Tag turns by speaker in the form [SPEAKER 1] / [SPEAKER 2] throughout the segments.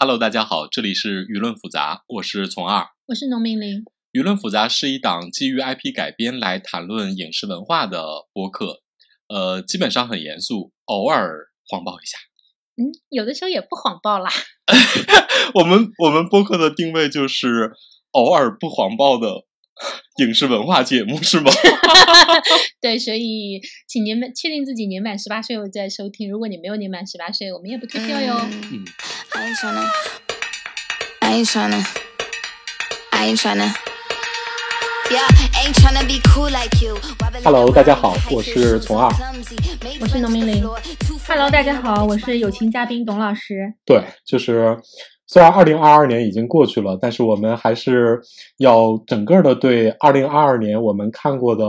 [SPEAKER 1] Hello，大家好，这里是舆论复杂，我是从二。
[SPEAKER 2] 我是农民林。
[SPEAKER 1] 舆论复杂是一档基于 IP 改编来谈论影视文化的播客，呃，基本上很严肃，偶尔谎报一下。
[SPEAKER 2] 嗯，有的时候也不谎报啦。
[SPEAKER 1] 我们我们播客的定位就是偶尔不谎报的影视文化节目，是吗？
[SPEAKER 2] 对，所以请年满确定自己年满十八岁后再收听。如果你没有年满十八岁，我们也不退票哟。
[SPEAKER 1] 嗯，
[SPEAKER 3] Hello，大家好，我是从二，
[SPEAKER 2] 我是农民林。Hello，大家好，我是友情嘉宾董老师。
[SPEAKER 3] 对，就是虽然二零二二年已经过去了，但是我们还是要整个的对二零二二年我们看过的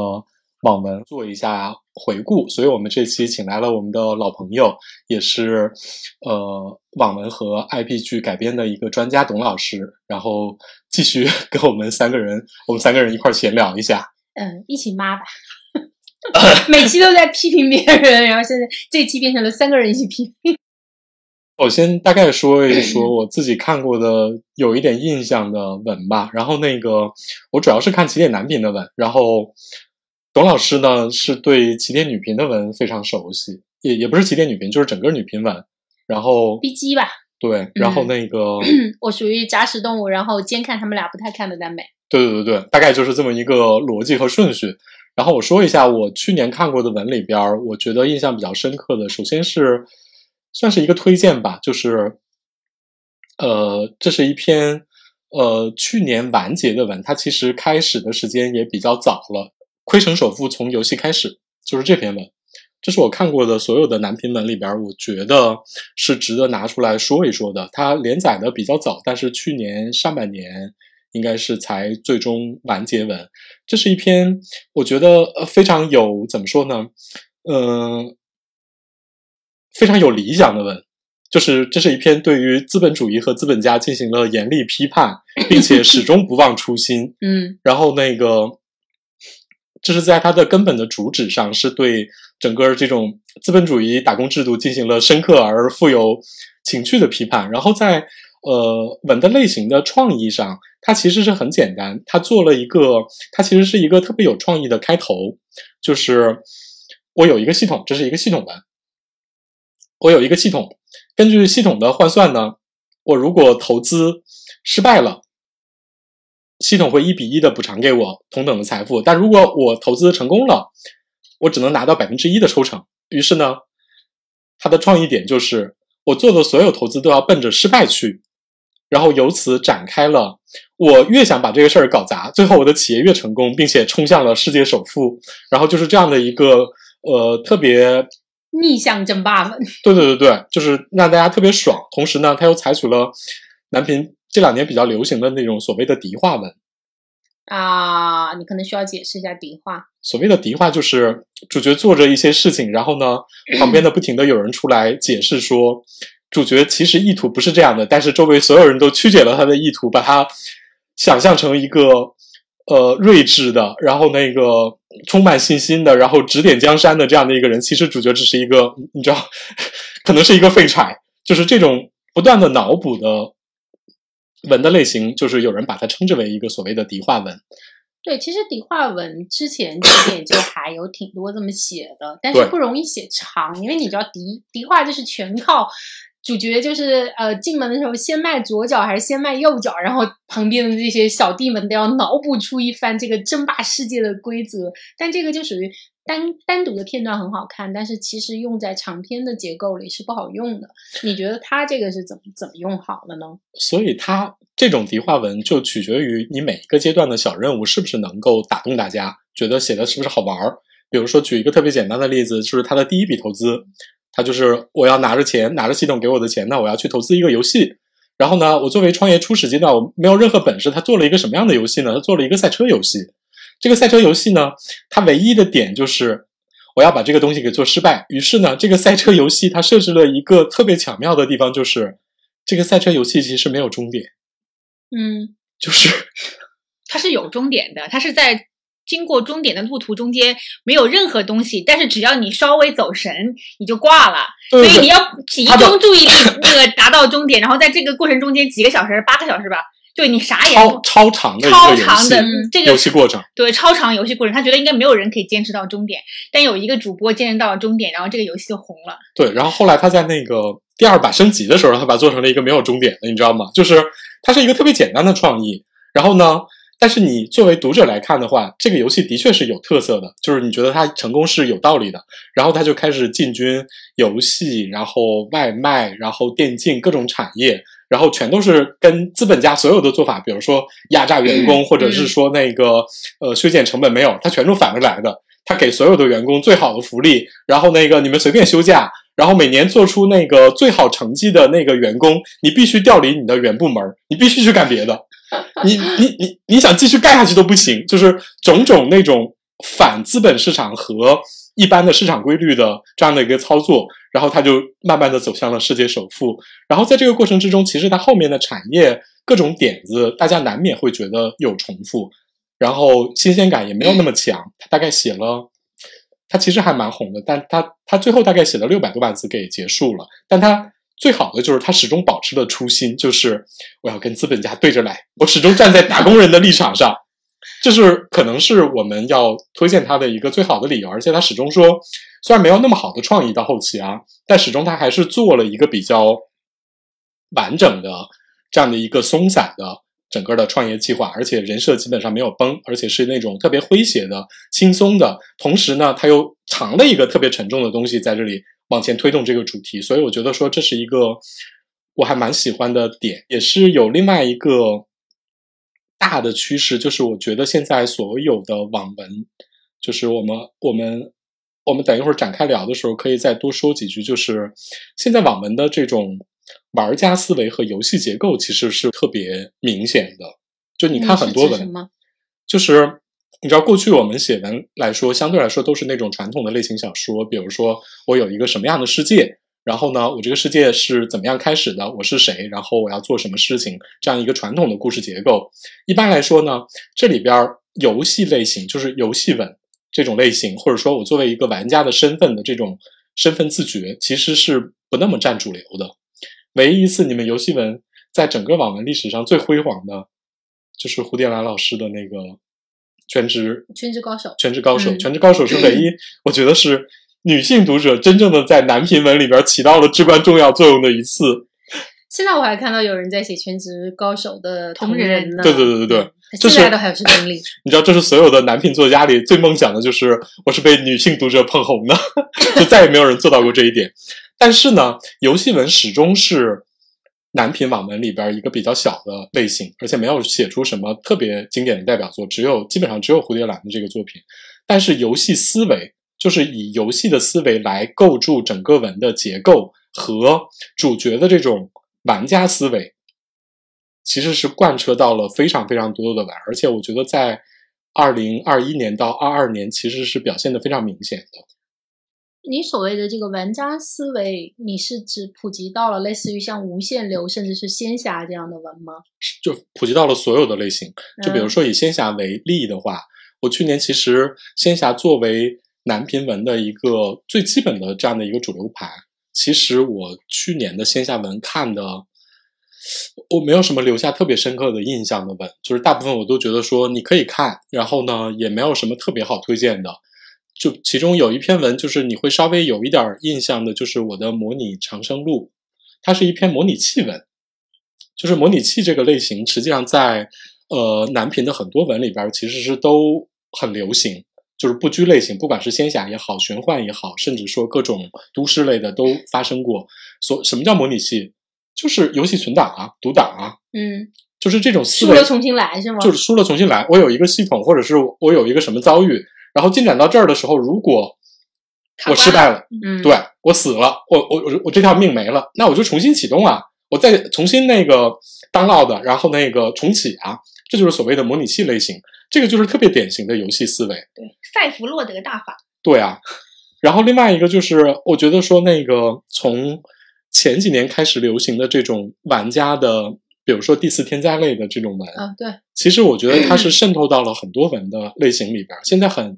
[SPEAKER 3] 网文做一下回顾。所以我们这期请来了我们的老朋友，也是呃网文和 IP 剧改编的一个专家董老师，然后继续 跟我们三个人，我们三个人一块儿闲聊一下。
[SPEAKER 2] 嗯，一起骂吧。每期都在批评别人，然后现在这期变成了三个人一起批评。
[SPEAKER 3] 我先大概说一说我自己看过的有一点印象的文吧。然后那个我主要是看起点男频的文，然后董老师呢是对起点女频的文非常熟悉，也也不是起点女频，就是整个女频文。然后
[SPEAKER 2] B G 吧，
[SPEAKER 3] 对，然后那个、
[SPEAKER 2] 我属于杂食动物，然后兼看他们俩不太看的耽美。
[SPEAKER 3] 对对对对，大概就是这么一个逻辑和顺序。然后我说一下我去年看过的文里边儿，我觉得印象比较深刻的，首先是算是一个推荐吧，就是呃，这是一篇呃去年完结的文，它其实开始的时间也比较早了，《亏城首富从游戏开始》就是这篇文。这是我看过的所有的男频文里边儿，我觉得是值得拿出来说一说的。它连载的比较早，但是去年上半年应该是才最终完结文。这是一篇我觉得呃非常有怎么说呢，嗯、非常有理想的文。就是这是一篇对于资本主义和资本家进行了严厉批判，并且始终不忘初心。
[SPEAKER 2] 嗯
[SPEAKER 3] 然后那个，这是在它的根本的主旨上，是对整个这种资本主义打工制度进行了深刻而富有情趣的批判。然后在呃文的类型的创意上，它其实是很简单，它做了一个，它其实是一个特别有创意的开头，就是我有一个系统，这是一个系统文，我有一个系统，根据系统的换算呢，我如果投资失败了。系统会一比一的补偿给我同等的财富，但如果我投资成功了，我只能拿到百分之一的抽成。于是呢，他的创意点就是我做的所有投资都要奔着失败去，然后由此展开了我越想把这个事儿搞砸，最后我的企业越成功，并且冲向了世界首富。然后就是这样的一个呃特别
[SPEAKER 2] 逆向争霸们。
[SPEAKER 3] 对对对对，就是让大家特别爽。同时呢，他又采取了男频这两年比较流行的那种所谓的迪化文。
[SPEAKER 2] 啊，你可能需要解释一下迪化。
[SPEAKER 3] 所谓的迪化就是主角做着一些事情，然后呢，旁边的不停的有人出来解释说，主角其实意图不是这样的，但是周围所有人都曲解了他的意图，把他想象成一个呃睿智的，然后那个充满信心的，然后指点江山的这样的一个人，其实主角只是一个你知道，可能是一个废柴，就是这种不断的脑补的文的类型，就是有人把它称之为一个所谓的迪化文。
[SPEAKER 2] 对，其实迪化文之前起点就还有挺多这么写的，但是不容易写长，因为你知道迪迪化就是全靠主角就是呃进门的时候先迈左脚还是先迈右脚，然后旁边的这些小弟们都要脑补出一番这个争霸世界的规则，但这个就属于单单独的片段很好看，但是其实用在长篇的结构里是不好用的。你觉得他这个是怎么怎么用好的呢？
[SPEAKER 3] 所以它这种迪化文就取决于你每一个阶段的小任务是不是能够打动大家，觉得写的是不是好玩儿。比如说，举一个特别简单的例子，就是他的第一笔投资，他就是我要拿着钱，拿着系统给我的钱那，我要去投资一个游戏。然后呢，我作为创业初始阶段，我没有任何本事，他做了一个什么样的游戏呢？他做了一个赛车游戏。这个赛车游戏呢，它唯一的点就是我要把这个东西给做失败。于是呢，这个赛车游戏它设置了一个特别巧妙的地方，就是这个赛车游戏其实没有终点。
[SPEAKER 2] 嗯，
[SPEAKER 3] 就是
[SPEAKER 4] 它是有终点的，它是在经过终点的路途中间没有任何东西，但是只要你稍微走神，你就挂了。所
[SPEAKER 3] 对对
[SPEAKER 4] 以你要集中注意力，那个达到终点，然后在这个过程中间几个小时，八个小时吧，就你啥也
[SPEAKER 3] 超
[SPEAKER 4] 不
[SPEAKER 3] 超长的
[SPEAKER 4] 超长的这个
[SPEAKER 3] 游戏过程。
[SPEAKER 4] 对超长游戏过程，他觉得应该没有人可以坚持到终点，但有一个主播坚持到了终点，然后这个游戏就红了。
[SPEAKER 3] 对，然后后来他在那个第二版升级的时候，他把它做成了一个没有终点的，你知道吗？就是它是一个特别简单的创意。然后呢，但是你作为读者来看的话，这个游戏的确是有特色的，就是你觉得它成功是有道理的。然后他就开始进军游戏，然后外卖，然后电竞各种产业，然后全都是跟资本家所有的做法，比如说压榨员工，或者是说那个呃削减成本没有，他全都反着来的。他给所有的员工最好的福利，然后那个你们随便休假，然后每年做出那个最好成绩的那个员工，你必须调离你的原部门，你必须去干别的，你你你你想继续干下去都不行，就是种种那种反资本市场和一般的市场规律的这样的一个操作，然后他就慢慢的走向了世界首富。然后在这个过程之中，其实他后面的产业各种点子，大家难免会觉得有重复，然后新鲜感也没有那么强。他大概写了，他其实还蛮红的，但他他最后大概写了六百多万字给结束了。但他最好的就是他始终保持了初心，就是我要跟资本家对着来，我始终站在打工人的立场上。这是可能是我们要推荐他的一个最好的理由，而且他始终说，虽然没有那么好的创意到后期啊，但始终他还是做了一个比较完整的这样的一个松散的整个的创业计划，而且人设基本上没有崩，而且是那种特别诙谐的、轻松的，同时呢，他又藏了一个特别沉重的东西在这里往前推动这个主题，所以我觉得说这是一个我还蛮喜欢的点，也是有另外一个大的趋势，就是我觉得现在所有的网文，就是我们我们我们等一会儿展开聊的时候，可以再多说几句，就是现在网文的这种玩家思维和游戏结构其实是特别明显的。就你看很多文？就是你知道，过去我们写文来说，相对来说都是那种传统的类型小说，比如说我有一个什么样的世界，然后呢，我这个世界是怎么样开始的，我是谁，然后我要做什么事情，这样一个传统的故事结构。一般来说呢，这里边游戏类型就是游戏文这种类型，或者说我作为一个玩家的身份的这种身份自觉，其实是不那么占主流的。唯一一次你们游戏文在整个网文历史上最辉煌的，就是蝴蝶兰老师的那个《全职
[SPEAKER 2] 全职高手
[SPEAKER 3] 全职高手》
[SPEAKER 2] 嗯
[SPEAKER 3] 全职高手》是唯一，我觉得是女性读者真正的在男频文里边起到了至关重要作用的一次。
[SPEAKER 2] 现在我还看到有人在写全职高手的
[SPEAKER 4] 同人
[SPEAKER 2] 人呢。
[SPEAKER 3] 对对对对对
[SPEAKER 2] 嗯，
[SPEAKER 3] 这是
[SPEAKER 2] 现在都还有这个能力。
[SPEAKER 3] 你知道，这是所有的男频作家里最梦想的，就是我是被女性读者捧红的，就再也没有人做到过这一点。但是呢，游戏文始终是男频网文里边一个比较小的类型，而且没有写出什么特别经典的代表作，只有基本上只有蝴蝶兰的这个作品。但是游戏思维就是以游戏的思维来构筑整个文的结构和主角的这种玩家思维，其实是贯彻到了非常非常多的文，而且我觉得在二零二一年到二二年其实是表现的非常明显的。
[SPEAKER 2] 你所谓的这个玩家思维，你是指普及到了类似于像无限流甚至是仙侠这样的文吗？
[SPEAKER 3] 就普及到了所有的类型。就比如
[SPEAKER 2] 嗯
[SPEAKER 3] 说以仙侠为例的话，我去年其实仙侠作为男频文的一个最基本的这样的一个主流盘，其实我去年的线下文看的，我没有什么留下特别深刻的印象的文，就是大部分我都觉得说你可以看，然后呢也没有什么特别好推荐的。就其中有一篇文，就是你会稍微有一点印象的，就是我的模拟长生录，它是一篇模拟器文，就是模拟器这个类型，实际上在呃男频的很多文里边其实是都很流行，就是不拘类型，不管是仙侠也好，玄幻也好，甚至说各种都市类的都发生过。所什么叫模拟器？就是游戏存档啊，读档啊，
[SPEAKER 2] 嗯，
[SPEAKER 3] 就是这种思维
[SPEAKER 2] 输了重新来是吗？
[SPEAKER 3] 就是输了重新来。我有一个系统，或者是我有一个什么遭遇，然后进展到这儿的时候，如果我失败了，
[SPEAKER 2] 嗯，
[SPEAKER 3] 对我死了，我我我我这条命没了，那我就重新启动啊，我再重新那个 download，然后那个重启啊，这就是所谓的模拟器类型，这个就是特别典型的游戏思维。
[SPEAKER 4] 对，塞弗洛德大法，
[SPEAKER 3] 对啊，然后另外一个就是，我觉得说那个从前几年开始流行的这种玩家的比如说第四天灾类的这种文，
[SPEAKER 2] 啊，对，
[SPEAKER 3] 其实我觉得它是渗透到了很多文的类型里边儿。现在很，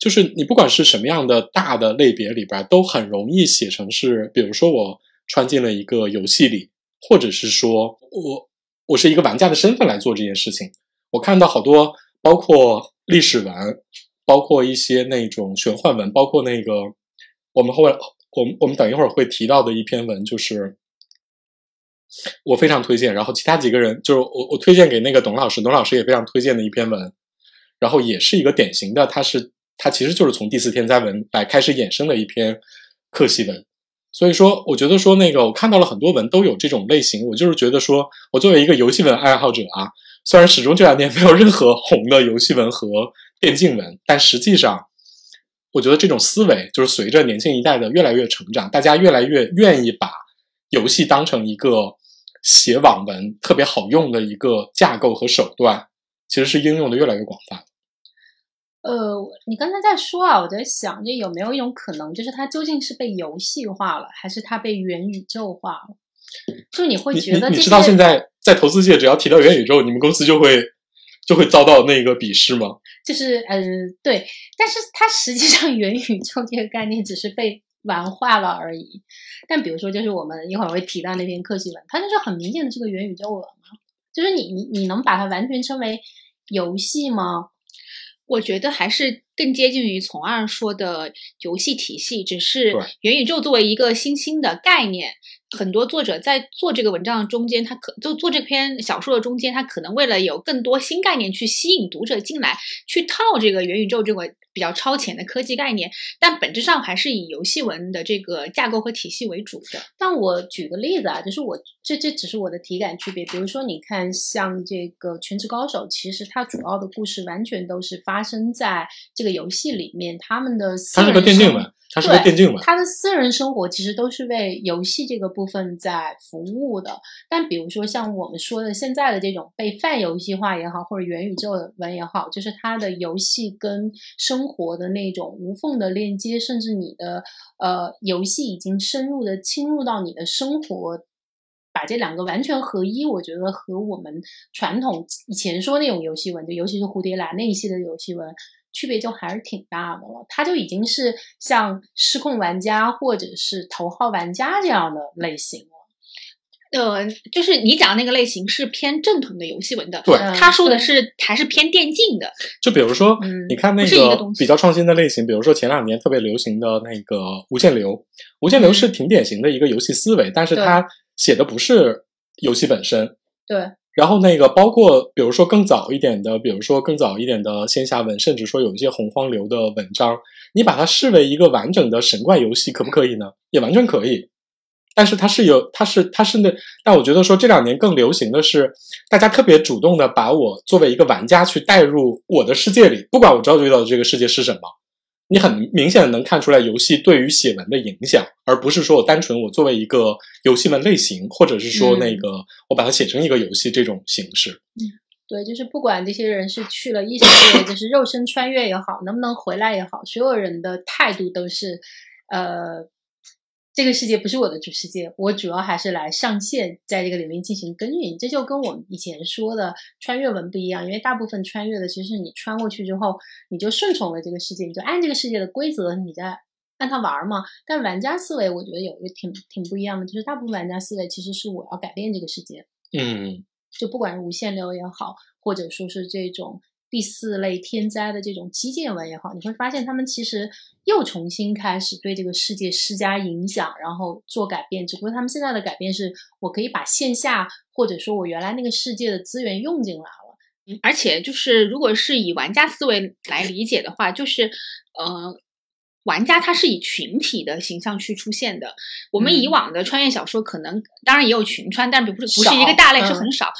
[SPEAKER 3] 就是你不管是什么样的大的类别里边儿，都很容易写成是，比如说我穿进了一个游戏里，或者是说我我是一个玩家的身份来做这件事情。我看到好多，包括历史文，包括一些那种玄幻文，包括那个我们后来我们我们等一会儿会提到的一篇文，就是我非常推荐。然后其他几个人就是我我推荐给那个董老师，董老师也非常推荐的一篇文，然后也是一个典型的，它是它其实就是从第四天灾文来开始衍生的一篇课系文。所以说，我觉得说那个我看到了很多文都有这种类型，我就是觉得说我作为一个游戏文爱好者啊，虽然始终这两年没有任何红的游戏文和电竞文，但实际上，我觉得这种思维就是随着年轻一代的越来越成长，大家越来越愿意把游戏当成一个写网文特别好用的一个架构和手段，其实是应用的越来越广泛。
[SPEAKER 2] 呃，你刚才在说啊，我在想，这有没有一种可能，就是它究竟是被游戏化了，还是它被元宇宙化了？就你会觉得
[SPEAKER 3] 你知道现在在投资界，只要提到元宇宙，你们公司就会就会遭到那个鄙视吗？
[SPEAKER 2] 就是呃，对，但是它实际上元宇宙这个概念只是被玩化了而已。但比如说，就是我们一会儿会提到那篇科技文，它就是很明显的这个元宇宙文嘛，就是你你你能把它完全称为游戏吗？
[SPEAKER 4] 我觉得还是更接近于从二说的游戏体系，只是元宇宙作为一个新兴的概念，很多作者在做这个文章的中间，他可就做这篇小说的中间，他可能为了有更多新概念去吸引读者进来，去套这个元宇宙这个比较超前的科技概念，但本质上还是以游戏文的这个架构和体系为主的。
[SPEAKER 2] 但我举个例子啊，就是我这这只是我的体感区别。比如说，你看像这个《全职高手》，其实它主要的故事完全都是发生在这个游戏里面，他们的私
[SPEAKER 3] 它是
[SPEAKER 2] 人生
[SPEAKER 3] 个电竞文，它是个电竞文。
[SPEAKER 2] 他的私人生活其实都是为游戏这个部分在服务的。但比如说像我们说的现在的这种被泛游戏化也好，或者元宇宙文也好，就是它的游戏跟生活的那种无缝的链接，甚至你的呃游戏已经深入的侵入到你的生活。把这两个完全合一，我觉得和我们传统以前说那种游戏文，就尤其是蝴蝶兰那一系列的游戏文，区别就还是挺大的了。它就已经是像失控玩家或者是头号玩家这样的类型了。
[SPEAKER 4] 呃，就是你讲的那个类型是偏正统的游戏文的，
[SPEAKER 3] 对
[SPEAKER 2] 嗯
[SPEAKER 4] 他说的是还是偏电竞的，
[SPEAKER 3] 就比如说，
[SPEAKER 2] 嗯
[SPEAKER 3] 你看那
[SPEAKER 4] 个
[SPEAKER 3] 比较创新的类型，比如说前两年特别流行的那个无限流，无限流是挺典型的一个游戏思维，但是
[SPEAKER 2] 对
[SPEAKER 3] 它写的不是游戏本身。
[SPEAKER 2] 对，
[SPEAKER 3] 然后那个包括比如说更早一点的，比如说更早一点的仙侠文，甚至说有一些洪荒流的文章，你把它视为一个完整的神怪游戏，可不可以呢？也完全可以。但是它是有，它是它是那，但我觉得说这两年更流行的是，大家特别主动的把我作为一个玩家去带入我的世界里，不管我遭遇到的这个世界是什么，你很明显的能看出来游戏对于写文的影响，而不是说我单纯我作为一个游戏文类型，或者是说
[SPEAKER 2] 嗯
[SPEAKER 3] 那个、我把它写成一个游戏这种形式。
[SPEAKER 2] 对，就是不管这些人是去了异世界，就是肉身穿越也好，能不能回来也好，所有人的态度都是，呃，这个世界不是我的主世界，我主要还是来上线，在这个里面进行耕耘。这就跟我们以前说的穿越文不一样，因为大部分穿越的其实是你穿过去之后，你就顺从了这个世界，你就按这个世界的规则，你在按它玩儿嘛。但玩家思维，我觉得有一个挺挺不一样的，就是大部分玩家思维其实是我要改变这个世界。
[SPEAKER 3] 嗯，
[SPEAKER 2] 就不管是无限流也好，或者说是这种第四类天灾的这种基建文也好，你会发现他们其实又重新开始对这个世界施加影响，然后做改变。只不过他们现在的改变是我可以把线下或者说我原来那个世界的资源用进来了。
[SPEAKER 4] 嗯而且就是如果是以玩家思维来理解的话，就是呃。玩家他是以群体的形象去出现的。我们以
[SPEAKER 2] 嗯
[SPEAKER 4] 往的穿越小说可能当然也有群穿，但不是不是一个大类，是
[SPEAKER 2] 嗯
[SPEAKER 4] 很少。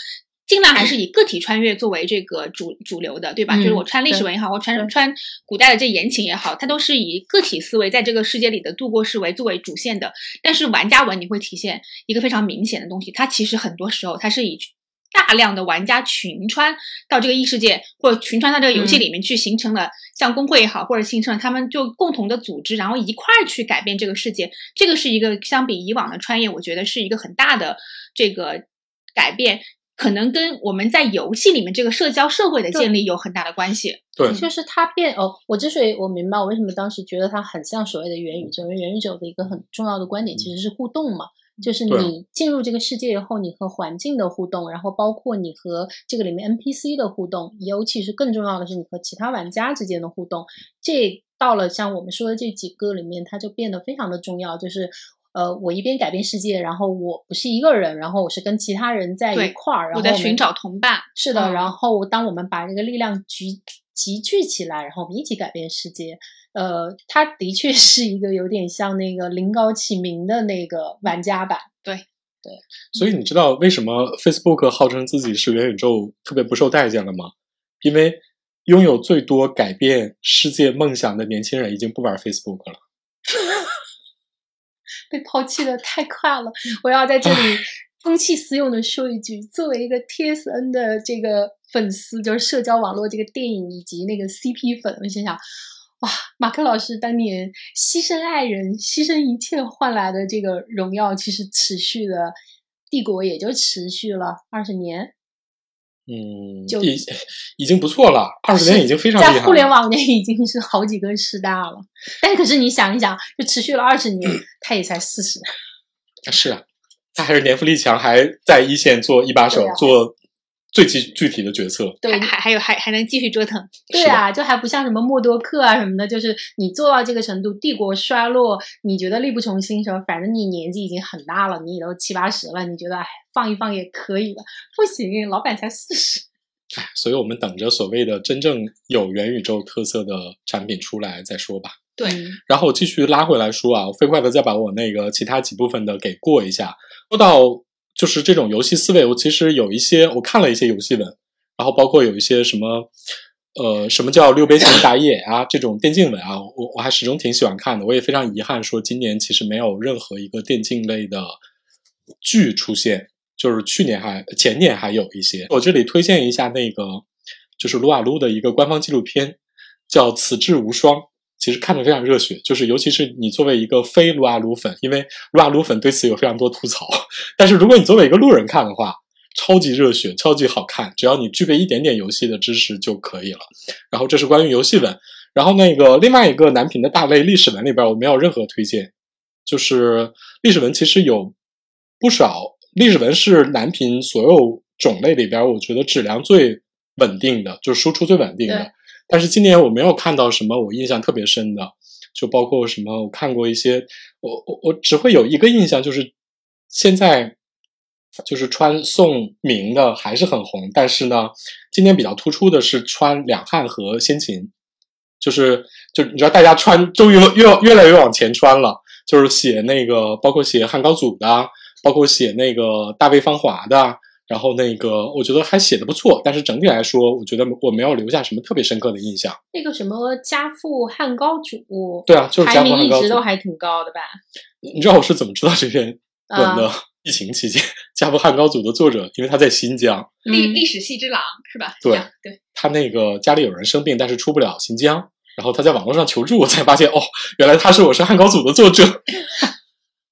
[SPEAKER 4] 尽量还是以个体穿越作为这个主主流的，对吧？就是
[SPEAKER 2] 嗯
[SPEAKER 4] 我穿历史文也好，我穿穿古代的这言情也好，它都是以个体思维在这个世界里的度过视为作为主线的。但是玩家文你会体现一个非常明显的东西，它其实很多时候它是以大量的玩家群穿到这个异世界，或者群穿到这个游戏里面去，形成了像工会也好，或者形成了他们就共同的组织，然后一块儿去改变这个世界。这个是一个相比以往的穿越，我觉得是一个很大的这个改变。可能跟我们在游戏里面这个社交社会的建立有很大的关系。
[SPEAKER 3] 对，
[SPEAKER 2] 就是它变哦，我之所以我明白我为什么当时觉得它很像所谓的元宇宙，因为元宇宙的一个很重要的观点其实是互动嘛，就是你进入这个世界以后，你和环境的互动，然后包括你和这个里面 NPC 的互动，尤其是更重要的是你和其他玩家之间的互动，这到了像我们说的这几个里面，它就变得非常的重要，就是。呃，我一边改变世界，然后我不是一个人，然后我是跟其他人在一块儿，然后们
[SPEAKER 4] 我在寻找同伴。
[SPEAKER 2] 是的，
[SPEAKER 4] 嗯
[SPEAKER 2] 然后当我们把这个力量集集聚起来，然后我们一起改变世界。呃，它的确 是一个有点像那个临高启明的那个玩家版。
[SPEAKER 3] 对对所以你知道为什么 Facebook 号称自己是元宇宙特别不受待见了吗？因为拥有最多改变世界梦想的年轻人已经不玩 Facebook 了。
[SPEAKER 2] 被抛弃的太快了，我要在这里公器私用的说一句，作为一个 TSN 的这个粉丝，就是社交网络这个电影以及那个 CP 粉，我心想，哇，马克老师当年牺牲爱人、牺牲一切换来的这个荣耀，其实持续的帝国也就持续了二十年，
[SPEAKER 3] 嗯，
[SPEAKER 2] 就
[SPEAKER 3] 已已经不错了，二十年已经非常厉害了。
[SPEAKER 2] 在互联网内已经是好几个师大了，但可是你想一想，就持续了二十年，他也才四十。
[SPEAKER 3] 是啊，他还是年富力强，还在一线做一把手，
[SPEAKER 2] 啊
[SPEAKER 3] 做最具具体的决策。
[SPEAKER 2] 对
[SPEAKER 4] 还还还有还还能继续折腾。
[SPEAKER 2] 对啊，就还不像什么默多克啊什么的，就是你做到这个程度，帝国衰落，你觉得力不从心的时候，反正你年纪已经很大了，你也都七八十了，你觉得哎放一放也可以了。不行，老板才四十。
[SPEAKER 3] 所以我们等着所谓的真正有元宇宙特色的产品出来再说吧。
[SPEAKER 4] 对，
[SPEAKER 3] 然后继续拉回来说啊，我飞快的再把我那个其他几部分的给过一下。说到就是这种游戏思维，我其实有一些我看了一些游戏文，然后包括有一些什么呃什么叫六边形打野啊这种电竞文啊，我我还始终挺喜欢看的。我也非常遗憾说今年其实没有任何一个电竞类的剧出现，就是去年还前年还有一些。我这里推荐一下那个就是撸啊撸的一个官方纪录片，叫《此志无双》。其实看着非常热血，就是尤其是你作为一个非撸啊撸粉，因为撸啊撸粉对此有非常多吐槽，但是如果你作为一个路人看的话，超级热血，超级好看，只要你具备一点点游戏的知识就可以了。然后这是关于游戏文，然后那个另外一个男频的大类历史文里边，我没有任何推荐，就是历史文其实有不少，历史文是男频所有种类里边，我觉得质量最稳定的，就是输出最稳定的。但是今年我没有看到什么我印象特别深的，就包括什么我看过一些，我我我只会有一个印象，就是现在就是穿宋明的还是很红，但是呢，今年比较突出的是穿两汉和先秦，就是就你知道大家穿终于越越来越往前穿了，就是写那个包括写汉高祖的，包括写那个大卫芳华的。然后那个，我觉得还写的不错，但是整体来说，我觉得我没有留下什么特别深刻的印象。
[SPEAKER 2] 那个什么家父汉高祖，
[SPEAKER 3] 对啊，就是
[SPEAKER 2] 排名一
[SPEAKER 3] 家父汉高祖。
[SPEAKER 2] 直都还挺高的吧？
[SPEAKER 3] 你知道我是怎么知道这篇文的？
[SPEAKER 2] 啊
[SPEAKER 3] 疫情期间，家父汉高祖的作者，因为他在新疆，
[SPEAKER 2] 嗯
[SPEAKER 4] 历历史系之狼是吧？
[SPEAKER 3] 对
[SPEAKER 4] 对，
[SPEAKER 3] 他那个家里有人生病，但是出不了新疆，然后他在网络上求助，我才发现哦，原来他是我是汉高祖的作者。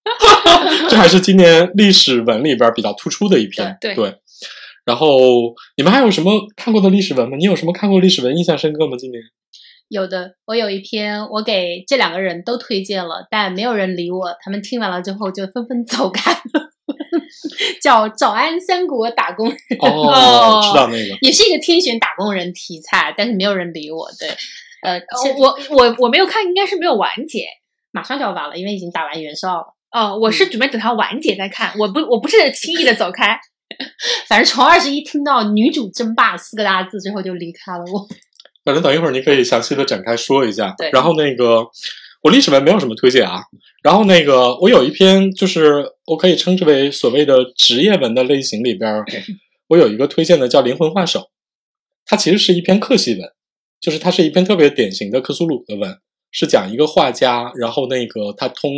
[SPEAKER 3] 这还是今年历史文里边比较突出的一篇。
[SPEAKER 4] 对
[SPEAKER 3] 对。然后你们还有什么看过的历史文吗？你有什么看过历史文印象深刻吗？今年？
[SPEAKER 2] 有的，我有一篇，我给这两个人都推荐了，但没有人理我。他们听完了之后就纷纷走开了。叫《早安三国打工人》，
[SPEAKER 3] 哦，知道那个。
[SPEAKER 2] 也是一个天选打工人题材，但是没有人理我。对，呃，
[SPEAKER 4] 哦我我我没有看，应该是没有完结。
[SPEAKER 2] 马上就要完了，因为已经打完袁绍了。
[SPEAKER 4] 哦，我是准备等它完结再看，我不我不是轻易的走开。
[SPEAKER 2] 反正从二十一听到“女主争霸”四个大字之后就离开了我。
[SPEAKER 3] 反正等一会儿你可以详细的展开说一下。
[SPEAKER 2] 对
[SPEAKER 3] 然后那个我历史文没有什么推荐啊。然后那个我有一篇就是我可以称之为所谓的职业文的类型里边儿，我有一个推荐的叫《灵魂画手》，它其实是一篇克系文，就是它是一篇特别典型的克苏鲁的文，是讲一个画家，然后那个他通。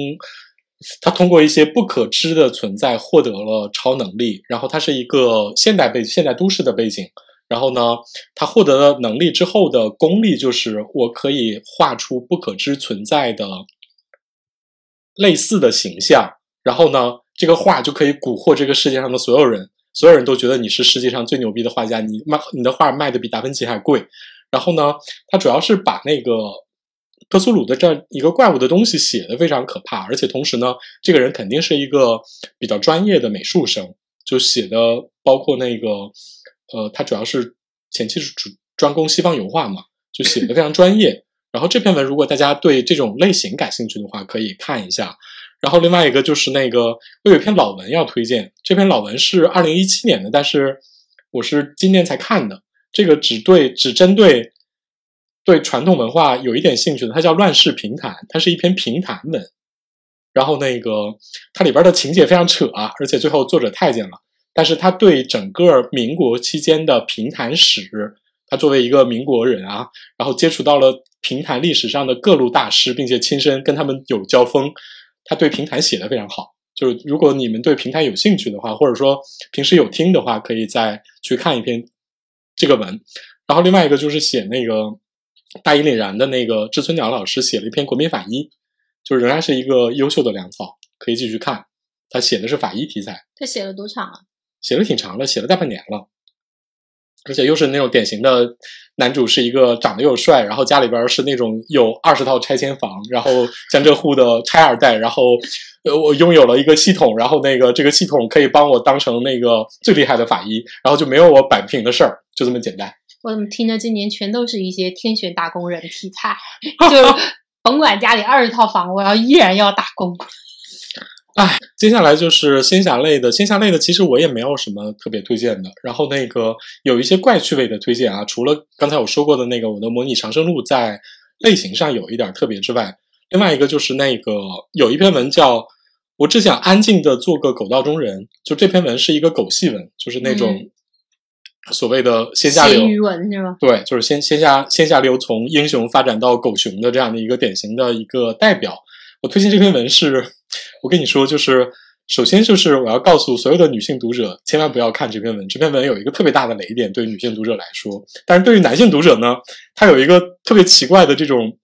[SPEAKER 3] 他通过一些不可知的存在获得了超能力，然后他是一个现代背现代都市的背景，然后呢，他获得了能力之后的功力就是我可以画出不可知存在的类似的形象，然后呢，这个画就可以蛊惑这个世界上的所有人，所有人都觉得你是世界上最牛逼的画家，你卖你的画卖的比达芬奇还贵。然后呢，他主要是把那个克苏鲁的这一个怪物的东西写的非常可怕，而且同时呢，这个人肯定是一个比较专业的美术生，就写的包括那个呃，他主要是前期是主专攻西方油画嘛，就写的非常专业。然后这篇文如果大家对这种类型感兴趣的话，可以看一下。然后另外一个就是那个我有一篇老文要推荐，这篇老文是二零一七年的，但是我是今年才看的。这个只对只针对对传统文化有一点兴趣的，它叫《乱世评弹》，它是一篇评弹文。然后那个它里边的情节非常扯啊，而且最后作者太监了。但是他对整个民国期间的评弹史，他作为一个民国人啊，然后接触到了评弹历史上的各路大师，并且亲身跟他们有交锋，他对评弹写的非常好。就是如果你们对评弹有兴趣的话，或者说平时有听的话，可以再去看一篇。这个文，然后另外一个就是写那个大义凛然的那个志村鸟老师写了一篇国民法医，就仍然是一个优秀的粮草，可以继续看。他写的是法医题材，
[SPEAKER 2] 他写了多长啊？
[SPEAKER 3] 写了挺长的，写了大半年了，而且又是那种典型的男主是一个长得又帅，然后家里边是那种有二十套拆迁房，然后江浙沪的拆二代，然后。呃，我拥有了一个系统，然后那个这个系统可以帮我当成那个最厉害的法医，然后就没有我摆不平的事儿，就这么简单。
[SPEAKER 2] 我怎么听着今年全都是一些天选打工人题材？就甭管家里二十套房，我要依然要打工。
[SPEAKER 3] 哎，接下来就是仙侠类的，仙侠类的其实我也没有什么特别推荐的。然后那个有一些怪趣味的推荐啊，除了刚才我说过的那个我的模拟长生录在类型上有一点特别之外。另外一个就是那个有一篇文叫“我只想安静的做个狗道中人”，就这篇文是一个狗戏文，就是那种所谓的线下流
[SPEAKER 2] 文是吧？
[SPEAKER 3] 对，就是仙仙下线下流从英雄发展到狗熊的这样的一个典型的一个代表。我推荐这篇文是，我跟你说，就是首先就是我要告诉所有的女性读者，千万不要看这篇文。这篇文有一个特别大的雷点，对女性读者来说，但是对于男性读者呢，它有一个特别奇怪的这种。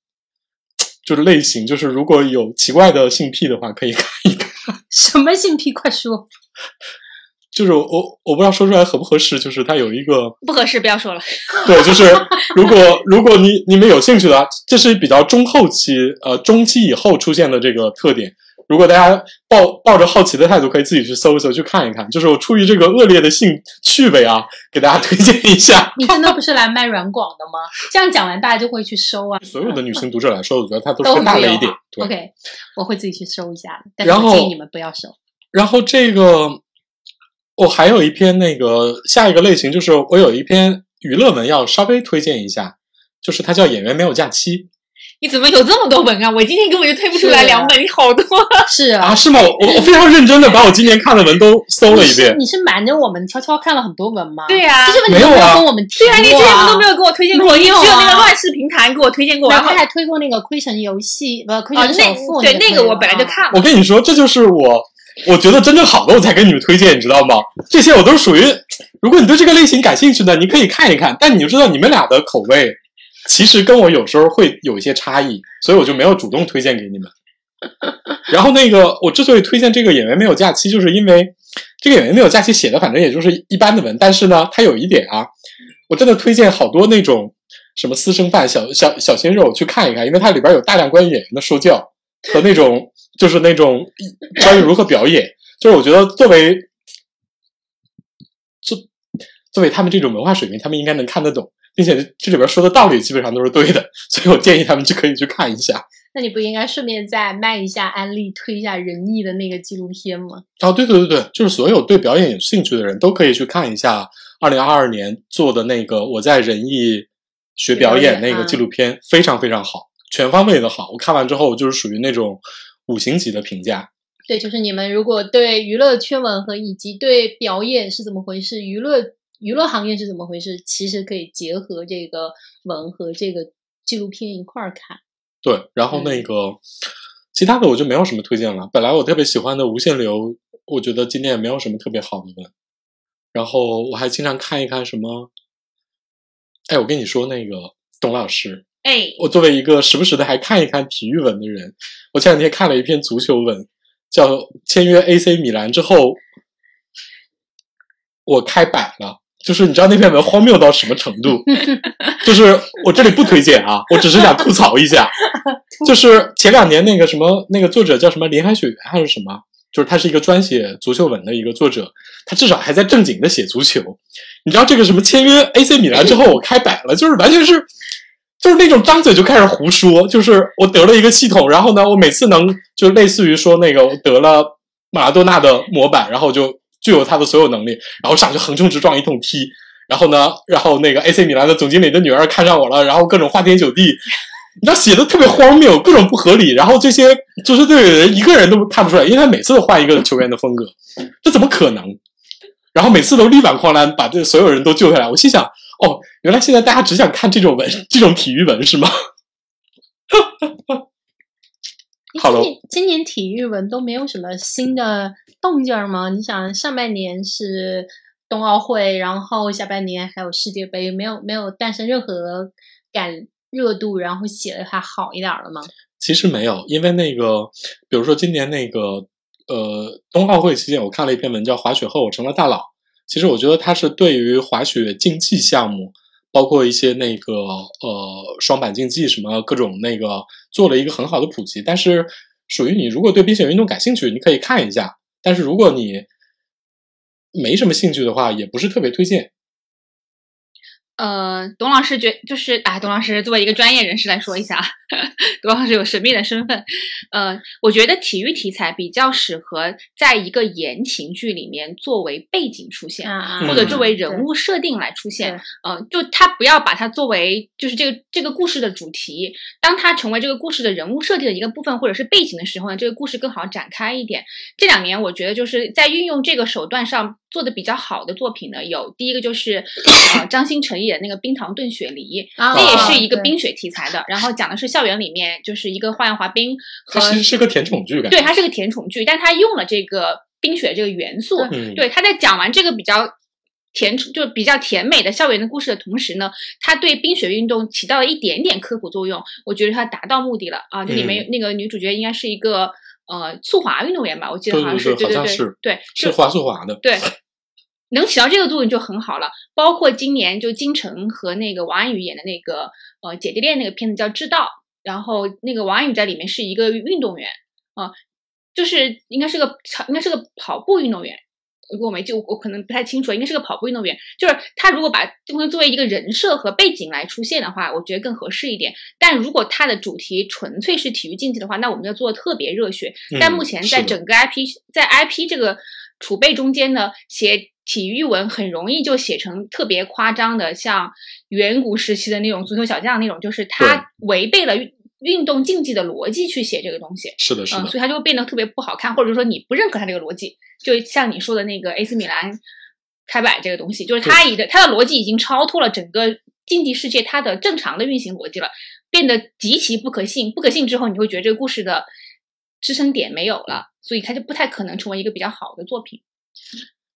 [SPEAKER 3] 就是类型，就是如果有奇怪的性癖的话，可以看一看。
[SPEAKER 2] 什么性癖？快说！
[SPEAKER 3] 就是我我不知道说出来合不合适。就是它有一个
[SPEAKER 4] 不合适，不要说了。
[SPEAKER 3] 对，就是如果如果你你们有兴趣的话，这是比较中后期呃中期以后出现的这个特点。如果大家抱抱着好奇的态度，可以自己去搜一搜，去看一看。就是我出于这个恶劣的兴趣味啊，给大家推荐一下。
[SPEAKER 2] 你真的不是来卖软广的吗？这样讲完，大家就会去搜啊。
[SPEAKER 3] 所有的女性读者来说，我觉得它都是大了一点。
[SPEAKER 2] OK，我会自己去搜一下的。但是我建议你们不要搜。
[SPEAKER 3] 然后这个，我还有一篇那个下一个类型，就是我有一篇娱乐文要稍微推荐一下，就是它叫《演员没有假期》。
[SPEAKER 4] 你怎么有这么多文啊？我今天根本就推不出来两本，你好多。
[SPEAKER 2] 是
[SPEAKER 3] 啊，是吗？我我非常认真的把我今年看的文都搜了一遍。
[SPEAKER 2] 你是瞒着我们悄悄看了很多文吗？
[SPEAKER 4] 对呀，
[SPEAKER 2] 这些文你都没有跟我们提
[SPEAKER 4] 过。对啊，你之前都没有给我推荐过，
[SPEAKER 2] 只
[SPEAKER 4] 有那个乱世平台给我推荐过。
[SPEAKER 2] 然后他还推过那个亏神游戏，呃，亏神首富。
[SPEAKER 4] 对，那个我本来就看。
[SPEAKER 3] 我跟你说，这就是我我觉得真正好的，我才给你们推荐，你知道吗？这些我都是属于，如果你对这个类型感兴趣的，你可以看一看。但你就知道你们俩的口味。其实跟我有时候会有一些差异，所以我就没有主动推荐给你们。然后那个，我之所以推荐这个演员没有假期，就是因为这个演员没有假期写的反正也就是一般的文，但是呢，他有一点啊，我真的推荐好多那种什么私生饭、小小小鲜肉去看一看，因为它里边有大量关于演员的说教和那种就是那种关于如何表演，就是我觉得作为作作为他们这种文化水平，他们应该能看得懂。并且这里边说的道理基本上都是对的，所以我建议他们就可以去看一下。
[SPEAKER 2] 那你不应该顺便再卖一下安利，推一下仁义的那个纪录片吗？
[SPEAKER 3] 啊，对对对对，就是所有对表演有兴趣的人都可以去看一下二零二二年做的那个我在仁义学表演那个纪录片，非常非常好，全方位的好。我看完之后就是属于那种五星级的评价。
[SPEAKER 2] 对，就是你们如果对娱乐圈文和以及对表演是怎么回事，娱乐。娱乐行业是怎么回事？其实可以结合这个文和这个纪录片一块儿看。
[SPEAKER 3] 对，然后那个其他的我就没有什么推荐了。本来我特别喜欢的无限流，我觉得今年也没有什么特别好的文。然后我还经常看一看什么，哎，我跟你说那个董老师，
[SPEAKER 4] 哎，
[SPEAKER 3] 我作为一个时不时的还看一看体育文的人，我前两天看了一篇足球文，叫签约 AC 米兰之后。我开摆了。就是你知道那篇文荒谬到什么程度？就是我这里不推荐啊，我只是想吐槽一下。就是前两年那个什么那个作者叫什么林海雪原还是什么？就是他是一个专写足球文的一个作者，他至少还在正经的写足球。你知道这个什么签约 AC 米兰之后我开摆了，就是完全是就是那种张嘴就开始胡说。就是我得了一个系统，然后呢，我每次能就类似于说那个我得了马拉多纳的模板，然后就。具有他的所有能力，然后上去横冲直撞一通踢，然后呢，然后那个 AC 米兰的总经理的女儿看上我了，然后各种花天酒地，你知道写的特别荒谬，各种不合理，然后这些足球队的人一个人都看不出来，因为他每次都换一个球员的风格，这怎么可能？然后每次都力挽狂澜，把这所有人都救下来。我心想，哦，原来现在大家只想看这种文，这种体育文是吗？好了，
[SPEAKER 2] 今年今年体育文都没有什么新的动静吗？你想上半年是冬奥会，然后下半年还有世界杯，没有没有诞生任何感热度，然后写的还好一点了吗？
[SPEAKER 3] 其实没有，因为那个，比如说今年那个呃冬奥会期间，我看了一篇文叫《滑雪后我成了大佬》。其实我觉得它是对于滑雪竞技项目，包括一些那个呃双板竞技什么各种那个做了一个很好的普及。但是属于你如果对冰雪运动感兴趣，你可以看一下。但是如果你没什么兴趣的话，也不是特别推荐。
[SPEAKER 4] 呃，董老师觉就是啊，董老师作为一个专业人士来说一下，董老师有神秘的身份。呃，我觉得体育题材比较适合在一个言情剧里面作为背景出现，
[SPEAKER 2] 啊
[SPEAKER 4] 或者作为人物设定来出现。呃，就他不要把它作为就是这个这个故事的主题，当它成为这个故事的人物设定的一个部分或者是背景的时候呢，这个故事更好展开一点。这两年我觉得就是在运用这个手段上做的比较好的作品呢，有第一个就是呃张新成演那个《冰糖炖雪梨》，
[SPEAKER 2] 啊
[SPEAKER 4] 这也是一个冰雪题材的，然后讲的是校园里面就是一个花样滑冰和
[SPEAKER 3] 它其实是个甜宠剧，感
[SPEAKER 4] 对，它是个甜宠剧，但它用了这个冰雪这个元素。
[SPEAKER 3] 嗯
[SPEAKER 4] 对，他在讲完这个比较甜，就比较甜美的校园的故事的同时呢，它对冰雪运动起到了一点点科普作用，我觉得它达到目的了啊！这里
[SPEAKER 3] 嗯
[SPEAKER 4] 面那个女主角应该是一个呃速滑运动员吧，我记得好像是，
[SPEAKER 3] 对对好像
[SPEAKER 4] 对
[SPEAKER 3] 是
[SPEAKER 4] 对，
[SPEAKER 3] 是滑速滑的。
[SPEAKER 4] 对，能起到这个作用就很好了。包括今年就金晨和那个王安宇演的那个呃姐弟恋那个片子叫《知道》，然后那个王安宇在里面是一个运动员啊、就是应该是个应该是个跑步运动员。如果我没记，我我可能不太清楚，应该是个跑步运动员。就是他如果把这东西作为一个人设和背景来出现的话，我觉得更合适一点。但如果他的主题纯粹是体育竞技的话，那我们要做的特别热血。但
[SPEAKER 3] 嗯
[SPEAKER 4] 目前在整个 IP 在 IP 这个储备中间呢，写体育文很容易就写成特别夸张的，像远古时期的那种足球小将那种，就是他违背了运运动竞技的逻辑去写这个东西。
[SPEAKER 3] 是的，是
[SPEAKER 4] 嗯，
[SPEAKER 3] 的，
[SPEAKER 4] 所以它就会变得特别不好看，或者说你不认可他这个逻辑，就像你说的那个 AC 米兰开摆这个东西，就是他以的他的逻辑已经超脱了整个竞技世界它的正常的运行逻辑了，变得极其不可信。不可信之后，你会觉得这个故事的支撑点没有了，所以它就不太可能成为一个比较好的作品。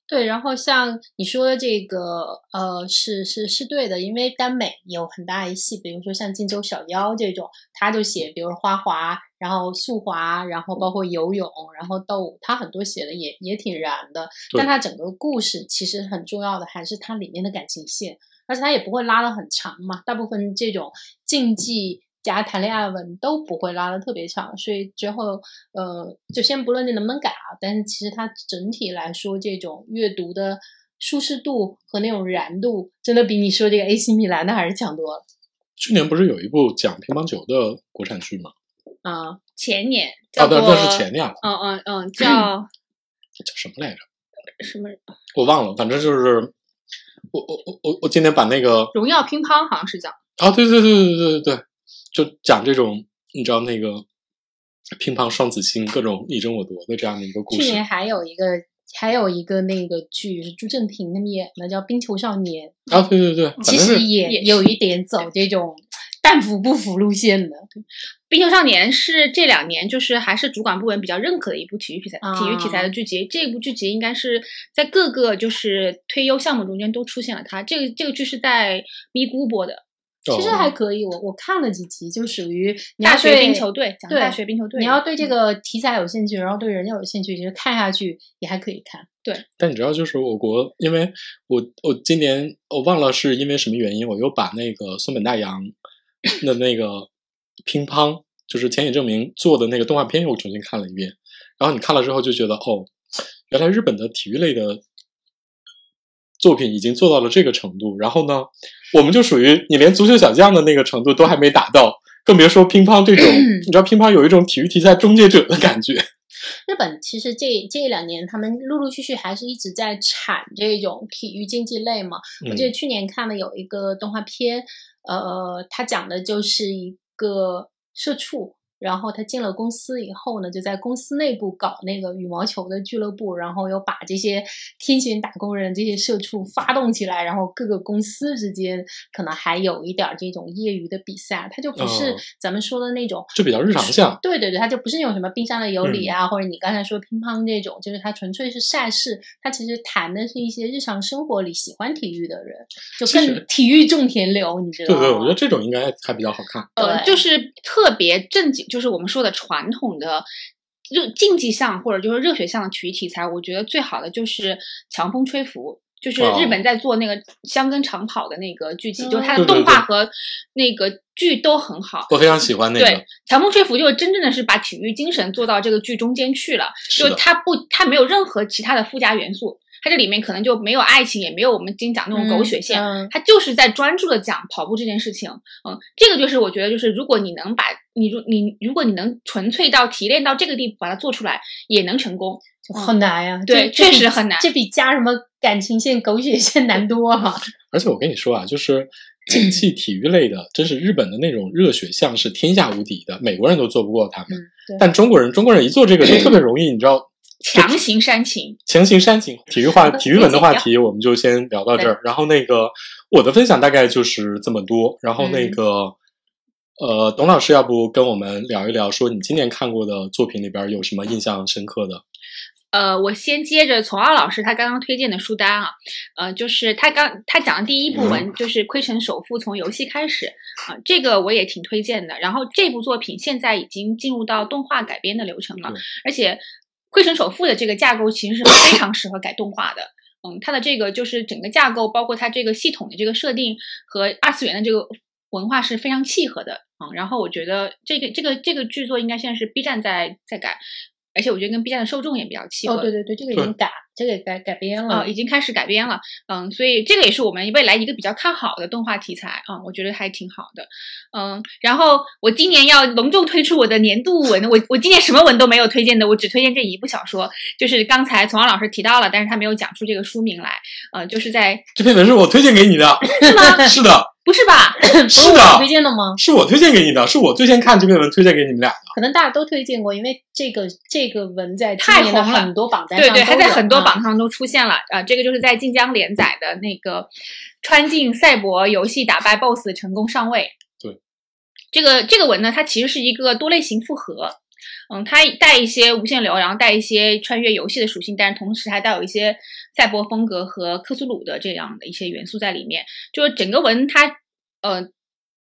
[SPEAKER 2] 对，然后像你说的这个，呃，是是是对的，因为耽美有很大一系，比如说像荆州小妖这种，他就写，比如花滑，然后速滑，然后包括游泳，然后斗舞，他很多写的也也挺燃的，但他整个故事其实很重要的还是它里面的感情线，而且它也不会拉得很长嘛，大部分这种竞技。加谈恋爱文都不会拉的特别长，所以最后呃，就先不论你能不能改啊，但是其实它整体来说，这种阅读的舒适度和那种燃度，真的比你说这个 AC 米兰的还是强多了
[SPEAKER 3] 去年不是有一部讲乒乓球的国产剧吗？
[SPEAKER 2] 啊！
[SPEAKER 4] 前年
[SPEAKER 3] 啊，对，那是前年了，
[SPEAKER 4] 嗯嗯嗯，叫
[SPEAKER 3] 叫什么来着？
[SPEAKER 4] 什么
[SPEAKER 3] 我忘了，反正就是我我我我我今天把那个
[SPEAKER 4] 荣耀乒乓，好像是叫。
[SPEAKER 3] 啊，对对对对对对对，就讲这种你知道那个乒乓双子星各种你争我夺的这样的一个故事
[SPEAKER 2] 去年还有一个还有一个那个剧是朱正廷他们演的，叫《冰球少年》，
[SPEAKER 3] 啊，对对对，
[SPEAKER 2] 其实也
[SPEAKER 4] 也
[SPEAKER 2] 有一点走这种半服不服路线的。
[SPEAKER 4] 冰球少年是这两年就是还是主管部门比较认可的一部体育题材、
[SPEAKER 2] 啊
[SPEAKER 4] 体育题材的剧集。这部剧集应该是在各个就是推优项目中间都出现了它。这个这个剧是在咪咕播的，
[SPEAKER 2] 其实
[SPEAKER 3] 哦
[SPEAKER 2] 还可以，我我看了几集，就属于你要
[SPEAKER 4] 大学
[SPEAKER 2] 对
[SPEAKER 4] 冰球队讲大学冰球队，
[SPEAKER 2] 你要对这
[SPEAKER 4] 嗯
[SPEAKER 2] 个题材有兴趣，然后对人家有兴趣，其实看下去也还可以看。
[SPEAKER 3] 对但你知道，就是我国，因为我我今年我忘了是因为什么原因，我又把那个松本大洋的那个乒乓，就是前野证明做的那个动画片又重新看了一遍。然后你看了之后就觉得，哦，原来日本的体育类的作品已经做到了这个程度。然后呢，我们就属于你连足球小将的那个程度都还没达到，更别说乒乓这种。你知道乒乓有一种体育题材终结者的感觉。
[SPEAKER 2] 日本其实这这一两年，他们陆陆续续还是一直在产这种体育竞技类嘛。我记得去年看了有一个动画片，呃，它讲的就是一个社畜，然后他进了公司以后呢，就在公司内部搞那个羽毛球的俱乐部，然后又把这些天选打工人、这些社畜发动起来，然后各个公司之间可能还有一点儿这种业余的比赛，他就不是
[SPEAKER 3] 哦
[SPEAKER 2] 咱们说的那种。
[SPEAKER 3] 就比较日常向。
[SPEAKER 2] 对对对，他就不是那种什么冰上的有礼啊，或者你刚才说乒乓这种，就是他纯粹是赛事。他其实谈的是一些日常生活里喜欢体育的人，就更体育种田流，你知道吗？
[SPEAKER 3] 对对，我觉得这种应该还比较好看。
[SPEAKER 4] 呃，就是特别正经，就是我们说的传统的热竞技项或者就是热血项的体育题材，我觉得最好的就是《强风吹拂》。就是日本在做那个香根长跑的那个剧集，
[SPEAKER 2] 哦
[SPEAKER 4] 就是它的动画和那个剧都很好。
[SPEAKER 3] 我非常喜欢那个
[SPEAKER 4] 对，，强风吹拂就是真正的是把体育精神做到这个剧中间去了，就它不，它没有任何其他的附加元素，它这里面可能就没有爱情，也没有我们经讲那种狗血线，
[SPEAKER 2] 嗯嗯
[SPEAKER 4] 它就是在专注的讲跑步这件事情。嗯，这个就是我觉得就是如果你能把你如你如果你能纯粹到提炼到这个地步把它做出来，也能成功。
[SPEAKER 2] 就很难呀、
[SPEAKER 4] 对确实很难
[SPEAKER 2] 这比加什么感情线、狗血线难多了。
[SPEAKER 3] 而且我跟你说啊，就是竞技 体育类的，真是日本的那种热血项是天下无敌的，美国人都做不过他们。但中国人，中国人一做这个就特别容易，你知道，
[SPEAKER 4] 强行煽情，
[SPEAKER 3] 强行煽情。体育话、体育文的话题，我们就先聊到这儿。然后那个我的分享大概就是这么多。然后那个。呃，董老师，要不跟我们聊一聊，说你今年看过的作品里边有什么印象深刻的？
[SPEAKER 4] 呃，我先接着从奥老师他刚刚推荐的书单啊，呃，就是他刚他讲的第一部文就是《亏城首富从游戏开始》啊、这个我也挺推荐的。然后这部作品现在已经进入到动画改编的流程了，而且《亏城首富》的这个架构其实是非常适合改动画的。嗯，它的这个就是整个架构，包括它这个系统的这个设定和二次元的这个文化是非常契合的、嗯。然后我觉得这个这个这个剧作应该现在是 B 站在在改，而且我觉得跟 B 站的受众也比较契合。
[SPEAKER 2] 哦，对对对，这个已经改，这个也改改编了。
[SPEAKER 4] 啊、已经开始改编了，嗯，所以这个也是我们未来一个比较看好的动画题材啊、我觉得还挺好的，嗯，然后我今年要隆重推出我的年度文，我我今年什么文都没有推荐的，我只推荐这一部小说，就是刚才从王老师提到了，但是他没有讲出这个书名来，呃，就是在
[SPEAKER 3] 这篇文是我推荐给你的，
[SPEAKER 4] 是吗？
[SPEAKER 3] 是的，
[SPEAKER 4] 不是吧？
[SPEAKER 3] 是的
[SPEAKER 2] 推，荐的吗？
[SPEAKER 3] 是我推荐给你的，是我最先看这篇文推荐给你们俩的。
[SPEAKER 2] 可能大家都推荐过，因为这个这个文在今
[SPEAKER 4] 太
[SPEAKER 2] 年的
[SPEAKER 4] 红了
[SPEAKER 2] 很多榜单
[SPEAKER 4] 对对，还在很多
[SPEAKER 2] 啊
[SPEAKER 4] 榜上都出现了啊、呃这个就是在晋江连载的那个穿进赛博游戏打败 BOSS 成功上位。
[SPEAKER 3] 对，
[SPEAKER 4] 这个这个文呢，它其实是一个多类型复合。嗯，它带一些无限流，然后带一些穿越游戏的属性，但是同时还带有一些赛博风格和克苏鲁的这样的一些元素在里面。就是整个文它呃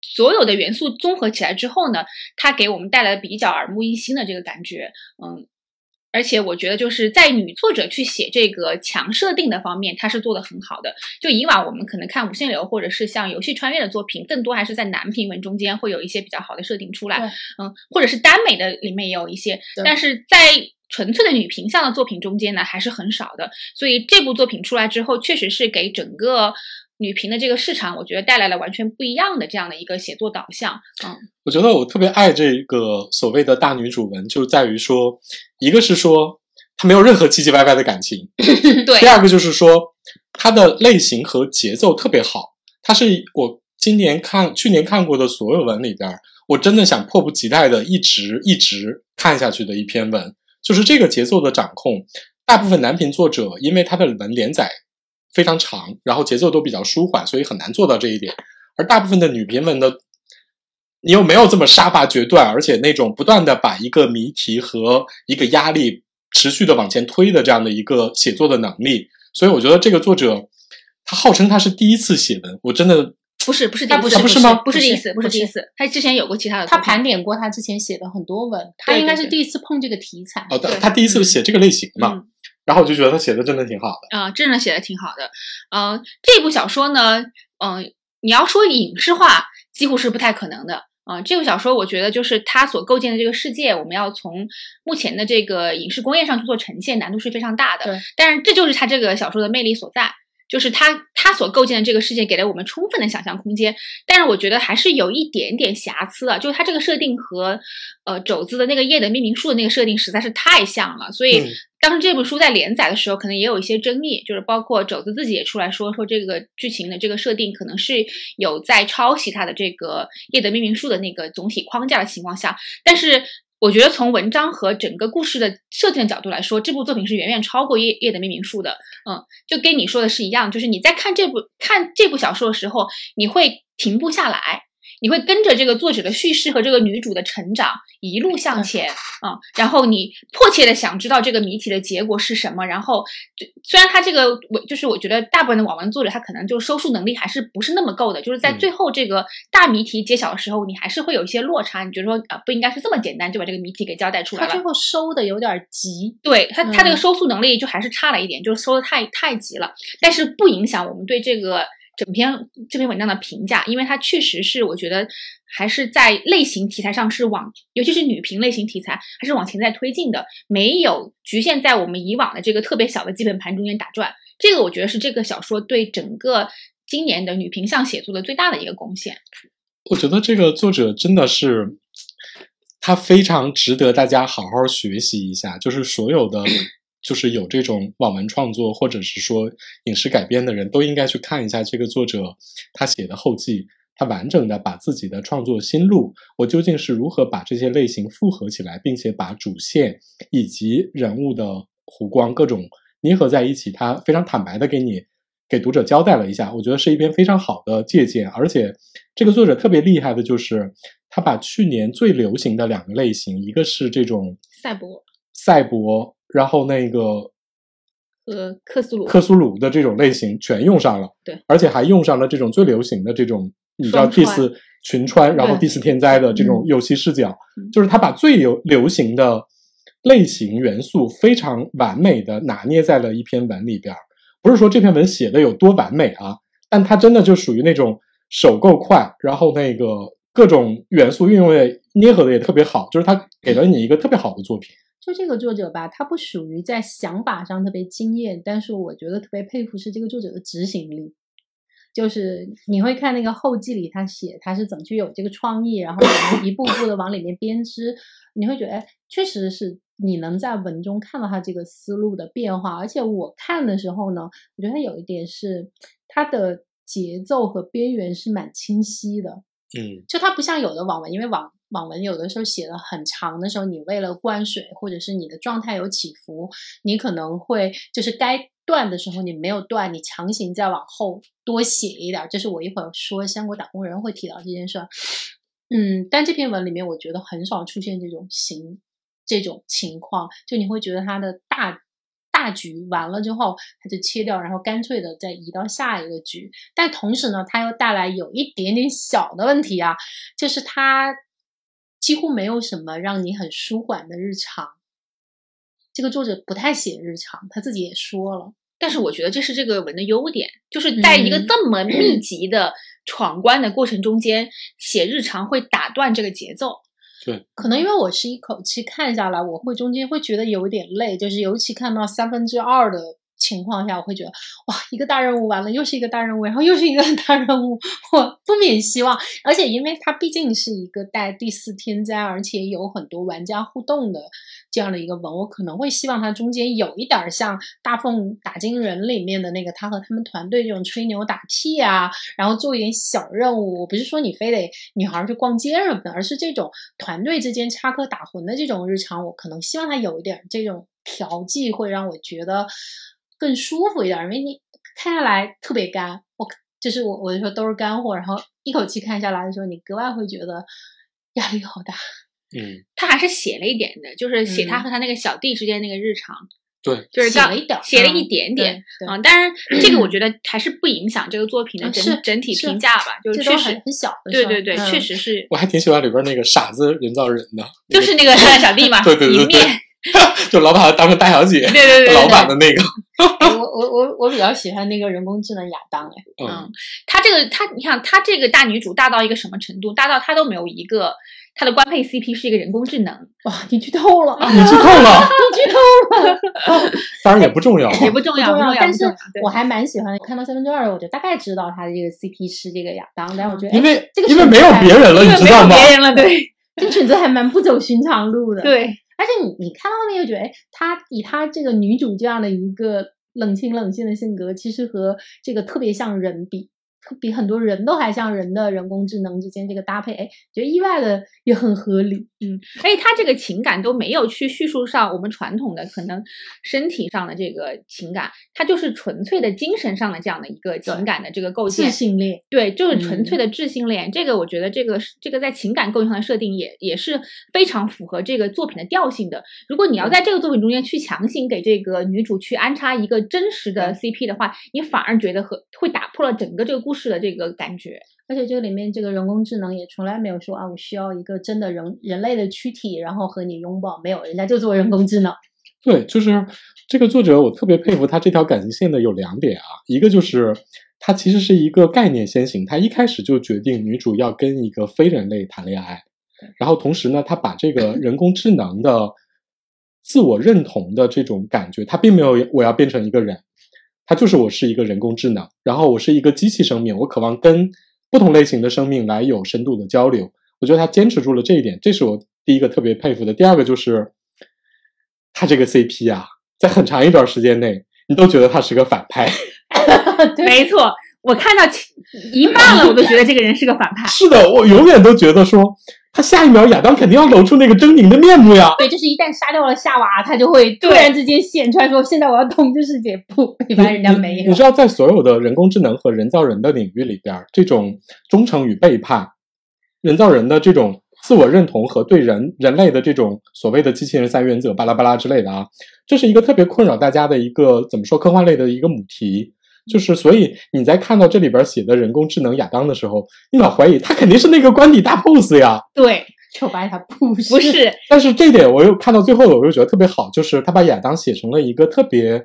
[SPEAKER 4] 所有的元素综合起来之后呢，它给我们带来比较耳目一新的这个感觉。嗯，而且我觉得就是在女作者去写这个强设定的方面，她是做的很好的。就以往我们可能看无限流或者是像游戏穿越的作品，更多还是在男频文中间会有一些比较好的设定出来，嗯，或者是耽美的里面也有一些，但是在纯粹的女频向的作品中间呢，还是很少的。所以这部作品出来之后，确实是给整个女频的这个市场，我觉得带来了完全不一样的这样的一个写作导向。嗯，
[SPEAKER 3] 我觉得我特别爱这个所谓的大女主文，就在于说，一个是说她没有任何唧唧歪歪的感情，
[SPEAKER 4] 对
[SPEAKER 3] 第，二个就是说它的类型和节奏特别好。它是我今年看、去年看过的所有文里边儿，我真的想迫不及待的一直一直看下去的一篇文，就是这个节奏的掌控。大部分男频作者因为他的文连载非常长，然后节奏都比较舒缓，所以很难做到这一点。而大部分的女频文呢，你又没有这么杀伐决断，而且那种不断的把一个谜题和一个压力持续的往前推的这样的一个写作的能力，所以我觉得这个作者他号称他是第一次写文，我真的
[SPEAKER 4] 不是不是第
[SPEAKER 2] 他
[SPEAKER 4] 一次，
[SPEAKER 2] 不是不是
[SPEAKER 3] 吗？
[SPEAKER 4] 不是第一次，
[SPEAKER 2] 不是
[SPEAKER 4] 第一次，他之前有过其他的
[SPEAKER 2] 他盘点过他之前写的很多文，他应该是第一次碰这个题材。
[SPEAKER 3] 哦，他他第一次写这个类型嘛，
[SPEAKER 4] 嗯
[SPEAKER 3] 然后我就觉得他写的真的挺好的。
[SPEAKER 4] 啊、真的写的挺好的。呃，这部小说呢，嗯、你要说影视化，几乎是不太可能的。啊、这部小说我觉得就是它所构建的这个世界，我们要从目前的这个影视工业上去做呈现，难度是非常大的。
[SPEAKER 2] 对，
[SPEAKER 4] 但是这就是它这个小说的魅力所在，就是他他所构建的这个世界给了我们充分的想象空间。但是我觉得还是有一点点瑕疵啊，就是它这个设定和呃肘子的那个夜的命名术的那个设定实在是太像了，所以。
[SPEAKER 3] 嗯
[SPEAKER 4] 当时这本书在连载的时候，可能也有一些争议，就是包括肘子自己也出来说，说这个剧情的这个设定可能是有在抄袭他的这个《夜的命名术》的那个总体框架的情况下，但是我觉得从文章和整个故事的设定的角度来说，这部作品是远远超过《夜夜的命名术》的。嗯，就跟你说的是一样，就是你在看这部看这部小说的时候，你会停不下来。你会跟着这个作者的叙事和这个女主的成长一路向前啊、然后你迫切的想知道这个谜题的结果是什么。然后，虽然他这个我就是我觉得大部分的网文作者他可能就收束能力还是不是那么够的，就是在
[SPEAKER 3] 嗯
[SPEAKER 4] 最后这个大谜题揭晓的时候，你还是会有一些落差。你觉得说啊、不应该是这么简单就把这个谜题给交代出来了
[SPEAKER 2] 他最。后收的有点急，
[SPEAKER 4] 对他，他这个
[SPEAKER 2] 嗯
[SPEAKER 4] 收束能力就还是差了一点，就是收的太太急了。但是不影响我们对这个整篇这篇文章的评价，因为它确实是我觉得还是在类型题材上是往，尤其是女频类型题材，还是往前在推进的，没有局限在我们以往的这个特别小的基本盘中间打转。这个我觉得是这个小说对整个今年的女频向写作的最大的一个贡献。
[SPEAKER 3] 我觉得这个作者真的是，他非常值得大家好好学习一下。就是所有的，就是有这种网文创作或者是说影视改编的人都应该去看一下这个作者他写的后记，他完整的把自己的创作心路，我究竟是如何把这些类型复合起来，并且把主线以及人物的弧光各种捏合在一起，他非常坦白的给你。给读者交代了一下，我觉得是一篇非常好的借鉴，而且这个作者特别厉害的就是他把去年最流行的两个类型，一个是这种
[SPEAKER 4] 赛博
[SPEAKER 3] 赛博，然后那个
[SPEAKER 4] 呃克苏鲁
[SPEAKER 3] 克苏鲁的这种类型全用上了，
[SPEAKER 4] 对，
[SPEAKER 3] 而且还用上了这种最流行的这种，你知道第四群穿，然后
[SPEAKER 2] 对
[SPEAKER 3] 第四天灾的这种游戏视角，
[SPEAKER 4] 嗯
[SPEAKER 3] 就是他把最流流行的类型元素非常完美的拿捏在了一篇文里边儿。不是说这篇文写的有多完美啊，但它真的就属于那种手够快，然后那个各种元素运用的捏合的也特别好，就是他给了你一个特别好的作品。
[SPEAKER 2] 就这个作者吧，他不属于在想法上特别惊艳，但是我觉得特别佩服是这个作者的执行力。就是你会看那个后记里，他写他是怎么去有这个创意，然后怎么一步步的往里面编织，你会觉得，哎，确实是你能在文中看到他这个思路的变化。而且我看的时候呢，我觉得他有一点是他的节奏和边缘是蛮清晰的，
[SPEAKER 3] 嗯
[SPEAKER 2] 就它不像有的网文，因为网网文有的时候写的很长的时候，你为了灌水或者是你的状态有起伏，你可能会就是该断的时候你没有断，你强行再往后多写一点儿。这是我一会儿说香国打工人会提到这件事儿。嗯，但这篇文里面我觉得很少出现这种形这种情况，就你会觉得它的大。大局完了之后，它就切掉，然后干脆的再移到下一个局。但同时呢，它又带来有一点点小的问题啊，就是它几乎没有什么让你很舒缓的日常。这个作者不太写日常，他自己也说了。
[SPEAKER 4] 但是我觉得这是这个文的优点，就是在一个
[SPEAKER 2] 嗯
[SPEAKER 4] 这么密集的闯关的过程中间，写日常会打断这个节奏。
[SPEAKER 2] 对可能因为我是一口气看下来，我会中间会觉得有一点累，就是尤其看到三分之二的情况下，我会觉得哇，一个大任务完了，又是一个大任务，然后又是一个 大任务，我不免希望。而且因为它毕竟是一个带第四天灾，而且有很多玩家互动的这样的一个文，我可能会希望它中间有一点像《大凤打金人》里面的那个他和他们团队这种吹牛打屁啊，然后做一点小任务。我不是说你非得女孩去逛街什么的，而是这种团队之间插科打诨的这种日常，我可能希望它有一点这种调剂，会让我觉得更舒服一点。因为你看下来特别干，我就是我我就说都是干货，然后一口气看下来的时候，你格外会觉得 压力好大。
[SPEAKER 3] 嗯，
[SPEAKER 4] 他还是写了一点的，就是写他
[SPEAKER 2] 嗯
[SPEAKER 4] 和他那个小弟之间那个日常。
[SPEAKER 3] 对，
[SPEAKER 4] 就是到
[SPEAKER 2] 写了一点
[SPEAKER 4] 写了
[SPEAKER 2] 嗯
[SPEAKER 4] 一点点。啊，当然 这个我觉得还是不影响这个作品的整整体评价吧，就
[SPEAKER 2] 是
[SPEAKER 4] 确实
[SPEAKER 2] 都很很小的
[SPEAKER 4] 对对对，
[SPEAKER 2] 嗯
[SPEAKER 4] 确实是，
[SPEAKER 3] 我还挺喜欢里边那个傻子人造人的，
[SPEAKER 4] 就是那个 小弟嘛，
[SPEAKER 3] 对对对对
[SPEAKER 4] 一面，
[SPEAKER 3] 就老把她当成大小姐，
[SPEAKER 4] 对对对对，
[SPEAKER 3] 老板的那个，
[SPEAKER 2] 哎我我我我比较喜欢那个人工智能亚当，哎，
[SPEAKER 3] 嗯，
[SPEAKER 4] 她这个她，你看她这个大女主大到一个什么程度？大到她都没有一个她的官配 CP 是一个人工智能，
[SPEAKER 2] 哇，你剧透了，
[SPEAKER 3] 你剧透了，
[SPEAKER 2] 你剧透了，
[SPEAKER 3] 当然也不重要啊，
[SPEAKER 4] 也不重要，
[SPEAKER 2] 不重要，但是我还蛮喜欢的。看到三分之二，我就大概知道她的这个 CP 是这个亚当，但我觉得
[SPEAKER 3] 因为
[SPEAKER 2] 哎这个
[SPEAKER 3] 因为没有别人了，
[SPEAKER 4] 因为没有
[SPEAKER 3] 你知道吗？
[SPEAKER 4] 别人了，对
[SPEAKER 2] 这个裙子还蛮不走寻常路的。，
[SPEAKER 4] 对，
[SPEAKER 2] 而且你你看到后面又觉得，哎，她以她这个女主这样的一个冷清冷静的性格，其实和这个特别像人比。比很多人都还像人的人工智能之间这个搭配，哎，觉得意外的也很合理。
[SPEAKER 4] 而且他这个情感都没有去叙述上我们传统的可能身体上的这个情感，它就是纯粹的精神上的这样的一个情感的这个构
[SPEAKER 2] 自
[SPEAKER 4] 建。
[SPEAKER 2] 性恋，
[SPEAKER 4] 对，就是纯粹
[SPEAKER 2] 嗯
[SPEAKER 4] 的智性恋，这个我觉得这个这个在情感构建上的设定也也是非常符合这个作品的调性的。如果你要在这个作品中间去强行给这个女主去安插一个真实的 CP 的话，你反而觉得和会打破了整个这个故事的这个感觉。
[SPEAKER 2] 而且这个里面这个人工智能也从来没有说啊，我需要一个真的人人类的躯体，然后和你拥抱，没有，人家就做人工智能。
[SPEAKER 3] 对，就是这个作者，我特别佩服他这条感情线的有两点啊，一个就是他其实是一个概念先行，他一开始就决定女主要跟一个非人类谈恋爱，然后同时呢，他把这个人工智能的自我认同的这种感觉，他并没有我要变成一个人，他就是我是一个人工智能，然后我是一个机器生命，我渴望跟不同类型的生命来有深度的交流。我觉得他坚持住了这一点，这是我第一个特别佩服的。第二个就是他这个 CP 啊，在很长一段时间内，你都觉得他是个反派。
[SPEAKER 2] 对，
[SPEAKER 4] 没错，我看到一半了，我都觉得这个人是个反派。
[SPEAKER 3] 是的，我永远都觉得说，他下一秒亚当肯定要露出那个狰狞的面目呀。
[SPEAKER 2] 对，就是一旦杀掉了夏娃，他就会突然之间显出来说：“现在我要统治世界。”不，一般人家没有
[SPEAKER 3] 你你知。道，在所有的人工智能和人造人的领域里边儿，这种忠诚与背叛，人造人的这种自我认同和对人人类的这种所谓的机器人三原则巴拉巴拉之类的啊，这是一个特别困扰大家的一个怎么说科幻类的一个母题。就是，所以你在看到这里边写的人工智能亚当的时候，你老怀疑他肯定是那个官邸大 boss 呀。
[SPEAKER 4] 对，
[SPEAKER 2] 就发现他不是，
[SPEAKER 4] 不是，
[SPEAKER 3] 但是这点我又看到最后了，我又觉得特别好，就是他把亚当写成了一个特别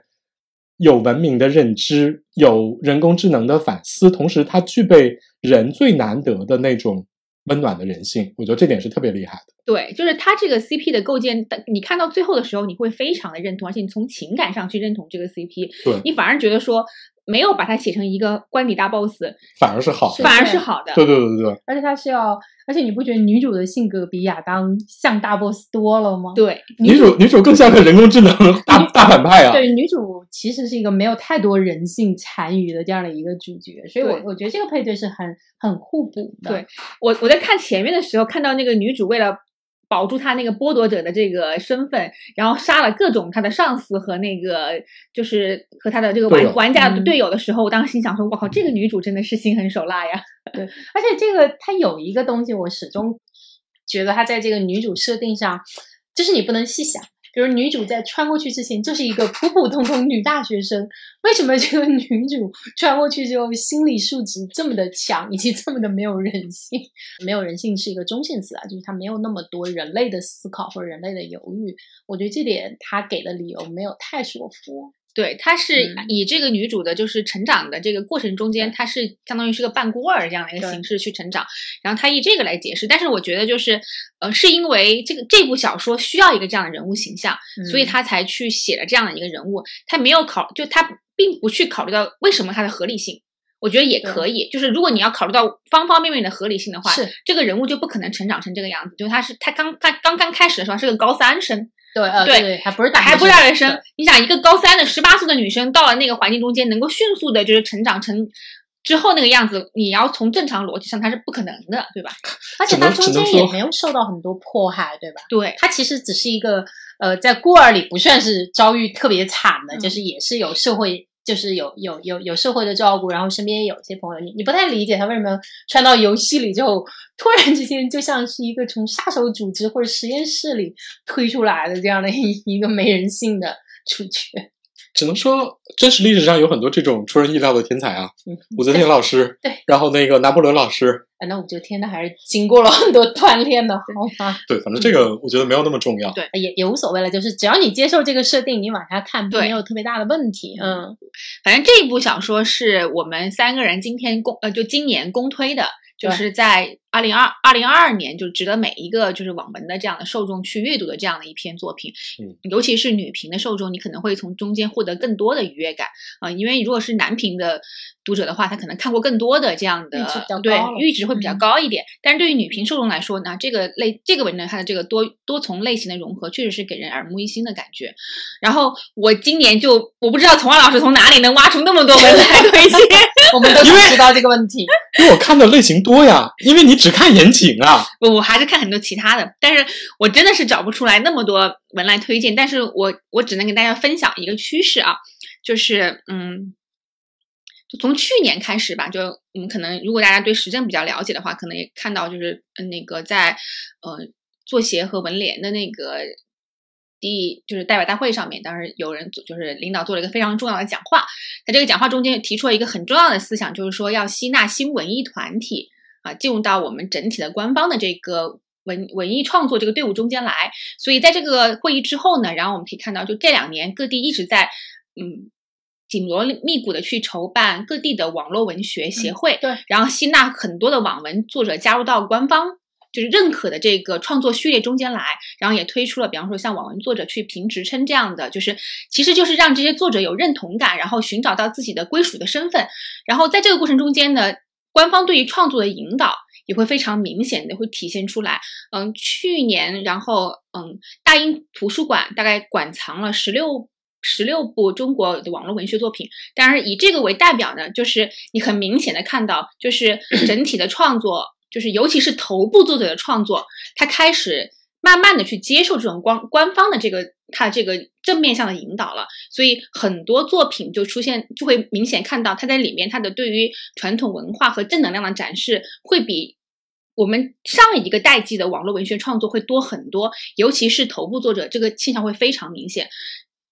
[SPEAKER 3] 有文明的认知，有人工智能的反思，同时他具备人最难得的那种温暖的人性。我觉得这点是特别厉害的。
[SPEAKER 4] 对，就是他这个 CP 的构建，你看到最后的时候，你会非常的认同，而且你从情感上去认同这个 CP，
[SPEAKER 3] 对，
[SPEAKER 4] 你反而觉得说没有把它写成一个官邸大 boss，
[SPEAKER 3] 反而是好的。
[SPEAKER 4] 反而是好的。
[SPEAKER 3] 对对对对对，
[SPEAKER 2] 而且他是要，而且你不觉得女主的性格比亚当像大 boss 多了吗？
[SPEAKER 4] 对，
[SPEAKER 3] 女主女主更像个人工智能大大反派啊。
[SPEAKER 2] 对，女主其实是一个没有太多人性残余的这样的一个主角，所以我我觉得这个配对是很很互补的。
[SPEAKER 4] 对我我在看前面的时候，看到那个女主为了保住他那个剥夺者的这个身份，然后杀了各种他的上司和那个就是和他的这个玩玩家的
[SPEAKER 2] 嗯
[SPEAKER 4] 队友的时候，我当时心想说，我靠，这个女主真的是心狠手辣呀！
[SPEAKER 2] 对而且这个她有一个东西，我始终觉得他在这个女主设定上，就是你不能细想。比如女主在穿过去之前就是一个普普通通女大学生，为什么这个女主穿过去之后心理素质这么的强，以及这么的没有人性？没有人性是一个中性词啊，就是她没有那么多人类的思考或者人类的犹豫。我觉得这点她给的理由没有太说服。
[SPEAKER 4] 对，她是
[SPEAKER 2] 嗯
[SPEAKER 4] 以这个女主的就是成长的这个过程中间，她是相当于是个半孤儿这样的一个形式去成长，然后她以这个来解释。但是我觉得就是，呃，是因为这个这部小说需要一个这样的人物形象，所以
[SPEAKER 2] 嗯
[SPEAKER 4] 他才去写了这样的一个人物。他没有考，就他并不去考虑到为什么他的合理性。我觉得也可以，就是如果你要考虑到方方面面的合理性的话，
[SPEAKER 2] 是
[SPEAKER 4] 这个人物就不可能成长成这个样子。就他是他刚他刚刚开始的时候是个高三生，
[SPEAKER 2] 对，呃，
[SPEAKER 4] 对
[SPEAKER 2] 对，还不是大
[SPEAKER 4] 还不是
[SPEAKER 2] 学
[SPEAKER 4] 大学生。你想，一个高三的十八岁的女生到了那个环境中间，能够迅速的就是成长成之后那个样子，你要从正常逻辑上，它是不可能的，对吧？
[SPEAKER 2] 而且她中间也没有受到很多迫害，对吧？
[SPEAKER 4] 对，
[SPEAKER 2] 她其实只是一个呃，在孤儿里不算是遭遇特别惨的，
[SPEAKER 4] 嗯
[SPEAKER 2] 就是也是有社会，就是有有有有社会的照顾，然后身边有一些朋友，你你不太理解他为什么穿到游戏里之后，突然之间就像是一个从杀手组织或者实验室里推出来的这样的一一个没人性的主角。
[SPEAKER 3] 只能说真实历史上有很多这种出人意料的天才啊，
[SPEAKER 2] 嗯，
[SPEAKER 3] 武则天老师，
[SPEAKER 2] 对，
[SPEAKER 3] 然后那个拿破仑老师，
[SPEAKER 2] 啊那武则天呢还是经过了很多锻炼的，好吗？
[SPEAKER 3] 对，反正这个我觉得没有那么重要。
[SPEAKER 4] 对
[SPEAKER 2] 也也无所谓了，就是只要你接受这个设定，你往下看，并没有特别大的问题。嗯，
[SPEAKER 4] 反正这一部小说是我们三个人今天公呃，就今年公推的，就是在二零二二零二二年，就值得每一个就是网文的这样的受众去阅读的这样的一篇作品。
[SPEAKER 3] 嗯，
[SPEAKER 4] 尤其是女频的受众，你可能会从中间获得更多的愉悦感啊、因为如果是男频的读者的话，他可能看过更多的这样的对阈值会比较
[SPEAKER 2] 嗯
[SPEAKER 4] 高一点。但是对于女频受众来说呢，这个类这个文章，它的这个多多重类型的融合，确实是给人耳目一新的感觉。然后我今年就我不知道童话老师从哪里能挖出那么多文来推荐。
[SPEAKER 2] 我们都想知道这个问题。
[SPEAKER 3] 因为我看的类型多呀，因为你只看言情啊。
[SPEAKER 4] 我我还是看很多其他的，但是我真的是找不出来那么多文来推荐。但是我我只能跟大家分享一个趋势啊，就是嗯，就从去年开始吧，就我们，可能如果大家对时政比较了解的话，可能也看到就是嗯那个在呃作协和文联的那个。第就是代表大会上面，当时有人做就是领导做了一个非常重要的讲话，在这个讲话中间提出了一个很重要的思想，就是说要吸纳新文艺团体，啊，进入到我们整体的官方的这个文文艺创作这个队伍中间来。所以在这个会议之后呢，然后我们可以看到，就这两年各地一直在嗯紧锣密鼓的去筹办各地的网络文学协会，
[SPEAKER 2] 对，
[SPEAKER 4] 然后吸纳很多的网文作者加入到官方。就是认可的这个创作序列中间来，然后也推出了，比方说像网文作者去评职称这样的，就是其实就是让这些作者有认同感，然后寻找到自己的归属的身份，然后在这个过程中间呢，官方对于创作的引导也会非常明显的会体现出来。嗯，去年然后嗯，大英图书馆大概馆藏了十六十六部中国的网络文学作品，当然以这个为代表呢，就是你很明显的看到，就是 整体的创作，就是尤其是头部作者的创作，他开始慢慢的去接受这种官官方的这个他这个正面向的引导了，所以很多作品就出现，就会明显看到他在里面他的对于传统文化和正能量的展示会比。我们上一个代际的网络文学创作会多很多，尤其是头部作者，这个现象会非常明显。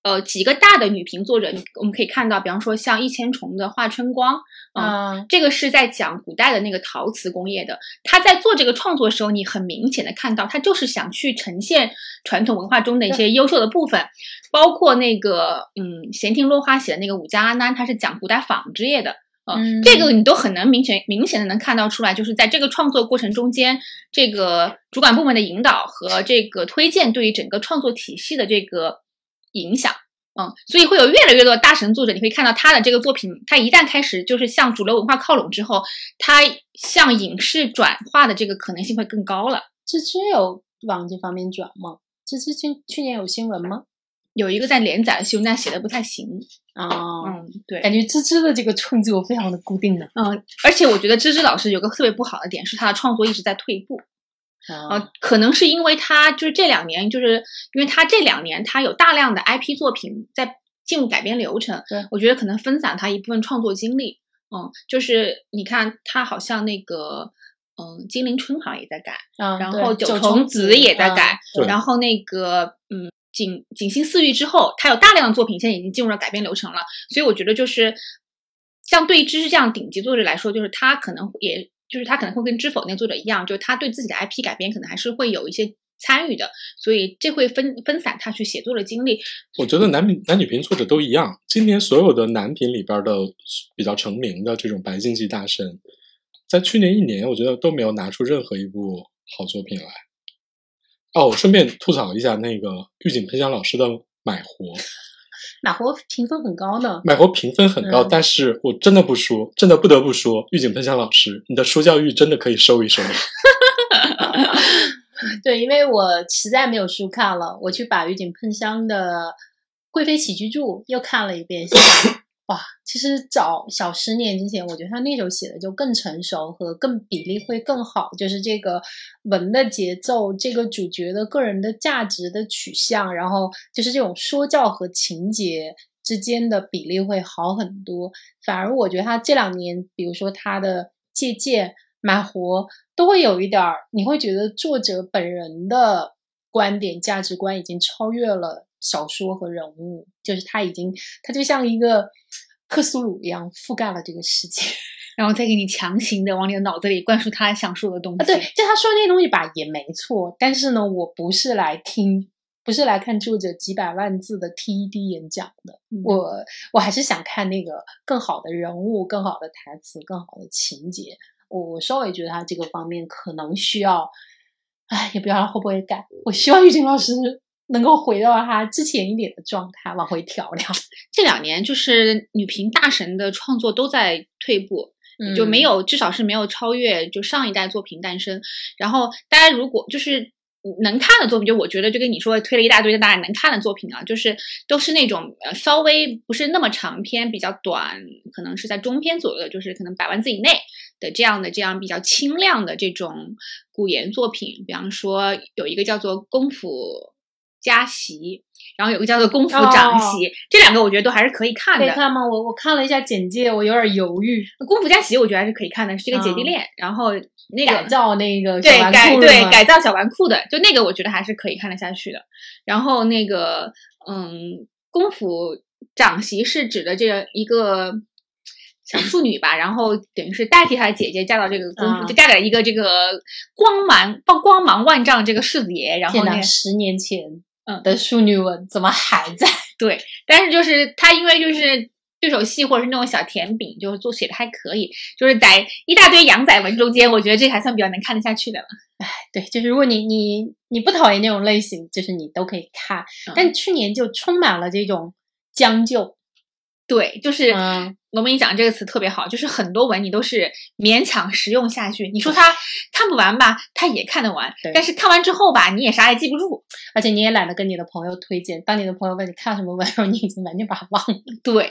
[SPEAKER 4] 呃，几个大的女评作者，你我们可以看到，比方说像一千重的华春光，嗯，
[SPEAKER 2] 嗯，
[SPEAKER 4] 这个是在讲古代的那个陶瓷工业的。他在做这个创作的时候，你很明显的看到，他就是想去呈现传统文化中的一些优秀的部分，包括那个嗯，闲庭落花写的那个武家阿难，他是讲古代纺织业的。呃
[SPEAKER 2] 嗯
[SPEAKER 4] 这个你都很能明显明显的能看到出来，就是在这个创作过程中间，这个主管部门的引导和这个推荐对于整个创作体系的这个影响。嗯，所以会有越来越多的大神作者，你会看到他的这个作品，他一旦开始就是向主流文化靠拢之后，他向影视转化的这个可能性会更高了。
[SPEAKER 2] 芝芝有往这方面转吗？芝芝去去年有新闻吗？
[SPEAKER 4] 有一个在连载的新闻，但写的不太行。
[SPEAKER 2] 啊、
[SPEAKER 4] 嗯，对，
[SPEAKER 2] 感觉芝芝的这个创作非常的固定的。
[SPEAKER 4] 嗯，而且我觉得芝芝老师有个特别不好的点是，他的创作一直在退步。
[SPEAKER 2] 啊、
[SPEAKER 4] 呃，可能是因为他就是这两年，就是因为他这两年他有大量的 IP 作品在进入改编流程，
[SPEAKER 2] 对
[SPEAKER 4] 我觉得可能分散他一部分创作精力。嗯，就是你看他好像那个，嗯，金陵春好像也在改，
[SPEAKER 2] 啊
[SPEAKER 4] 然后九重紫也在改，
[SPEAKER 3] 对。
[SPEAKER 4] 然后那个，嗯，锦锦心似玉之后，他有大量的作品现在已经进入了改编流程了，所以我觉得就是，像对于知识这样顶级作者来说，就是他可能也就是他可能会跟知否那个作者一样，就是他对自己的 IP 改编可能还是会有一些参与的，所以这会分分散他去写作的精力。
[SPEAKER 3] 我觉得男男女频作者都一样，今年所有的男频里边的比较成名的这种白金级大神，在去年一年，我觉得都没有拿出任何一部好作品来。哦，我顺便吐槽一下那个玉井喷香老师的《买活》，
[SPEAKER 2] 马活评分很高呢。
[SPEAKER 3] 买活评分很高，
[SPEAKER 2] 嗯
[SPEAKER 3] 但是我真的不说，真的不得不说，玉井喷香老师，你的说教育真的可以收一收。
[SPEAKER 2] 对，因为我实在没有书看了，我去把玉井喷香的《贵妃起居注》又看了一遍。心想哇，其实早小十年之前，我觉得他那首写的就更成熟和更比例会更好，就是这个文的节奏，这个主角的个人的价值的取向，然后就是这种说教和情节之间的比例会好很多。反而我觉得他这两年，比如说他的借鉴、买活，都会有一点儿，你会觉得作者本人的观点、价值观已经超越了小说和人物，就是他已经，他就像一个克苏鲁一样覆盖了这个世界。
[SPEAKER 4] 然后再给你强行的往你的脑子里灌输他想说的东西。
[SPEAKER 2] 啊，对，就他说那些东西吧，也没错。但是呢，我不是来听，不是来看作者几百万字的 TED 演讲的。
[SPEAKER 4] 嗯
[SPEAKER 2] 我我还是想看那个更好的人物、更好的台词、更好的情节。我我稍微觉得他这个方面可能需要，哎，也不知道他会不会改。我希望玉静老师能够回到他之前一点的状态，往回调调。
[SPEAKER 4] 这两年就是女频大神的创作都在退步，
[SPEAKER 2] 嗯
[SPEAKER 4] 就没有，至少是没有超越就上一代作品诞生。然后大家如果就是能看的作品，就我觉得就跟你说推了一大堆大家能看的作品啊，就是都是那种呃稍微不是那么长篇，比较短，可能是在中篇左右的，就是可能百万字以内的这样的这样比较轻量的这种古言作品。比方说有一个叫做《功夫家习》，然后有个叫做《功夫长习》这两个我觉得都还是可以看的。
[SPEAKER 2] 可以看吗？我我看了一下简介，我有点犹豫。
[SPEAKER 4] 功夫加习我觉得还是可以看的，是一个姐弟
[SPEAKER 2] 嗯
[SPEAKER 4] 恋，然后那个
[SPEAKER 2] 改
[SPEAKER 4] 个
[SPEAKER 2] 造那个
[SPEAKER 4] 对改对改造小纨绔的，就那个我觉得还是可以看得下去的。然后那个嗯，功夫长媳是指的这个一个小妇女吧，然后等于是代替她的姐姐嫁到这个公夫，
[SPEAKER 2] 啊
[SPEAKER 4] 就嫁给了一个这个光芒光光芒万丈这个世子爷，然后
[SPEAKER 2] 天哪，
[SPEAKER 4] 那
[SPEAKER 2] 十年前
[SPEAKER 4] 嗯
[SPEAKER 2] 的淑女文怎么还在？
[SPEAKER 4] 对，但是就是他因为就是对手戏或者是那种小甜饼，就是做写的还可以，就是在一大堆羊仔文中间，我觉得这还算比较能看得下去的了。
[SPEAKER 2] 哎对，就是如果你你你不讨厌那种类型，就是你都可以看。
[SPEAKER 4] 嗯
[SPEAKER 2] 但去年就充满了这种将就，
[SPEAKER 4] 对，就是
[SPEAKER 2] 嗯
[SPEAKER 4] 龙明讲这个词特别好，就是很多文你都是勉强实用下去。你说他看不完吧，他也看得完，但是看完之后吧，你也啥也记不住。
[SPEAKER 2] 而且你也懒得跟你的朋友推荐。当你的朋友问你看什么文的时候，你已经完全把它忘了。
[SPEAKER 4] 对，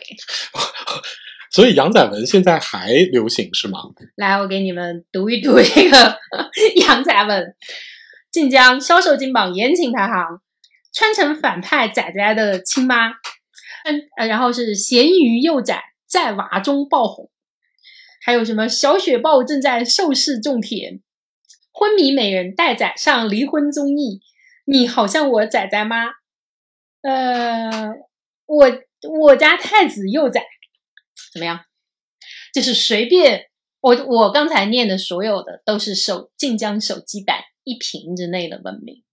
[SPEAKER 3] 所以杨仔文现在还流行是吗？
[SPEAKER 2] 来，我给你们读一读这个 杨仔文，晋江销售金榜言情排行，穿成反派仔仔的亲妈，然后是咸鱼幼崽在娃中爆红，还有什么小雪豹正在受试种田，昏迷美人带崽上离婚综艺，你好像我仔仔妈，呃，我我家太子幼崽怎么样？就是随便我我刚才念的所有的都是手晋江手机版一屏之内的文明。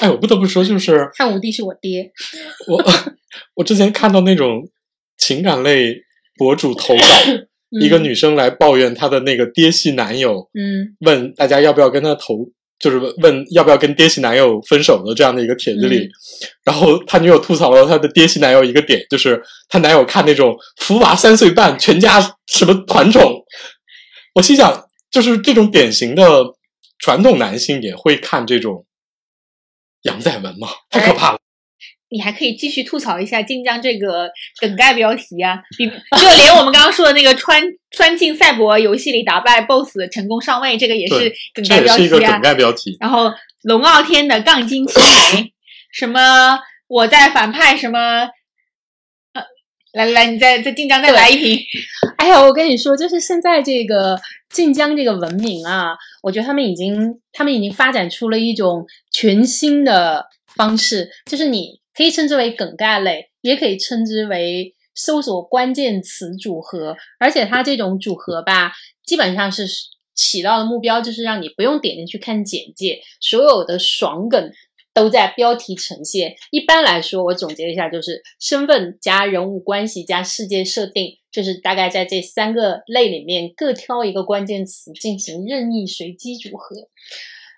[SPEAKER 3] 哎，我不得不说，就是
[SPEAKER 2] 汉武帝是我爹，
[SPEAKER 3] 我我之前看到那种情感类博主投稿，一个女生来抱怨她的那个爹系男友，
[SPEAKER 2] 嗯。
[SPEAKER 3] 问大家要不要跟她投，就是问问要不要跟爹系男友分手的这样的一个帖子里，
[SPEAKER 2] 嗯。
[SPEAKER 3] 然后她女友吐槽了她的爹系男友一个点，就是她男友看那种福娃三岁半，全家什么团宠，我心想，就是这种典型的传统男性也会看这种杨载文吗？太可怕了！
[SPEAKER 4] 你还可以继续吐槽一下晋江这个梗概标题啊，比就连我们刚刚说的那个穿穿进赛博游戏里打败 BOSS 成功上位，这个也是梗概标
[SPEAKER 3] 这也是一个
[SPEAKER 4] 题啊
[SPEAKER 3] 梗。概标题。
[SPEAKER 4] 然后龙傲天的杠精青梅，什么我在反派什么，呃，来来，你再再晋江再来一瓶。
[SPEAKER 2] 哎呀，我跟你说，就是现在这个晋江这个文明啊，我觉得他们已经他们已经发展出了一种全新的方式，就是你可以称之为梗概类，也可以称之为搜索关键词组合，而且它这种组合吧，基本上是起到的目标就是让你不用点进去看简介，所有的爽梗。都在标题呈现。一般来说，我总结一下，就是身份加人物关系加世界设定，就是大概在这三个类里面各挑一个关键词进行任意随机组合。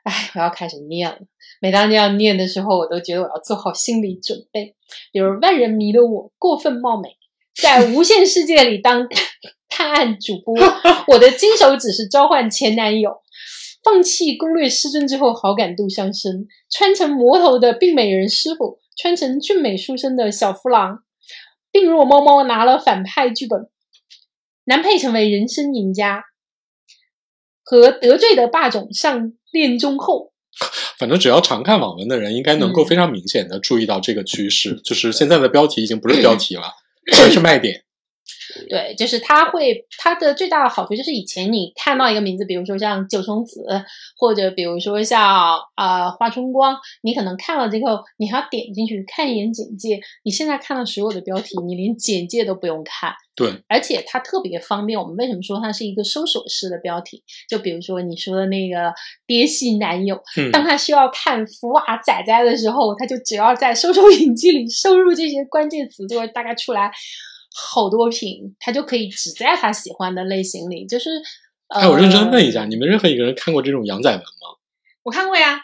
[SPEAKER 2] 哎，我要开始念了。每当这样念的时候，我都觉得我要做好心理准备。比如万人迷的我过分貌美，在无限世界里当 探案主播，我的金手指是召唤前男友。放弃攻略师尊之后，好感度上升。穿成魔头的病美人师傅，穿成俊美书生的小夫郎，病弱猫猫拿了反派剧本，男配成为人生赢家，和得罪的霸总上恋中后。
[SPEAKER 3] 反正只要常看网文的人，应该能够
[SPEAKER 2] 嗯
[SPEAKER 3] 非常明显的注意到这个趋势，就是现在的标题已经不是标题了，全是卖点。
[SPEAKER 2] 对，就是它会它的最大的好处就是以前你看到一个名字，比如说像九重紫，或者比如说像啊、呃花春光，你可能看了之后，你还要点进去看一眼简介。你现在看到所有的标题，你连简介都不用看，
[SPEAKER 3] 对，
[SPEAKER 2] 而且它特别方便。我们为什么说它是一个搜索式的标题？就比如说你说的那个爹系男友，
[SPEAKER 3] 嗯，
[SPEAKER 2] 当他需要看福娃仔仔的时候，他就只要在搜索 引擎里输入这些关键词，就会大概出来好多品，他就可以只在他喜欢的类型里。就是，呃、
[SPEAKER 3] 哎，我认真问一下，你们任何一个人看过这种羊仔文吗？
[SPEAKER 4] 我看过呀，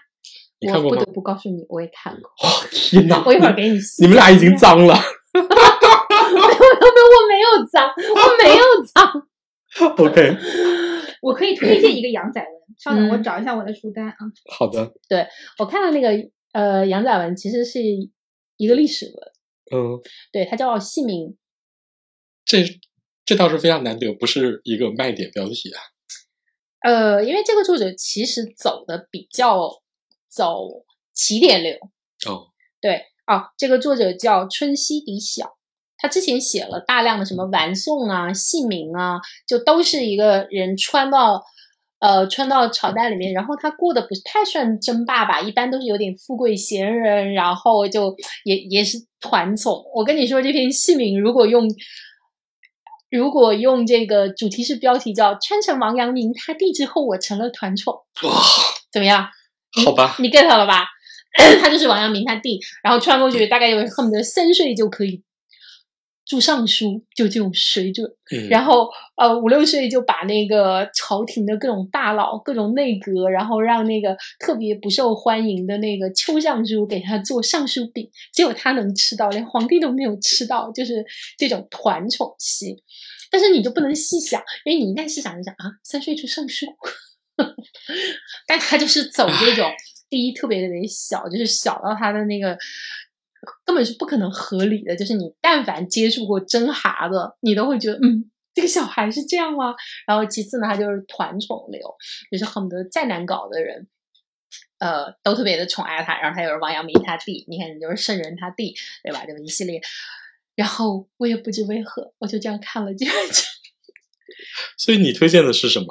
[SPEAKER 3] 你看过吗
[SPEAKER 2] 我不得？不告诉你，我也看过。
[SPEAKER 3] 哦天哪！
[SPEAKER 2] 我一会儿给你洗
[SPEAKER 3] 你们俩已经脏了。
[SPEAKER 2] 没有没有，我没有脏，我没有脏。
[SPEAKER 3] OK，
[SPEAKER 4] 我可以推荐一个羊仔文。稍等，
[SPEAKER 2] 嗯
[SPEAKER 4] 我找一下我的书单啊。
[SPEAKER 3] 好的，对
[SPEAKER 2] 我看到那个呃杨载文其实是一个历史文，
[SPEAKER 3] 嗯，
[SPEAKER 2] 对，它叫《姓名
[SPEAKER 3] 这这倒是非常难得，不是一个卖点标题啊。
[SPEAKER 2] 呃，因为这个作者其实走的比较走起点流，
[SPEAKER 3] 哦，
[SPEAKER 2] 对啊，这个作者叫春熙底晓，他之前写了大量的什么玩宋啊、姓名啊，就都是一个人穿到呃穿到朝代里面，然后他过得不太算争霸吧，一般都是有点富贵闲人，然后就也也是团宠。我跟你说，这篇姓名如果用。如果用这个主题式标题叫“穿成王阳明他弟之后，我成了团宠
[SPEAKER 3] 哇，”，
[SPEAKER 2] 怎么样？
[SPEAKER 3] 好吧，
[SPEAKER 2] 你 get 了吧？他就是王阳明他弟，然后穿过去大概有恨不得三岁就可以住尚书，就这种水准。
[SPEAKER 3] 嗯，
[SPEAKER 2] 然后呃五六岁就把那个朝廷的各种大佬、各种内阁，然后让那个特别不受欢迎的那个邱尚书给他做尚书饼，结果他能吃到，连皇帝都没有吃到，就是这种团宠戏。但是你就不能细想，因为你一旦细想一想啊，三岁就尚书，但他就是走这种第一特别的小，就是小到他的那个根本是不可能合理的。就是你但凡接触过真蛤子，你都会觉得，嗯，这个小孩是这样吗？然后其次呢，他就是团宠流，就是恨不得再难搞的人。呃，都特别的宠爱他，然后他又是王阳明他弟，你看你就是圣人他弟，对吧？这么一系列，然后我也不知为何，我就这样看了这本书。
[SPEAKER 3] 所以你推荐的是什么？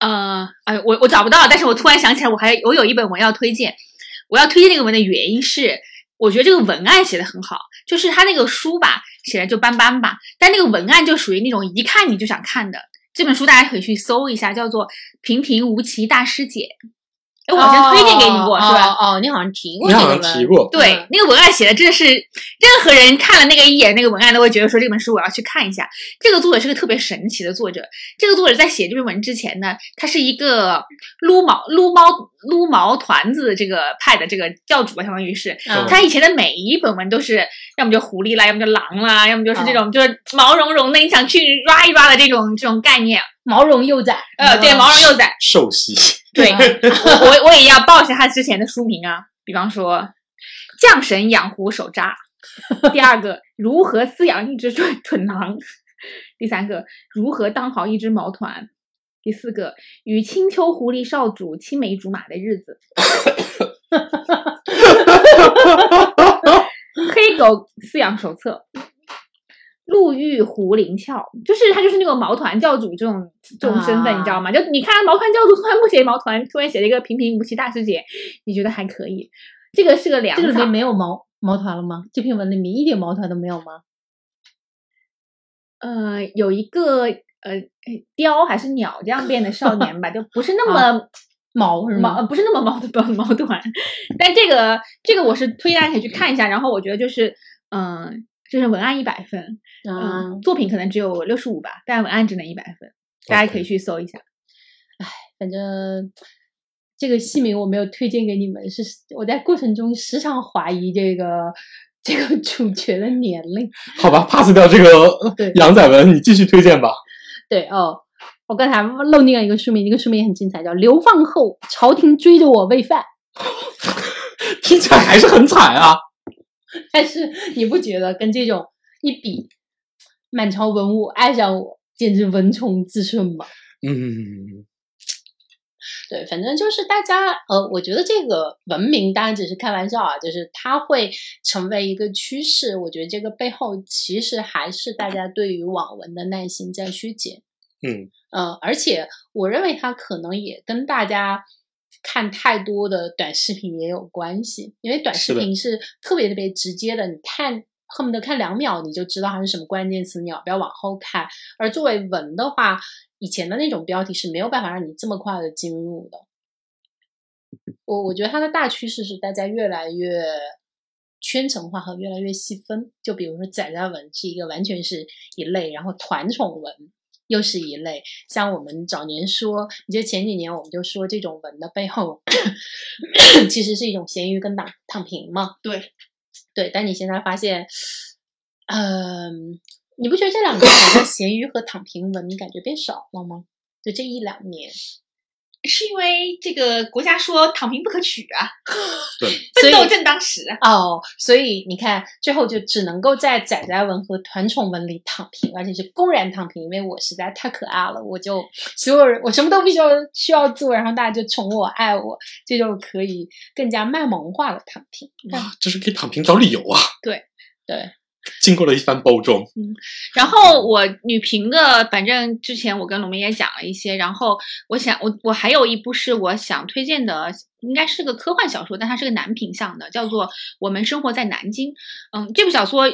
[SPEAKER 4] 呃，哎，我我找不到，但是我突然想起来，我还我有一本文要推荐。我要推荐这个文的原因是，我觉得这个文案写的很好，就是他那个书吧，写的就斑斑吧，但那个文案就属于那种一看你就想看的。这本书大家可以去搜一下，叫做《平平无奇大师姐》。哎，我好像推荐给你过，是吧？
[SPEAKER 2] 哦，哦你好像提过
[SPEAKER 3] 你好
[SPEAKER 2] 这个文，
[SPEAKER 3] 像提过，
[SPEAKER 4] 对
[SPEAKER 2] 嗯，
[SPEAKER 4] 那个文案写的真的是，任何人看了那个一眼，那个文案都会觉得说这本书我要去看一下。这个作者是个特别神奇的作者。这个作者在写这篇文之前呢，他是一个撸毛撸猫撸毛团子这个派的这个教主吧，相当于是。
[SPEAKER 2] 嗯
[SPEAKER 4] 他以前的每一本文都是要么就狐狸啦，要么就狼啦，要么就是这种、
[SPEAKER 2] 嗯
[SPEAKER 4] 就是毛茸茸的，你想去抓一抓的这种这种概念。
[SPEAKER 2] 毛绒幼崽，
[SPEAKER 4] 呃，对，毛绒幼崽。
[SPEAKER 3] 瘦西，
[SPEAKER 4] 对，我我我也要报一下他之前的书名啊，比方说《降神养狐手札》，第二个如何饲养一只蠢蠢狼，第三个如何当好一只毛团，第四个与青丘狐狸少主青梅竹马的日子，黑狗饲养手册。陆玉狐灵窍，就是他，就是那个毛团教主这种这种身份，
[SPEAKER 2] 啊
[SPEAKER 4] 你知道吗？就你看毛团教主突然不写毛团，突然写了一个平平无奇大师姐，你觉得还可以？这个是个良草
[SPEAKER 2] 这个里面，没有毛毛团了吗？这篇文里面一点毛团都没有吗？
[SPEAKER 4] 呃，有一个呃雕还是鸟这样变的少年吧，就不是那么
[SPEAKER 2] 毛是吗？
[SPEAKER 4] 毛，不是那么毛的毛毛团。但这个这个我是推荐大家可以去看一下，然后我觉得就是嗯。就是文案一百分，嗯，作品可能只有六十五吧，但文案只能一百分，大家可以去搜一下。
[SPEAKER 2] 反正这个戏名我没有推荐给你们，是我在过程中时常怀疑这个这个主角的年龄。
[SPEAKER 3] 好吧，pass 掉这个
[SPEAKER 2] 对
[SPEAKER 3] 杨仔文，你继续推荐吧。
[SPEAKER 2] 对哦，我刚才漏念了一个书名，这个书名也很精彩，叫《流放后朝廷追着我喂饭》。
[SPEAKER 3] 听起来还是很惨啊。
[SPEAKER 2] 但是你不觉得跟这种一比，满朝文武爱上我，简直文宠滋顺吗？
[SPEAKER 3] 嗯，
[SPEAKER 2] 对，反正就是大家呃，我觉得这个文明当然只是开玩笑啊，就是它会成为一个趋势。我觉得这个背后其实还是大家对于网文的耐心在削减。
[SPEAKER 3] 嗯
[SPEAKER 2] 呃，而且我认为它可能也跟大家看太多的短视频也有关系，因为短视频是特别特别直接的，你看恨不得看两秒你就知道它是什么关键词，你要不要往后看。而作为文的话，以前的那种标题是没有办法让你这么快的进入的。我我觉得它的大趋势是大家越来越圈层化和越来越细分。就比如说仔仔文是一个完全是一类，然后团宠文又是一类。像我们早年说，你记得前几年我们就说这种文的背后其实是一种咸鱼跟躺躺平嘛。
[SPEAKER 4] 对，
[SPEAKER 2] 对，但你现在发现，嗯、你不觉得这两年好像咸鱼和躺平文感觉变少了吗？就这一两年，
[SPEAKER 4] 是因为这个国家说躺平不可取啊，
[SPEAKER 3] 对，
[SPEAKER 4] 奋斗正当时啊。
[SPEAKER 2] 哦，所以你看，最后就只能够在仔仔文和团宠文里躺平，而且是公然躺平，因为我实在太可爱了，我就 所有人我什么都不需要需要做，然后大家就宠我爱我，这就可以更加卖萌化的躺平。
[SPEAKER 3] 哇，这是给躺平找理由啊！
[SPEAKER 2] 对对，
[SPEAKER 3] 经过了一番包装，嗯
[SPEAKER 4] 然后我女评的，反正之前我跟龙梅也讲了一些，然后我想我我还有一部是我想推荐的，应该是个科幻小说，但它是个男频向的，叫做《我们生活在南京》。嗯，这部小说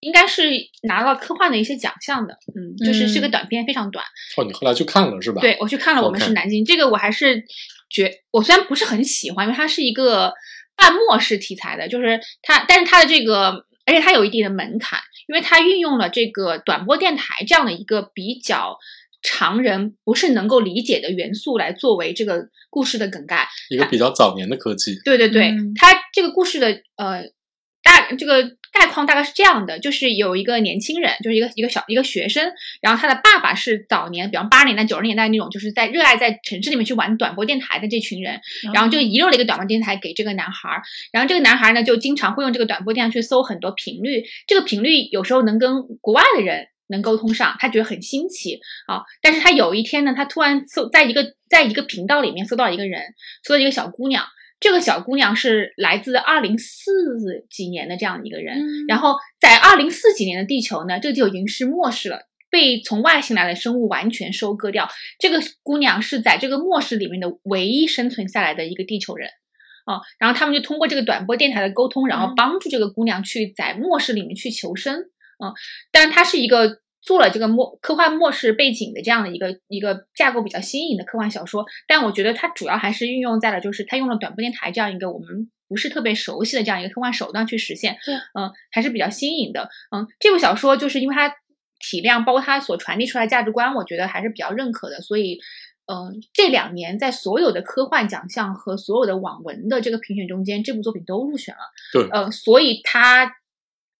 [SPEAKER 4] 应该是拿到科幻的一些奖项的，嗯，就是是个
[SPEAKER 2] 嗯
[SPEAKER 4] 短片，非常短。
[SPEAKER 3] 哦，你后来去看了是吧？，
[SPEAKER 4] 对我去看了《我们是南京》这个我还是觉，我虽然不是很喜欢，因为它是一个半末世题材的，就是它，但是它的这个，而且它有一定的门槛，因为它运用了这个短波电台这样的一个比较常人不是能够理解的元素来作为这个故事的梗概。
[SPEAKER 3] 一个比较早年的科技，
[SPEAKER 4] 对对对，
[SPEAKER 2] 嗯
[SPEAKER 4] 它这个故事的呃大这个概况大概是这样的，就是有一个年轻人，就是一个一个小一个学生，然后他的爸爸是早年，比方八十年代九十年代那种，就是在热爱在城市里面去玩短波电台的这群人，然后就遗留了一个短波电台给这个男孩儿，然后这个男孩儿呢就经常会用这个短波电台去搜很多频率，这个频率有时候能跟国外的人能沟通上，他觉得很新奇啊。但是他有一天呢，他突然搜在一个在一个频道里面搜到一个人，搜到一个小姑娘，这个小姑娘是来自二零四几年的这样一个人，
[SPEAKER 2] 嗯
[SPEAKER 4] 然后在二零四几年的地球呢，这就已经是末世了。被从外星来的生物完全收割掉。这个姑娘是在这个末世里面的唯一生存下来的一个地球人，哦，然后他们就通过这个短波电台的沟通，然后
[SPEAKER 2] 嗯
[SPEAKER 4] 帮助这个姑娘去在末世里面去求生，嗯，但是它是一个做了这个末科幻末世背景的这样的一个一个架构比较新颖的科幻小说，但我觉得它主要还是运用在了就是它用了短波电台这样一个我们不是特别熟悉的这样一个科幻手段去实现，
[SPEAKER 2] 对
[SPEAKER 4] 嗯，还是比较新颖的，嗯，这部小说就是因为它体量包括它所传递出来价值观，我觉得还是比较认可的，所以。嗯，这两年在所有的科幻奖项和所有的网文的这个评选中间，这部作品都入选了。
[SPEAKER 3] 对
[SPEAKER 4] 呃，所以它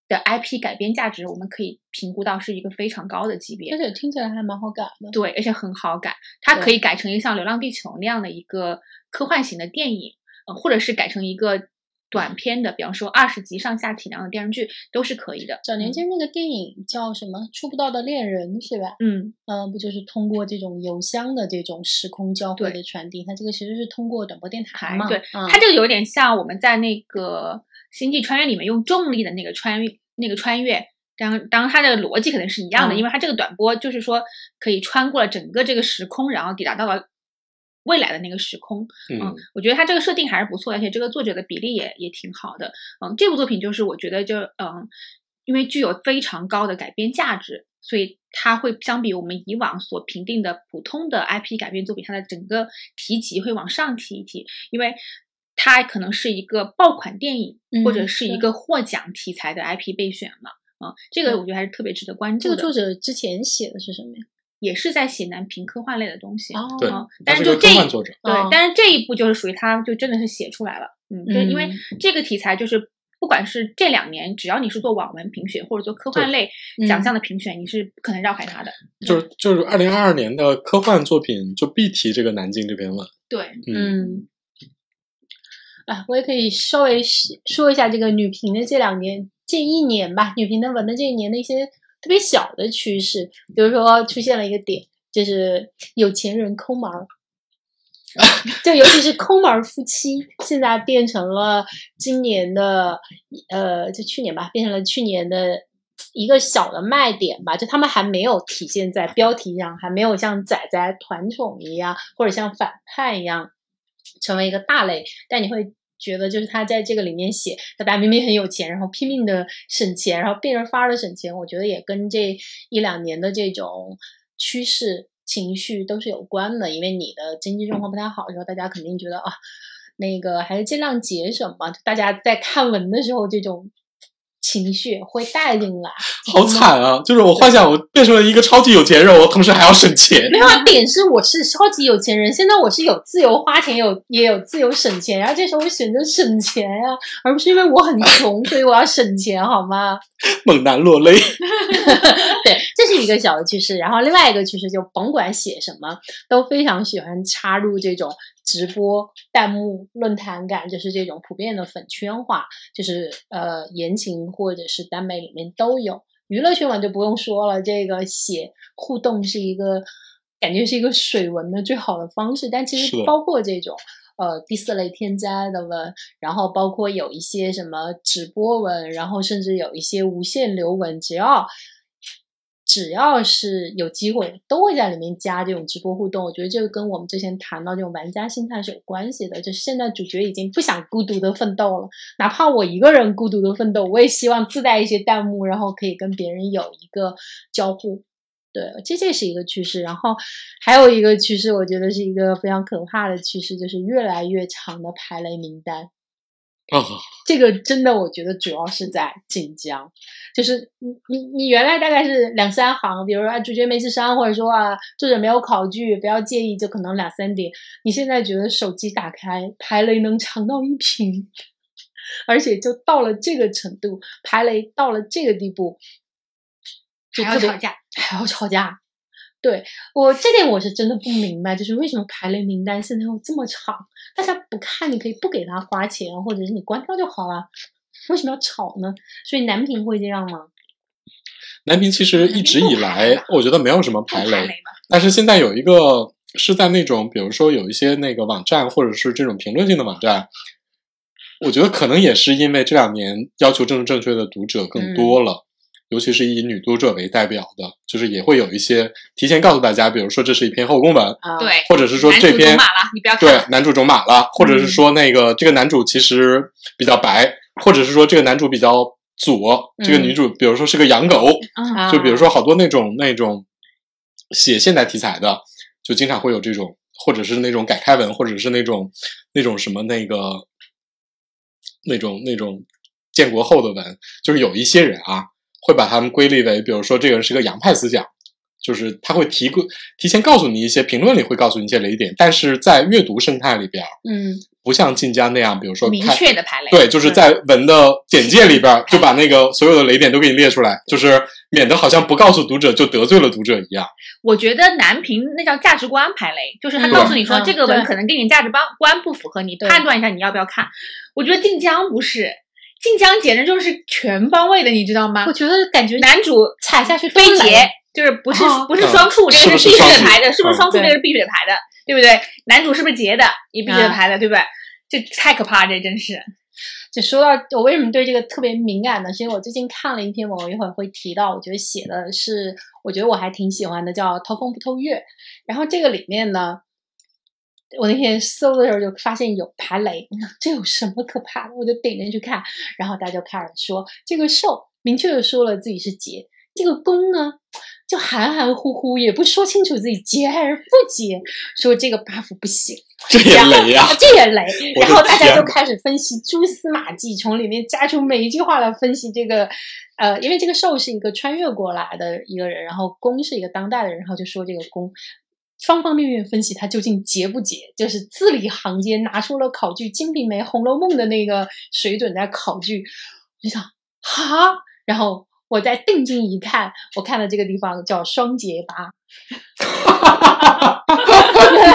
[SPEAKER 4] 的 IP 改编价值，我们可以评估到是一个非常高的级别
[SPEAKER 2] 而。且听起来还蛮好改的。
[SPEAKER 4] 对，而且很好改，它可以改成一个像《流浪地球》那样的一个科幻型的电影，呃，或者是改成一个短片的，比方说二十集上下体量的电视剧，都是可以的。
[SPEAKER 2] 早年间那个电影叫什么《触不到的恋人》是吧？
[SPEAKER 4] 嗯，
[SPEAKER 2] 嗯，不就是通过这种邮箱的这种时空交汇的传递？它这个其实是通过短波电台嘛？
[SPEAKER 4] 对，
[SPEAKER 2] 嗯
[SPEAKER 4] 它这个有点像我们在那个《星际穿越》里面用重力的那个穿越，那个穿越。当，当然，它的逻辑可能是一样的，
[SPEAKER 2] 嗯
[SPEAKER 4] 因为它这个短波就是说可以穿过了整个这个时空，然后抵达到了未来的那个时空。嗯
[SPEAKER 3] 嗯，，
[SPEAKER 4] 我觉得它这个设定还是不错的，而且这个作者的比例也也挺好的。嗯，这部作品就是我觉得就嗯，因为具有非常高的改编价值，所以它会相比我们以往所评定的普通的 IP 改编作品，它的整个提级会往上提一提，因为。它可能是一个爆款电影，或者
[SPEAKER 2] 嗯是
[SPEAKER 4] 是一个获奖题材的 IP 备选了，嗯，这个我觉得还是特别值得关注的。
[SPEAKER 2] 个作者之前写的是什么呀？
[SPEAKER 4] 也是在写男频科幻类的东西，
[SPEAKER 2] 哦
[SPEAKER 4] 但是就这一对，
[SPEAKER 2] 哦
[SPEAKER 4] 但是这一部就是属于他就真的是写出来了，嗯，就因为
[SPEAKER 2] 嗯
[SPEAKER 4] 这个题材就是不管是这两年，只要你是做网文评选或者做科幻类
[SPEAKER 2] 嗯
[SPEAKER 4] 奖项的评选，你是不可能绕开它的。
[SPEAKER 3] 就是就是二零二二年的科幻作品就必提这个南京这篇文，
[SPEAKER 4] 对，
[SPEAKER 3] 嗯，
[SPEAKER 2] 嗯，啊，我也可以稍微说一下这个女频的这两年、这一年吧，女频的文的这一年的一些特别小的趋势，比如说出现了一个点，就是有钱人抠门儿。就尤其是抠门夫妻，现在变成了今年的呃，就去年吧，变成了去年的一个小的卖点吧。就他们还没有体现在标题上，还没有像仔仔团宠一样，或者像反派一样成为一个大类。但你会觉得，就是他在这个里面写，大家明明很有钱，然后拼命的省钱，然后变着法儿的省钱。我觉得也跟这一两年的这种趋势。情绪都是有关的，因为你的经济状况不太好的时候，大家肯定觉得啊，那个还是尽量节省吧。大家在看文的时候，这种情绪会带进来。
[SPEAKER 3] 好惨啊！就是我幻想我变成了一个超级有钱人，我同时还要省钱。
[SPEAKER 2] 没有点是我是超级有钱人，现在我是有自由花钱，有也有自由省钱，然后这时候我选择省钱呀，而不是因为我很穷，所以我要省钱，好吗？
[SPEAKER 3] 猛男落泪。
[SPEAKER 2] 对，这是一个小的趋势。然后另外一个趋势，就甭管写什么，都非常喜欢插入这种直播弹幕论坛感，就是这种普遍的粉圈化，就是呃言情或者是耽美里面都有。娱乐圈嘛就不用说了，这个写互动是一个感觉是一个水文的最好的方式。但其实包括这种呃第四类添加的文，然后包括有一些什么直播文，然后甚至有一些无限流文，只要。只要是有机会，都会在里面加这种直播互动。我觉得这个跟我们之前谈到这种玩家心态是有关系的。就是现在主角已经不想孤独的奋斗了，哪怕我一个人孤独的奋斗，我也希望自带一些弹幕，然后可以跟别人有一个交互。对，这这是一个趋势。然后还有一个趋势，我觉得是一个非常可怕的趋势，就是越来越长的排雷名单。
[SPEAKER 3] 哦，
[SPEAKER 2] 这个真的，我觉得主要是在晋江，就是你你你原来大概是两三行，比如说啊主角没智商，或者说啊作者没有考据，不要介意，就可能两三点。你现在觉得手机打开排雷能长到一屏，而且就到了这个程度，排雷到了这个地步，
[SPEAKER 4] 还要吵架，
[SPEAKER 2] 还要吵架。对我这点我是真的不明白，就是为什么排雷名单现在会这么长？大家不看，你可以不给他花钱，或者是你关掉就好了，为什么要吵呢？所以男频会这样吗？
[SPEAKER 3] 男频其实一直以来，我觉得没有什么排
[SPEAKER 4] 雷，
[SPEAKER 3] 但是现在有一个是在那种，比如说有一些那个网站，或者是这种评论性的网站，我觉得可能也是因为这两年要求政治正确的读者更多了。尤其是以女读者为代表的，就是也会有一些提前告诉大家，比如说这是一篇后宫文，
[SPEAKER 4] 对，
[SPEAKER 3] 或者是说这篇
[SPEAKER 4] 马了，你不要
[SPEAKER 3] 对男主种马了，或者是说那个这个男主其实比较白，或者是说这个男主比较左，这个女主比如说是个养狗，就比如说好多那种那种写现代题材的，就经常会有这种，或者是那种改开文，或者是那种那种什么那个那种那种建国后的文，就是有一些人啊。会把他们归类为，比如说这个人是个洋派思想，就是他会提过提前告诉你一些评论里会告诉你一些雷点，但是在阅读生态里边，
[SPEAKER 2] 嗯，
[SPEAKER 3] 不像晋江那样，比如说
[SPEAKER 4] 明确的排雷，
[SPEAKER 3] 对，就是在文的简介里边 就把那个所有的雷点都给你列出来，就是免得好像不告诉读者就得罪了读者一样。
[SPEAKER 4] 我觉得南平那叫价值观排雷，就是他告诉你说这个文可能跟你价值观观不符合，你判断一下你要不要看。我觉得晋江不是。晋江简直就是全方位的，你知道吗？
[SPEAKER 2] 我觉得感觉
[SPEAKER 4] 男主
[SPEAKER 2] 踩下去
[SPEAKER 4] 飞劫，就是不是不是双处，这个是必须得排的，是不是双处这个是必须得排的，对不对？男主是不是劫的，也必须得排的，对不对？这太可怕，这真是。
[SPEAKER 2] 就说到我为什么对这个特别敏感呢？是因为我最近看了一篇文，我一会儿会提到，我觉得写的是，我觉得我还挺喜欢的，叫《偷风不偷月》。然后这个里面呢。我那天搜的时候就发现有排雷，这有什么可怕的？我就点进去看，然后大家就开始说这个受明确的说了自己是劫，这个攻呢就含含糊糊也不说清楚自己劫还是不劫，说这个 buff 不行，
[SPEAKER 3] 这也雷呀，
[SPEAKER 2] 这也雷。然后大家就开始分析蛛丝马迹，从里面加出每一句话来分析这个，呃，因为这个受是一个穿越过来的一个人，然后攻是一个当代的人，然后就说这个攻。方方面面分析它究竟结不结，就是字里行间拿出了考据《金瓶梅》《红楼梦》的那个水准在考据，我就想哈，然后我再定睛一看，我看到这个地方叫双结巴。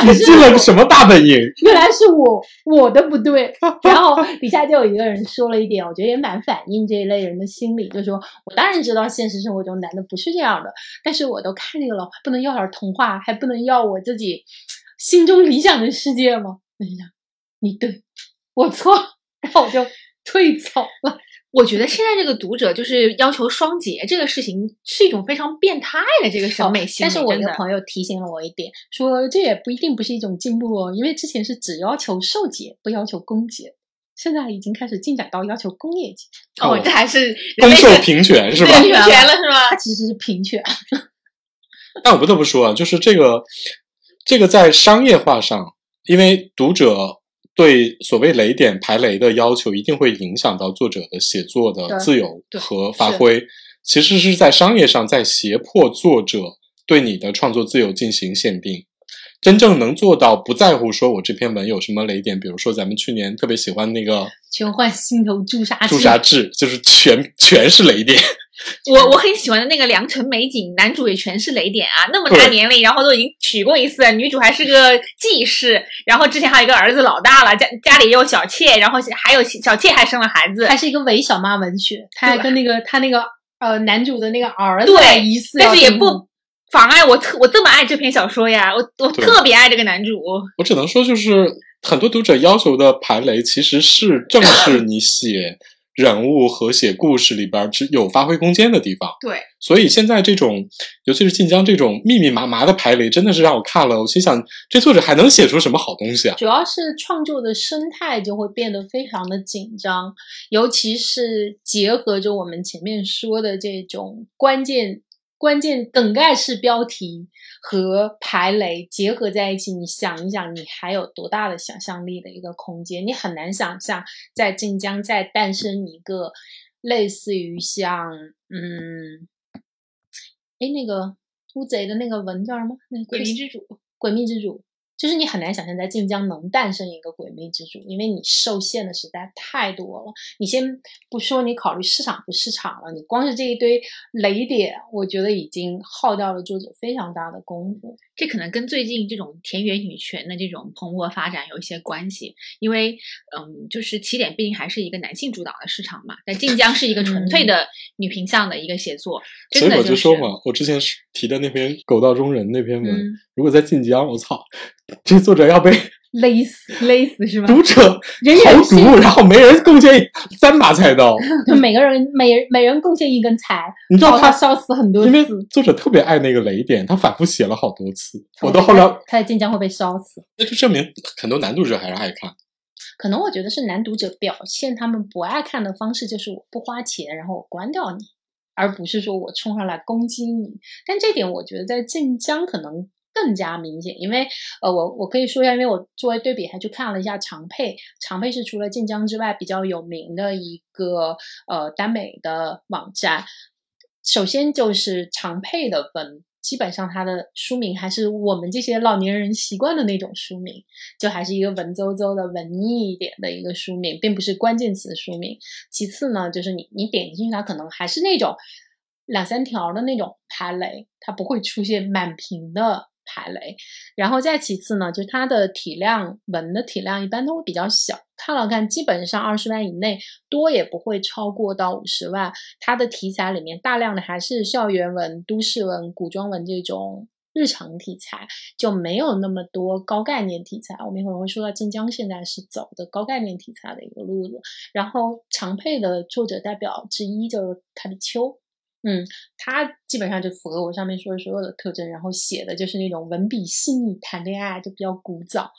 [SPEAKER 3] 你进了个什么大本营？
[SPEAKER 2] 原来是我我的不对。然后底下就有一个人说了一点，我觉得也蛮反映这一类人的心理，就说我当然知道现实生活中男的不是这样的，但是我都看这个了，不能要点童话，还不能要我自己心中理想的世界吗？我就想，你对，我错，然后我就退走了。
[SPEAKER 4] 我觉得现在这个读者就是要求双节这个事情是一种非常变态的这个审美。
[SPEAKER 2] 但是我一个朋友提醒了我一点，说这也不一定不是一种进步哦，因为之前是只要求受节，不要求公节，现在已经开始进展到要求工业节，
[SPEAKER 4] 哦，这还是人
[SPEAKER 3] 公受
[SPEAKER 4] 类的
[SPEAKER 3] 平权是吧？
[SPEAKER 4] 对平权了是吗？
[SPEAKER 2] 它其实是平权。
[SPEAKER 3] 但我不得不说啊，就是这个这个在商业化上，因为读者对所谓雷点排雷的要求，一定会影响到作者的写作的自由和发挥。其实是在商业上在胁迫作者对你的创作自由进行限定。真正能做到不在乎说我这篇文有什么雷点，比如说咱们去年特别喜欢那个
[SPEAKER 2] 全换心头朱砂
[SPEAKER 3] 朱砂痣，就是全全是雷点。
[SPEAKER 4] 我我很喜欢的那个良辰美景，男主也全是雷点啊，那么大年龄，然后都已经娶过一次，女主还是个继室，然后之前还有一个儿子老大了，家家里也有小妾，然后还有小妾还生了孩子，
[SPEAKER 2] 还是一个伪小妈文学，他还跟那个他那个呃男主的那个儿子
[SPEAKER 4] 对
[SPEAKER 2] 还疑似
[SPEAKER 4] 但是也不妨碍我特我这么爱这篇小说呀，我我特别爱这个男主，
[SPEAKER 3] 我只能说，就是很多读者要求的排雷，其实是正是你写人物和写故事里边儿只有发挥空间的地方。
[SPEAKER 4] 对，
[SPEAKER 3] 所以现在这种，尤其是晋江这种密密麻麻的排雷，真的是让我看了，我心想，这作者还能写出什么好东西啊？
[SPEAKER 2] 主要是创作的生态就会变得非常的紧张，尤其是结合着我们前面说的这种关键关键梗概式标题和排雷结合在一起，你想一想，你还有多大的想象力的一个空间？你很难想象在晋江再诞生一个类似于像嗯，哎那个乌贼的那个文叫什么？那个
[SPEAKER 4] 鬼迷之主，
[SPEAKER 2] 鬼秘之主，就是你很难想象在晋江能诞生一个鬼魅之主，因为你受限的实在太多了。你先不说你考虑市场不市场了，你光是这一堆雷点，我觉得已经耗掉了作者非常大的功夫。
[SPEAKER 4] 这可能跟最近这种田园女权的这种蓬勃发展有一些关系，因为嗯，就是起点毕竟还是一个男性主导的市场嘛，但晋江是一个纯粹的女频向的一个写作，真
[SPEAKER 3] 所以
[SPEAKER 4] 的
[SPEAKER 3] 我就是说嘛，我之前是提的那篇《狗道中人》那篇文，
[SPEAKER 4] 嗯
[SPEAKER 3] 如果在晋江，我操，这作者要被
[SPEAKER 2] 勒死，
[SPEAKER 4] 勒死是吧？
[SPEAKER 3] 读者
[SPEAKER 2] 人人
[SPEAKER 3] 投毒，然后没人贡献三把菜刀。
[SPEAKER 2] 就每个人每人每人贡献一根柴，
[SPEAKER 3] 你知道他
[SPEAKER 2] 烧死很多
[SPEAKER 3] 因为
[SPEAKER 2] 次。
[SPEAKER 3] 作者特别爱那个雷点，他反复写了好多次。我到后来，
[SPEAKER 2] 他在晋江会被烧死。
[SPEAKER 3] 那就证明很多男读者还是爱看。
[SPEAKER 2] 可能我觉得是男读者表现他们不爱看的方式，就是我不花钱，然后我关掉你，而不是说我冲上来攻击你。但这点我觉得在晋江可能更加明显，因为呃，我我可以说一下，因为我作为对比还去看了一下长佩，长佩是除了晋江之外比较有名的一个呃耽美的网站。首先就是长佩的粉。基本上，它的书名还是我们这些老年人习惯的那种书名，就还是一个文绉绉的、文艺一点的一个书名，并不是关键词书名。其次呢，就是你你点进去，它可能还是那种两三条的那种排雷，它不会出现满屏的排雷。然后再其次呢，就它的体量，文的体量一般都会比较小，看了看，基本上二十万以内，多也不会超过到五十万。它的题材里面大量的还是校园文、都市文、古装文这种。日常题材就没有那么多高概念题材，我们一会儿会说到晋江现在是走的高概念题材的一个路子。然后常配的作者代表之一就是卡比丘，嗯，他基本上就符合我上面说的所有的特征，然后写的就是那种文笔细腻、谈恋爱就比较古早。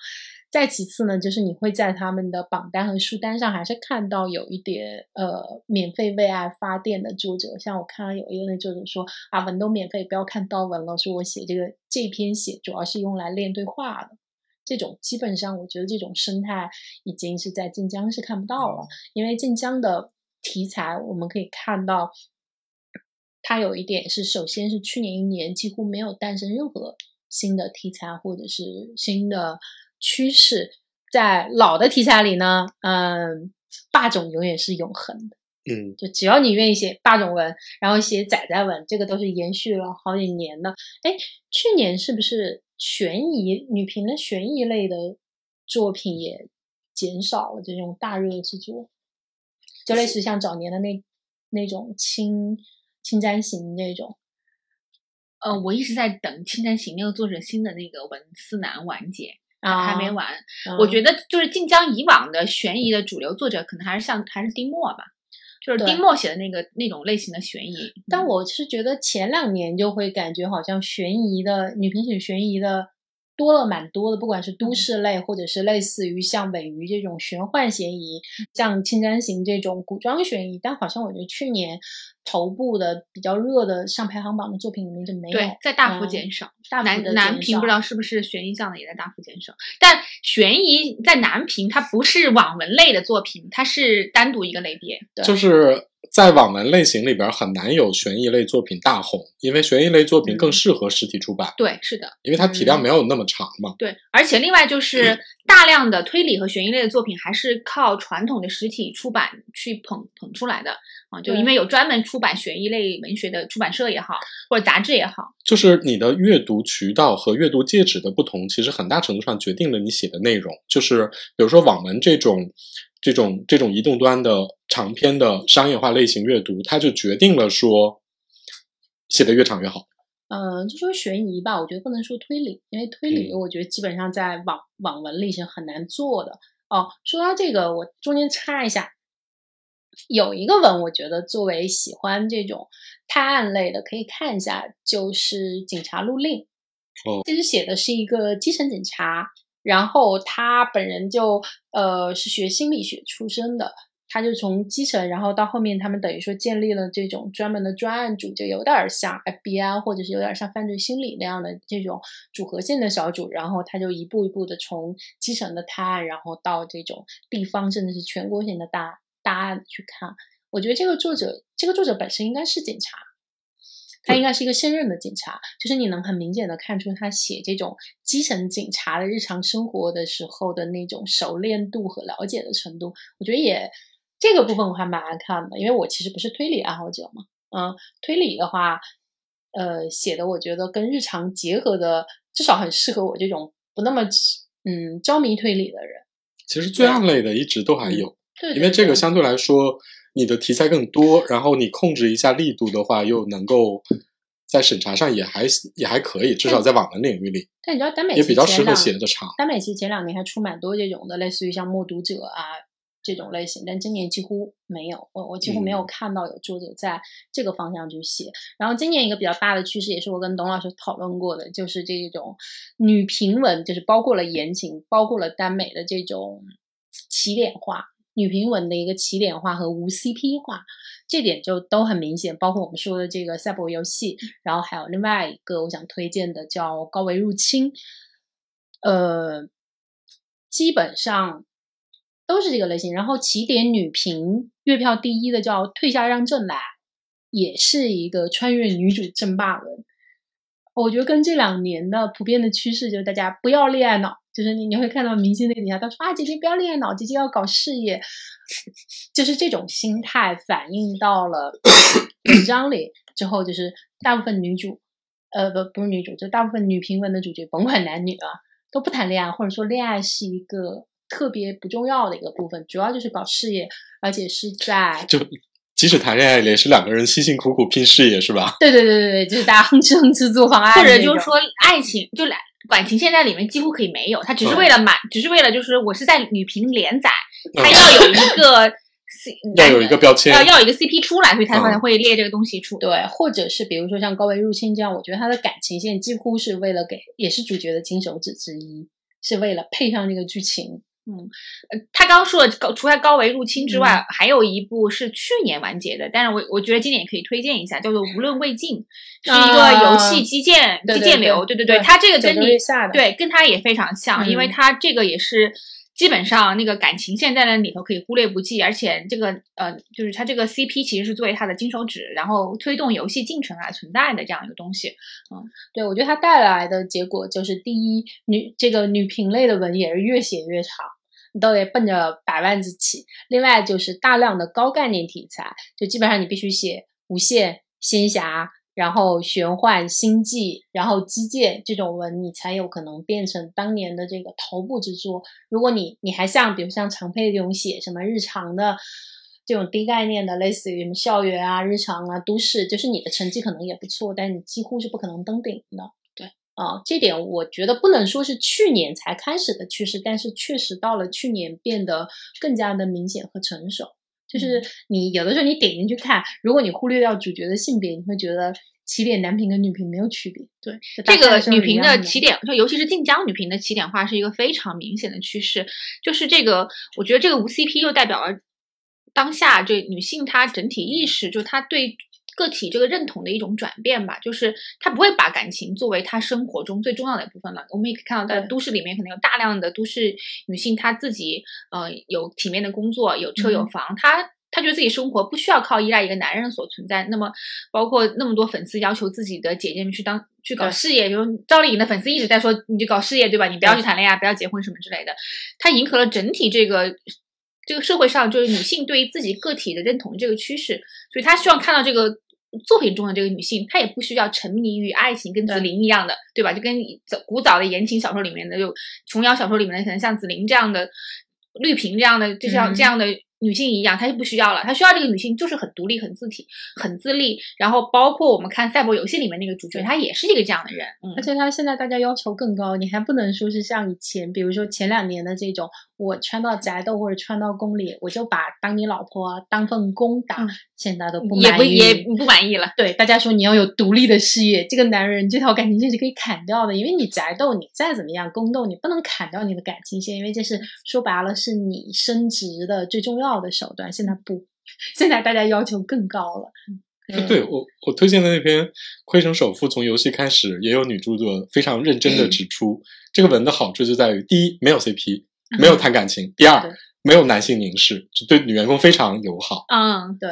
[SPEAKER 2] 再其次呢，就是你会在他们的榜单和书单上还是看到有一点呃免费为爱发电的作者，像我看到有一个那作者说啊文都免费，不要看刀文了，说我写这个这篇写主要是用来练对话的。这种基本上，我觉得这种生态已经是在晋江是看不到了，因为晋江的题材我们可以看到，它有一点是，首先是去年一年几乎没有诞生任何新的题材或者是新的趋势，在老的题材里呢，嗯，霸总永远是永恒的。
[SPEAKER 3] 嗯，
[SPEAKER 2] 就只要你愿意写霸总文，然后写仔仔文，这个都是延续了好几年的。哎，去年是不是悬疑女频的悬疑类的作品也减少了这种大热之作？就类似像早年的那那种轻轻沾型那种。
[SPEAKER 4] 呃，我一直在等《青山行》那个作者新的那个文思南完结，
[SPEAKER 2] 啊，
[SPEAKER 4] 还没完。
[SPEAKER 2] 嗯
[SPEAKER 4] 我觉得就是晋江以往的悬疑的主流作者，可能还是像还是丁墨吧，就是丁墨写的那个那种类型的悬疑。嗯
[SPEAKER 2] 但我是觉得前两年就会感觉好像悬疑的女评写悬疑的多了蛮多的，不管是都市类，或者是类似于像尾鱼这种玄幻悬疑，像《青山行》这种古装悬疑。但好像我觉得去年头部的比较热的上排行榜的作品里面就没有，
[SPEAKER 4] 对，在大幅
[SPEAKER 2] 嗯
[SPEAKER 4] 减少。
[SPEAKER 2] 大
[SPEAKER 4] 南南
[SPEAKER 2] 减少
[SPEAKER 4] 屏不知道是不是悬疑向的也在大幅减少，但悬疑在南屏它不是网文类的作品，它是单独一个类别。
[SPEAKER 2] 对
[SPEAKER 3] 就是在网文类型里边很难有悬疑类作品大红，因为悬疑类作品更适合实体出版，
[SPEAKER 4] 对，是的，
[SPEAKER 3] 因为它体量没有那么长嘛。
[SPEAKER 4] 对，而且另外就是大量的推理和悬疑类的作品还是靠传统的实体出版去捧捧出来的啊，就因为有专门出版悬疑类文学的出版社也好，或者杂志也好，
[SPEAKER 3] 就是你的阅读渠道和阅读介质的不同，其实很大程度上决定了你写的内容。就是比如说网文这种、这种、这种移动端的长篇的商业化类型阅读，它就决定了说写的越长越好。
[SPEAKER 2] 嗯，就说悬疑吧，我觉得不能说推理，因为推理
[SPEAKER 3] 嗯
[SPEAKER 2] 我觉得基本上在网网文里是很难做的。哦，说到这个，我中间插一下，有一个文，我觉得作为喜欢这种探案类的可以看一下，就是《警察录令》。
[SPEAKER 3] 哦
[SPEAKER 2] 其实写的是一个基层警察，然后他本人就呃是学心理学出身的，他就从基层，然后到后面他们等于说建立了这种专门的专案组，就有点像 FBI 或者是有点像犯罪心理那样的这种组合性的小组，然后他就一步一步的从基层的探案，然后到这种地方甚至是全国性的大大案去看。我觉得这个作者，这个作者本身应该是警察，他应该是一个现任的警察，就是你能很明显的看出他写这种基层警察的日常生活的时候的那种熟练度和了解的程度。我觉得也这个部分我还蛮爱看的，因为我其实不是推理爱好者嘛，嗯，推理的话，呃，写的我觉得跟日常结合的，至少很适合我这种不那么嗯着迷推理的人。
[SPEAKER 3] 其实罪案类的一直都还有，
[SPEAKER 2] 对，
[SPEAKER 3] 因为这个相对来说，你的题材更多，然后你控制一下力度的话，又能够在审查上也还也还可以，至少在网文领域里
[SPEAKER 2] 但你知道耽美
[SPEAKER 3] 也比较适合写的长。
[SPEAKER 2] 耽美其实前两年还出蛮多这种的，类似于像《默读者》啊这种类型，但今年几乎没有，我我几乎没有
[SPEAKER 3] 嗯
[SPEAKER 2] 看到有作者在这个方向去写。然后今年一个比较大的趋势，也是我跟董老师讨论过的，就是这种女评文，就是包括了言情，包括了耽美的这种起点化。女评文的一个起点化和无 CP 化，这点就都很明显。包括我们说的这个赛博游戏，然后还有另外一个我想推荐的叫《高维入侵》，呃，基本上都是这个类型。然后起点女评月票第一的叫《退下让正来》，也是一个穿越女主争霸文。我觉得跟这两年的普遍的趋势就是大家不要恋爱脑，就是你你会看到明星那底下他说啊姐姐不要恋爱脑，姐姐要搞事业，就是这种心态反映到了 文章里之后，就是大部分女主，呃不不是女主，就大部分女评文的主角，甭管男女啊，都不谈恋爱，或者说恋爱是一个特别不重要的一个部分，主要就是搞事业，而且是在
[SPEAKER 3] 就即使谈恋爱也是两个人辛辛苦苦拼事业，是吧？
[SPEAKER 2] 对对对对对，就是大家哼哧哼哧做方案，
[SPEAKER 4] 或者就是说爱情就来感情线在里面几乎可以没有，他只是为了满，只是为了就是我是在女频连载，他要有一个 C,
[SPEAKER 3] 要有一个标签
[SPEAKER 4] 要要有一个 CP 出来，所以他才
[SPEAKER 3] 嗯
[SPEAKER 4] 会列这个东西出。
[SPEAKER 2] 对，或者是比如说像高维入侵这样，我觉得他的感情线几乎是为了给，也是主角的金手指之一，是为了配上这个剧情。
[SPEAKER 4] 呃，他刚刚说的高，除了高维入侵之
[SPEAKER 2] 嗯
[SPEAKER 4] 外，还有一部是去年完结的，但是我我觉得今年也可以推荐一下，叫做《无论未尽》，是一个游戏基建、基建流，对对，
[SPEAKER 2] 对对
[SPEAKER 4] 它这个跟你对跟它也非常像，因为
[SPEAKER 2] 嗯
[SPEAKER 4] 它这个也是。基本上那个感情线在那里头可以忽略不计，而且这个呃，就是它这个 CP 其实是作为它的金手指，然后推动游戏进程来存在的这样一个东西。
[SPEAKER 2] 嗯对我觉得它带来的结果就是，第一，女这个女评类的文也是越写越长，你都得奔着百万字起。另外就是大量的高概念题材，就基本上你必须写无限、仙侠，然后玄幻、星际，然后基建这种文，你才有可能变成当年的这个头部之作。如果你你还像比如像常佩这种写什么日常的这种低概念的，类似于什么校园啊、日常啊、都市，就是你的成绩可能也不错，但你几乎是不可能登顶的。
[SPEAKER 4] 对
[SPEAKER 2] 啊，这点我觉得不能说是去年才开始的趋势，但是确实到了去年变得更加的明显和成熟。就是你有的时候你点进去看，如果你忽略掉主角的性别，你会觉得起点男频跟女频没有区别。
[SPEAKER 4] 对，这个女频的起点，就尤其是晋江女频的起点化是一个非常明显的趋势。就是这个，我觉得这个无 CP 又代表了当下这女性她整体意识，就她对个体这个认同的一种转变吧。就是她不会把感情作为她生活中最重要的一部分了。我们也可以看到，在都市里面，可能有大量的都市女性，她自己呃有体面的工作，有车有
[SPEAKER 2] 嗯
[SPEAKER 4] 房，她。她觉得自己生活不需要靠依赖一个男人所存在，那么包括那么多粉丝要求自己的姐姐们去当去搞事业，比如赵丽颖的粉丝一直在说你就搞事业对吧？你不要去谈恋爱，不要结婚什么之类的。她迎合了整体这个这个社会上就是女性对于自己个体的认同这个趋势，所以她希望看到这个作品中的这个女性，她也不需要沉迷于爱情，跟紫菱一样的，对吧？就跟早古早的言情小说里面的，就琼瑶小说里面的，可能像紫菱这样的、绿萍这样的，就像
[SPEAKER 2] 嗯
[SPEAKER 4] 这样的。女性一样，她就不需要了，她需要这个女性就是很独立、很自体、很自立，然后包括我们看赛博游戏里面那个主角，她也是一个这样的人，嗯
[SPEAKER 2] 而，且她现在大家要求更高，你还不能说是像以前，比如说前两年的这种，我穿到宅斗或者穿到宫里，我就把当你老婆啊当份工打，
[SPEAKER 4] 嗯
[SPEAKER 2] 现在都不满意。
[SPEAKER 4] 也不满意了。
[SPEAKER 2] 对大家说你要有独立的事业，这个男人这条感情线是可以砍掉的，因为你宅斗，你再怎么样宫斗，你不能砍掉你的感情线，因为这是说白了是你升职的最重要的手段。现在不，现在大家要求更高了。嗯
[SPEAKER 3] 对我，我推荐的那篇《亏成首富从游戏开始》，也有女著作非常认真的指出，这个文的好处就在于：第一，没有 CP，没有谈感情；第二，没有男性凝视，就对女员工非常友好。
[SPEAKER 4] 嗯，
[SPEAKER 2] 对，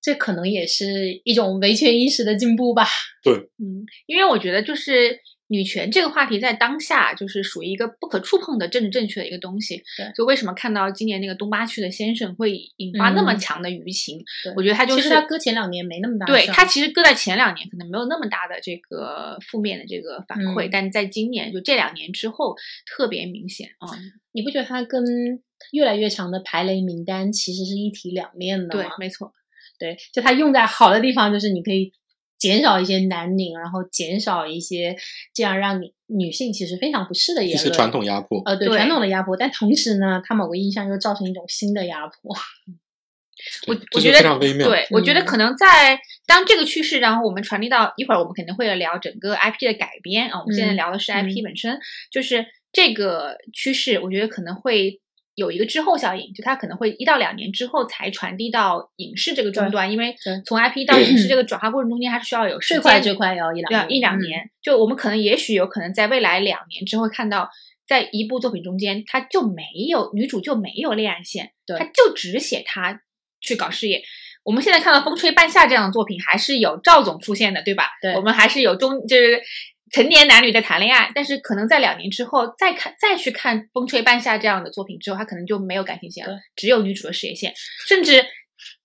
[SPEAKER 2] 这可能也是一种维权意识的进步吧。
[SPEAKER 4] 对嗯，因为我觉得就是女权这个话题在当下就是属于一个不可触碰的政治正确的一个东西。
[SPEAKER 2] 对
[SPEAKER 4] 就为什么看到今年那个东八区的先生会引发那么
[SPEAKER 2] 嗯
[SPEAKER 4] 强的舆情？
[SPEAKER 2] 对
[SPEAKER 4] 我觉得他就是
[SPEAKER 2] 其实他搁前两年没那么大
[SPEAKER 4] 对他其实搁在前两年可能没有那么大的这个负面的这个反馈，
[SPEAKER 2] 嗯
[SPEAKER 4] 但在今年就这两年之后特别明显啊、
[SPEAKER 2] 你不觉得他跟越来越长的排雷名单其实是一体两面的吗？，
[SPEAKER 4] 对没错，
[SPEAKER 2] 对，就它用在好的地方，就是你可以减少一些男拧，然后减少一些这样让你女性其实非常不适的言论，
[SPEAKER 3] 一些传统压迫，
[SPEAKER 2] 呃对
[SPEAKER 4] 对
[SPEAKER 2] 传统的压迫，但同时呢，它某个意义上又造成一种新的压迫。
[SPEAKER 4] 我我觉得
[SPEAKER 3] 非常微妙。
[SPEAKER 4] 对，我觉得
[SPEAKER 2] 嗯
[SPEAKER 4] 可能在当这个趋势，然后我们传递到一会儿，我们肯定会聊整个 IP 的改编啊。我们现在
[SPEAKER 2] 嗯
[SPEAKER 4] 聊的是 IP
[SPEAKER 2] 嗯
[SPEAKER 4] 本身，就是这个趋势，我觉得可能会有一个滞后效应，就它可能会一到两年之后才传递到影视这个终端，因为从 IP 到影视这个 转化过程中间，还是需要有时间
[SPEAKER 2] 最快最快也要一两
[SPEAKER 4] 一两
[SPEAKER 2] 嗯
[SPEAKER 4] 年。就我们可能也许有可能在未来两年之后看到，在一部作品中间，它就没有女主就没有恋爱线，
[SPEAKER 2] 对
[SPEAKER 4] 它就只写她去搞事业。我们现在看到《风吹半夏》这样的作品，还是有赵总出现的，对吧？
[SPEAKER 2] 对
[SPEAKER 4] 我们还是有中就是成年男女在谈恋爱，但是可能在两年之后再看再去看《风吹半夏》这样的作品之后，他可能就没有感情线了，只有女主的事业线，甚至。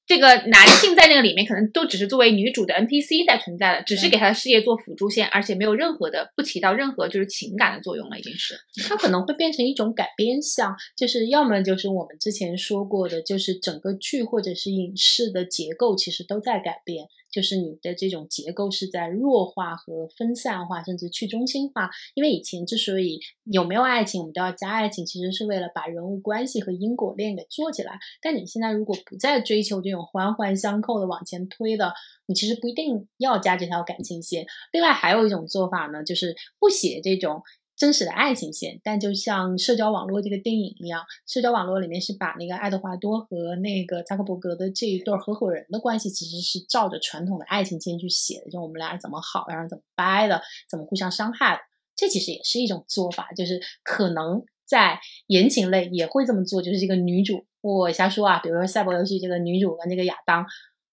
[SPEAKER 4] 这个男性在那个里面可能都只是作为女主的 NPC 在存在的，只是给他的事业做辅助线，而且没有任何的不起到任何就是情感的作用了，已经是。
[SPEAKER 2] 它可能会变成一种改编项，就是要么就是我们之前说过的，就是整个剧或者是影视的结构其实都在改变，就是你的这种结构是在弱化和分散化，甚至去中心化。因为以前之所以有没有爱情我们都要加爱情，其实是为了把人物关系和因果链给做起来。但你现在如果不再追求这种环环相扣的往前推的，你其实不一定要加这条感情线。另外还有一种做法呢，就是不写这种真实的爱情线，但就像社交网络这个电影一样，社交网络里面是把那个爱德华多和那个扎克伯格的这一对合伙人的关系，其实是照着传统的爱情线去写的，就我们俩怎么好，然后怎么掰的，怎么互相伤害的，这其实也是一种做法，就是可能在言情类也会这么做，就是这个女主，我瞎说啊，比如说赛博游戏这个女主跟这个亚当。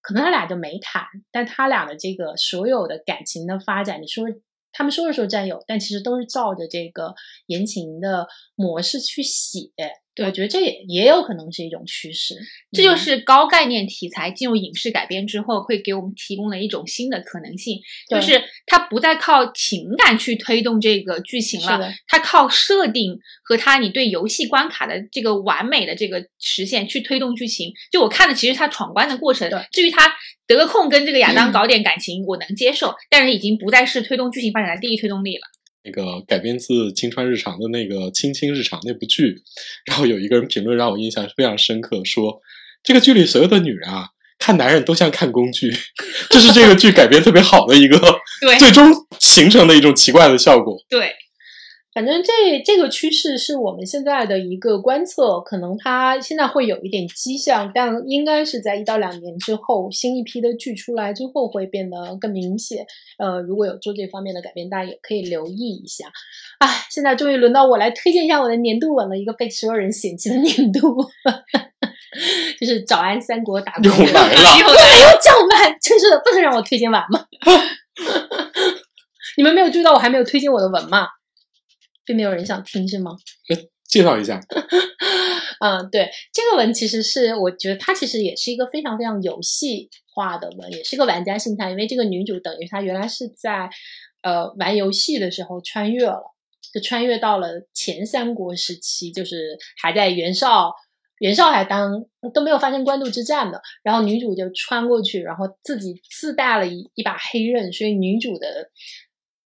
[SPEAKER 2] 可能他俩就没谈，但他俩的这个所有的感情的发展，你说他们说是说战友，但其实都是照着这个言情的模式去写，我觉得这也也有可能是一种趋势。
[SPEAKER 4] 这就是高概念题材进入影视改编之后，会给我们提供了一种新的可能性，
[SPEAKER 2] 对
[SPEAKER 4] 就是它不再靠情感去推动这个剧情了它靠设定和它你对游戏关卡的这个完美的这个实现去推动剧情。就我看的其实它闯关的过程
[SPEAKER 2] 对，
[SPEAKER 4] 至于他德克控跟这个亚当搞点感情，我能接受，但是已经不再是推动剧情发展的第一推动力了。
[SPEAKER 3] 那个改编自青川日常的那个《青青日常》那部剧，然后有一个人评论让我印象非常深刻，说这个剧里所有的女人啊，看男人都像看工具，这是这个剧改编特别好的一个
[SPEAKER 4] 对
[SPEAKER 3] 最终形成的一种奇怪的效果。
[SPEAKER 4] 对，
[SPEAKER 2] 反正这这个趋势是我们现在的一个观测，可能它现在会有一点迹象，但应该是在一到两年之后，新一批的剧出来之后会变得更明显。呃，如果有做这方面的改变，大家也可以留意一下。哎，现在终于轮到我来推荐一下我的年度文了，一个被所有人嫌弃的年度，就是《早安三国》打 工
[SPEAKER 3] 又来了，
[SPEAKER 4] 又
[SPEAKER 2] 我没有讲完，真是的，不能让我推荐完吗？你们没有注意到我还没有推荐我的文吗？并没有人想听是吗？
[SPEAKER 3] 介绍一下，
[SPEAKER 2] 嗯，对，这个文其实是我觉得它其实也是一个非常非常游戏化的文，也是个玩家心态，因为这个女主等于她原来是在呃玩游戏的时候穿越了，就穿越到了前三国时期，就是还在袁绍。袁绍还当都没有发生官渡之战的，然后女主就穿过去，然后自己自带了一一把黑刃，所以女主的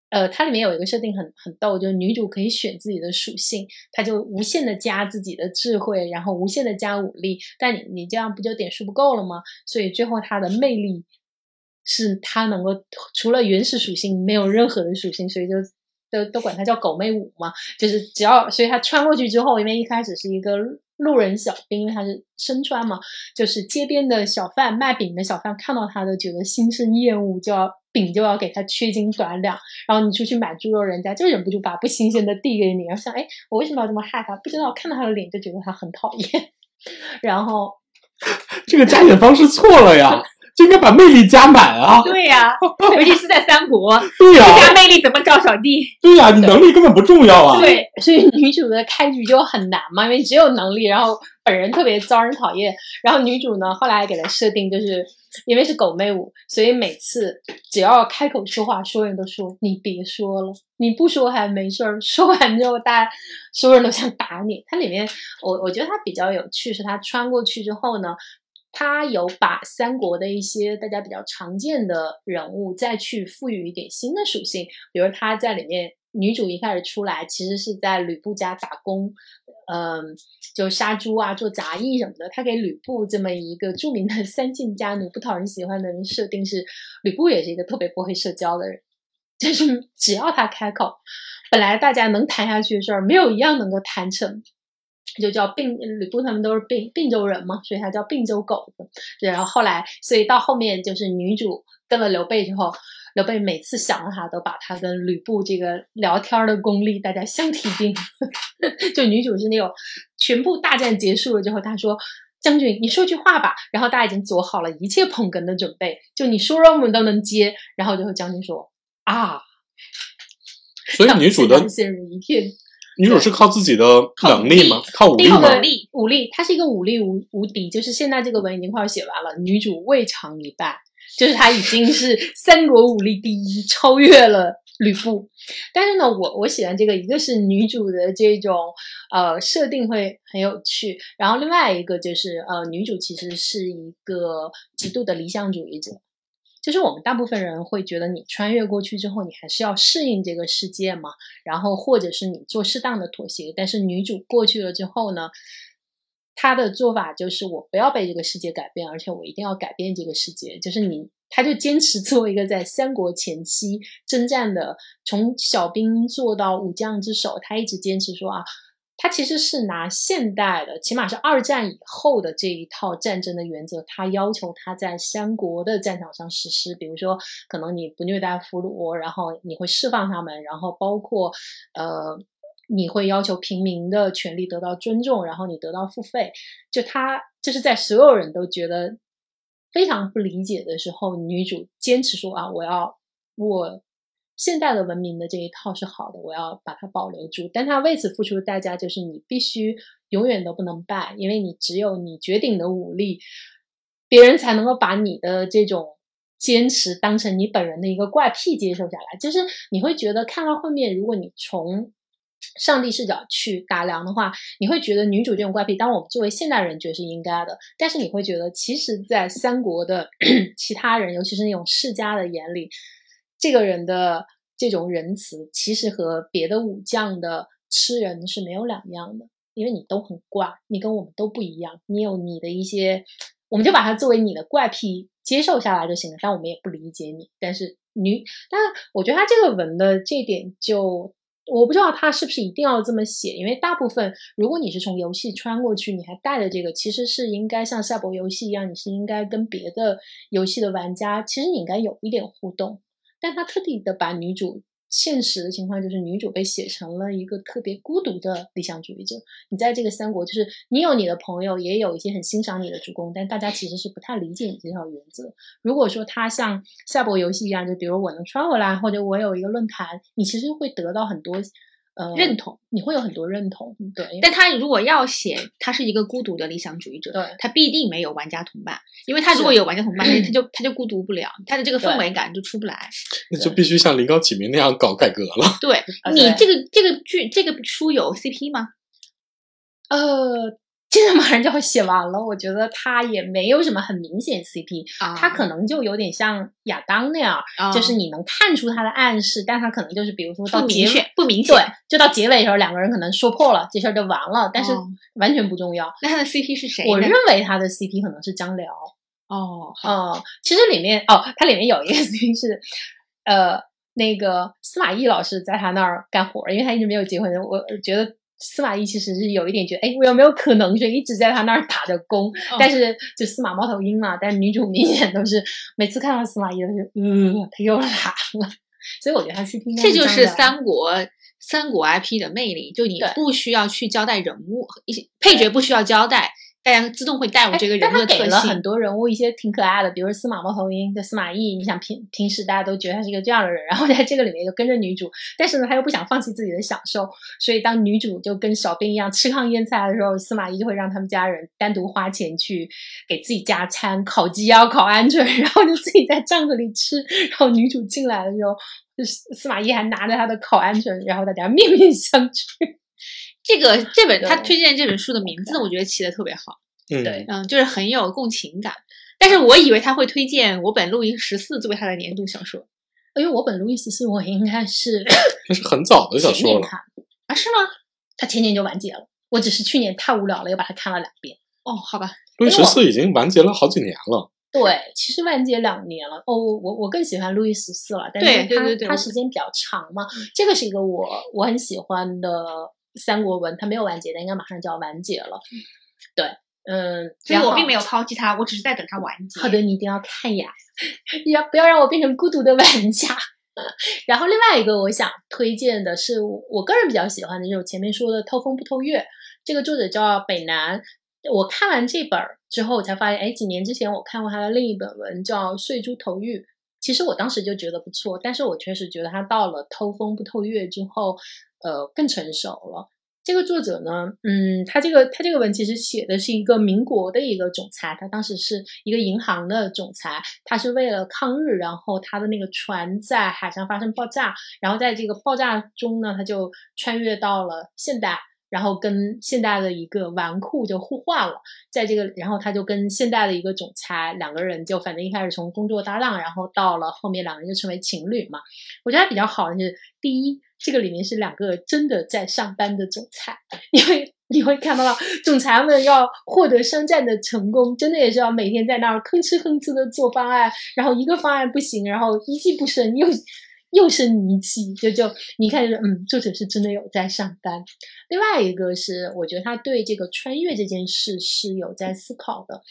[SPEAKER 2] 呃，它里面有一个设定很很逗，就是女主可以选自己的属性，她就无限的加自己的智慧，然后无限的加武力，但你你这样不就点数不够了吗？所以最后她的魅力是她能够除了原始属性没有任何的属性，所以就都都管她叫狗妹舞嘛，就是只要所以她穿过去之后，因为一开始是一个路人小兵，因为她是身穿嘛，就是街边的小贩卖饼的小贩看到她都觉得心生厌恶，就要饼就要给他缺斤短两。然后你出去买猪肉，人家就忍不住把不新鲜的递给你，然后想，哎，我为什么要这么害他？不知道，看到他的脸就觉得他很讨厌。然后，
[SPEAKER 3] 这个加减方式错了呀，就应该把魅力加满啊！
[SPEAKER 4] 对呀、尤其是在三国，
[SPEAKER 3] 对呀、
[SPEAKER 4] 加魅力怎么找小弟？
[SPEAKER 3] 对呀、你能力根本不重要啊！
[SPEAKER 4] 对，
[SPEAKER 2] 所以女主的开局就很难嘛，因为只有能力，然后本人特别招人讨厌。然后女主呢，后来给她设定就是。因为是狗妹舞，所以每次只要开口说话，所有人都说你别说了，你不说还没事儿，说完之后，大家所有人都想打你。它里面，我我觉得它比较有趣，是它穿过去之后呢，它有把三国的一些大家比较常见的人物再去赋予一点新的属性，比如她在里面，女主一开始出来其实是在吕布家打工。嗯，就杀猪啊，做杂役什么的。他给吕布这么一个著名的三姓家奴、不讨人喜欢的人设定是，吕布也是一个特别不会社交的人，就是只要他开口，本来大家能谈下去的事儿，没有一样能够谈成。就叫并吕布他们都是并并州人嘛，所以他叫并州狗子。然后后来，所以到后面就是女主跟了刘备之后。刘备每次想到他，都把他跟吕布这个聊天的功力大家相提并论。就女主是那种全部大战结束了之后，她说：“将军，你说句话吧。”然后大家已经做好了一切捧哏的准备，就你说了我们都能接。然后最后将军说：“啊！”
[SPEAKER 3] 所以女主的
[SPEAKER 2] 陷入一片
[SPEAKER 3] 女主是靠自己的能力吗？靠武力吗？
[SPEAKER 2] 那个武力，她是一个武力无无敌。就是现在这个文已经快要写完了，女主未尝一败。就是他已经是三国武力第一，超越了吕布。但是呢，我我喜欢这个，一个是女主的这种呃设定会很有趣，然后另外一个就是呃女主其实是一个极度的理想主义者。就是我们大部分人会觉得，你穿越过去之后，你还是要适应这个世界嘛，然后或者是你做适当的妥协。但是女主过去了之后呢？他的做法就是我不要被这个世界改变，而且我一定要改变这个世界。就是你，他就坚持做一个在三国前期征战的，从小兵做到武将之首。他一直坚持说啊，他其实是拿现代的，起码是二战以后的这一套战争的原则，他要求他在三国的战场上实施。比如说，可能你不虐待俘虏，然后你会释放他们，然后包括呃。你会要求平民的权利得到尊重，然后你得到付费。就他就是在所有人都觉得非常不理解的时候，女主坚持说啊，我要我现代的文明的这一套是好的，我要把它保留住。但他为此付出的代价就是你必须永远都不能败，因为你只有你绝顶的武力，别人才能够把你的这种坚持当成你本人的一个怪癖接受下来。就是你会觉得看到后面，如果你从上帝视角去打量的话，你会觉得女主这种怪癖，当我们作为现代人觉得是应该的，但是你会觉得，其实，在三国的 其他人，尤其是那种世家的眼里。这个人的这种仁慈，其实和别的武将的吃人是没有两样的，因为你都很怪，你跟我们都不一样，你有你的一些，我们就把它作为你的怪癖接受下来就行了。但我们也不理解你。但是女，但我觉得他这个文的这点就，我不知道他是不是一定要这么写，因为大部分如果你是从游戏穿过去，你还带着这个，其实是应该像赛博游戏一样，你是应该跟别的游戏的玩家，其实你应该有一点互动。但他特地的把女主现实的情况，就是女主被写成了一个特别孤独的理想主义者。你在这个三国，就是你有你的朋友，也有一些很欣赏你的主公，但大家其实是不太理解你这套原则。如果说他像赛博游戏一样，就比如我能穿回来，或者我有一个论坛，你其实会得到很多。呃，
[SPEAKER 4] 认同
[SPEAKER 2] 你会有很多认同，对。
[SPEAKER 4] 但他如果要写他是一个孤独的理想主义者，
[SPEAKER 2] 对，
[SPEAKER 4] 他必定没有玩家同伴，因为他如果有玩家同伴，他就他就孤独不了，他的这个氛围感就出不来。
[SPEAKER 3] 那就必须像林高启明那样搞改革了。
[SPEAKER 4] 对你这个这个剧这个书有 CP 吗？
[SPEAKER 2] 呃。现在马上就要写完了，我觉得他也没有什么很明显 CP，他可能就有点像亚当那样，就是你能看出他的暗示，但他可能就是比如说到结尾
[SPEAKER 4] 不明显，
[SPEAKER 2] 对，就到结尾的时候两个人可能说破了，这事儿就完了，但是完全不重要。
[SPEAKER 4] 那他的 CP 是谁？
[SPEAKER 2] 我认为他的 CP 可能是张辽。
[SPEAKER 4] 哦，
[SPEAKER 2] 哦，其实里面哦，它里面有一个 CP 是，呃，那个司马懿老师在他那儿干活，因为他一直没有结婚，我觉得。司马懿其实是有一点觉得，哎，我有没有可能就一直在他那儿打着工？但是就司马猫头鹰嘛，但是女主明显都是每次看到司马懿都是，嗯，他又来了。所以我觉得他 CP
[SPEAKER 4] 这就是三国三国 IP 的魅力，就你不需要去交代人物，一些配角不需要交代。大家自动会带入这个人物的
[SPEAKER 2] 特性。给了很多人物一些挺可爱的，比如司马猫头鹰的司马懿，你想平平时大家都觉得他是一个这样的人，然后在这个里面就跟着女主，但是呢他又不想放弃自己的享受，所以当女主就跟小兵一样吃糠咽菜的时候，司马懿就会让他们家人单独花钱去给自己加餐，烤鸡啊烤鹌鹑，然后就自己在帐子里吃。然后女主进来的时候，司司马懿还拿着他的烤鹌鹑，然后大家面面相觑。
[SPEAKER 4] 这个这本他推荐这本书的名字，我觉得起的特别好。
[SPEAKER 2] 嗯对，
[SPEAKER 4] 嗯，就是很有共情感。但是我以为他会推荐我本路易十四作为他的年度小说，
[SPEAKER 2] 因为我本路易十四我应该是
[SPEAKER 3] 那是很早的小说了
[SPEAKER 4] 啊？是吗？
[SPEAKER 2] 他前年就完结了，我只是去年太无聊了，又把它看了两遍。
[SPEAKER 4] 哦，好吧，
[SPEAKER 3] 路易十四已经完结了好几年了。
[SPEAKER 2] 对，其实完结两年了。哦，我我更喜欢路易十四了，但是它它时间比较长嘛。这个是一个我我很喜欢的三国文，它没有完结，的应该马上就要完结了。对。嗯，
[SPEAKER 4] 所以我并没有抛弃它，我只是在等它完结。
[SPEAKER 2] 好的，你一定要看呀，要不要让我变成孤独的玩家？然后另外一个我想推荐的是我个人比较喜欢的，就是我前面说的《偷风不偷月》，这个作者叫北南。我看完这本之后，我才发现，哎，几年之前我看过他的另一本文叫《睡猪投玉》，其实我当时就觉得不错，但是我确实觉得他到了《偷风不偷月》之后，呃，更成熟了。这个作者呢，嗯，他这个他这个文其实写的是一个民国的一个总裁，他当时是一个银行的总裁，他是为了抗日，然后他的那个船在海上发生爆炸，然后在这个爆炸中呢，他就穿越到了现代，然后跟现代的一个纨绔就互换了，在这个，然后他就跟现代的一个总裁两个人就反正一开始从工作搭档，然后到了后面两个人就成为情侣嘛。我觉得比较好的是第一。这个里面是两个真的在上班的总裁，因为你会看到总裁们要获得商战的成功，真的也是要每天在那儿吭哧吭哧的做方案，然后一个方案不行，然后一计不生又又生一计，就就你看，嗯，作者是真的有在上班。另外一个是，我觉得他对这个穿越这件事是有在思考的，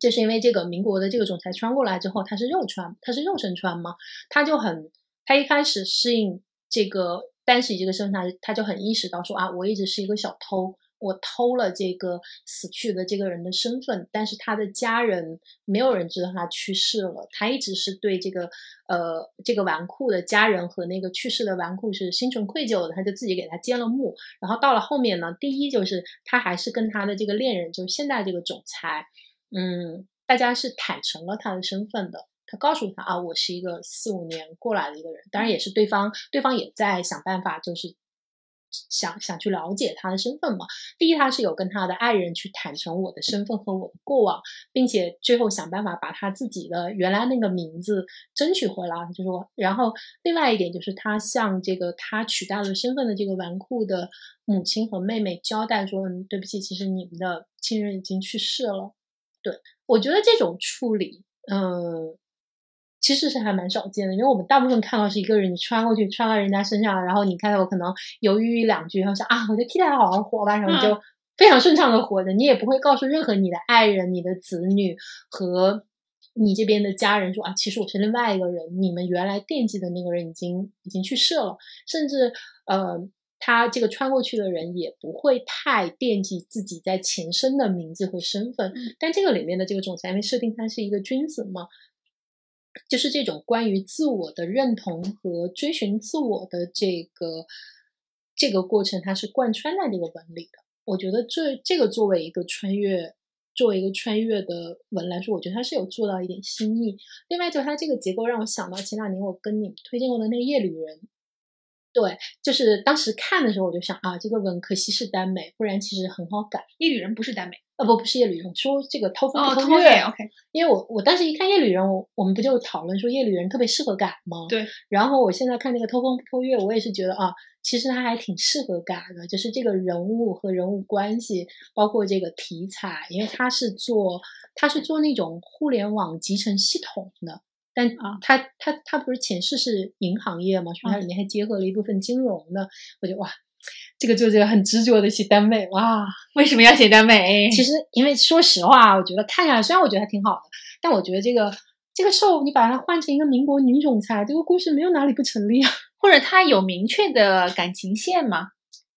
[SPEAKER 2] 就是因为这个民国的这个总裁穿过来之后，他是肉穿，他是肉身穿嘛，他就很，他一开始适应。这个单喜这个身上，他就很意识到说啊，我一直是一个小偷，我偷了这个死去的这个人的身份，但是他的家人没有人知道他去世了，他一直是对这个呃这个纨绔的家人和那个去世的纨绔是心存愧疚的，他就自己给他建了墓。然后到了后面呢，第一就是他还是跟他的这个恋人，就是现在这个总裁，嗯，大家是坦诚了他的身份的。他告诉他啊，我是一个四五年过来的一个人，当然也是对方，对方也在想办法，就是想想去了解他的身份嘛。第一，他是有跟他的爱人去坦诚我的身份和我的过往，并且最后想办法把他自己的原来那个名字争取回来。就是说，然后另外一点就是他向这个他取代了身份的这个纨绔的母亲和妹妹交代说，对不起，其实你们的亲人已经去世了。对我觉得这种处理，嗯。其实是还蛮少见的，因为我们大部分看到是一个人你穿过去穿到人家身上，然后你看到我可能犹豫两句，然后想啊，我就替他好好活吧，然后你就非常顺畅的活着，你也不会告诉任何你的爱人、你的子女和你这边的家人说啊，其实我是另外一个人，你们原来惦记的那个人已经已经去世了，甚至呃，他这个穿过去的人也不会太惦记自己在前身的名字和身份，但这个里面的这个总裁因为设定他是一个君子嘛。就是这种关于自我的认同和追寻自我的这个这个过程，它是贯穿在这个文里的。我觉得这这个作为一个穿越，作为一个穿越的文来说，我觉得它是有做到一点新意。另外，就它这个结构让我想到前两年我跟你推荐过的那个《夜旅人》。对，就是当时看的时候，我就想啊，这个文可惜是耽美，不然其实很好改。
[SPEAKER 4] 夜旅人不是耽美。
[SPEAKER 2] 啊不不是夜旅人，说这个偷风偷月
[SPEAKER 4] ，OK。
[SPEAKER 2] 因为我我当时一看夜旅人，我我们不就讨论说夜旅人特别适合改吗？
[SPEAKER 4] 对。
[SPEAKER 2] 然后我现在看那个偷风偷月，我也是觉得啊，其实他还挺适合改的，就是这个人物和人物关系，包括这个题材，因为他是做他是做那种互联网集成系统的，但啊，他他他不是前世是银行业嘛，所以他里面还结合了一部分金融的，我觉得哇。这个作者很执着的写耽美哇？
[SPEAKER 4] 为什么要写耽美？
[SPEAKER 2] 其实，因为说实话，我觉得看下来，虽然我觉得还挺好的，但我觉得这个这个受你把它换成一个民国女总裁，这个故事没有哪里不成立啊？
[SPEAKER 4] 或者它有明确的感情线吗？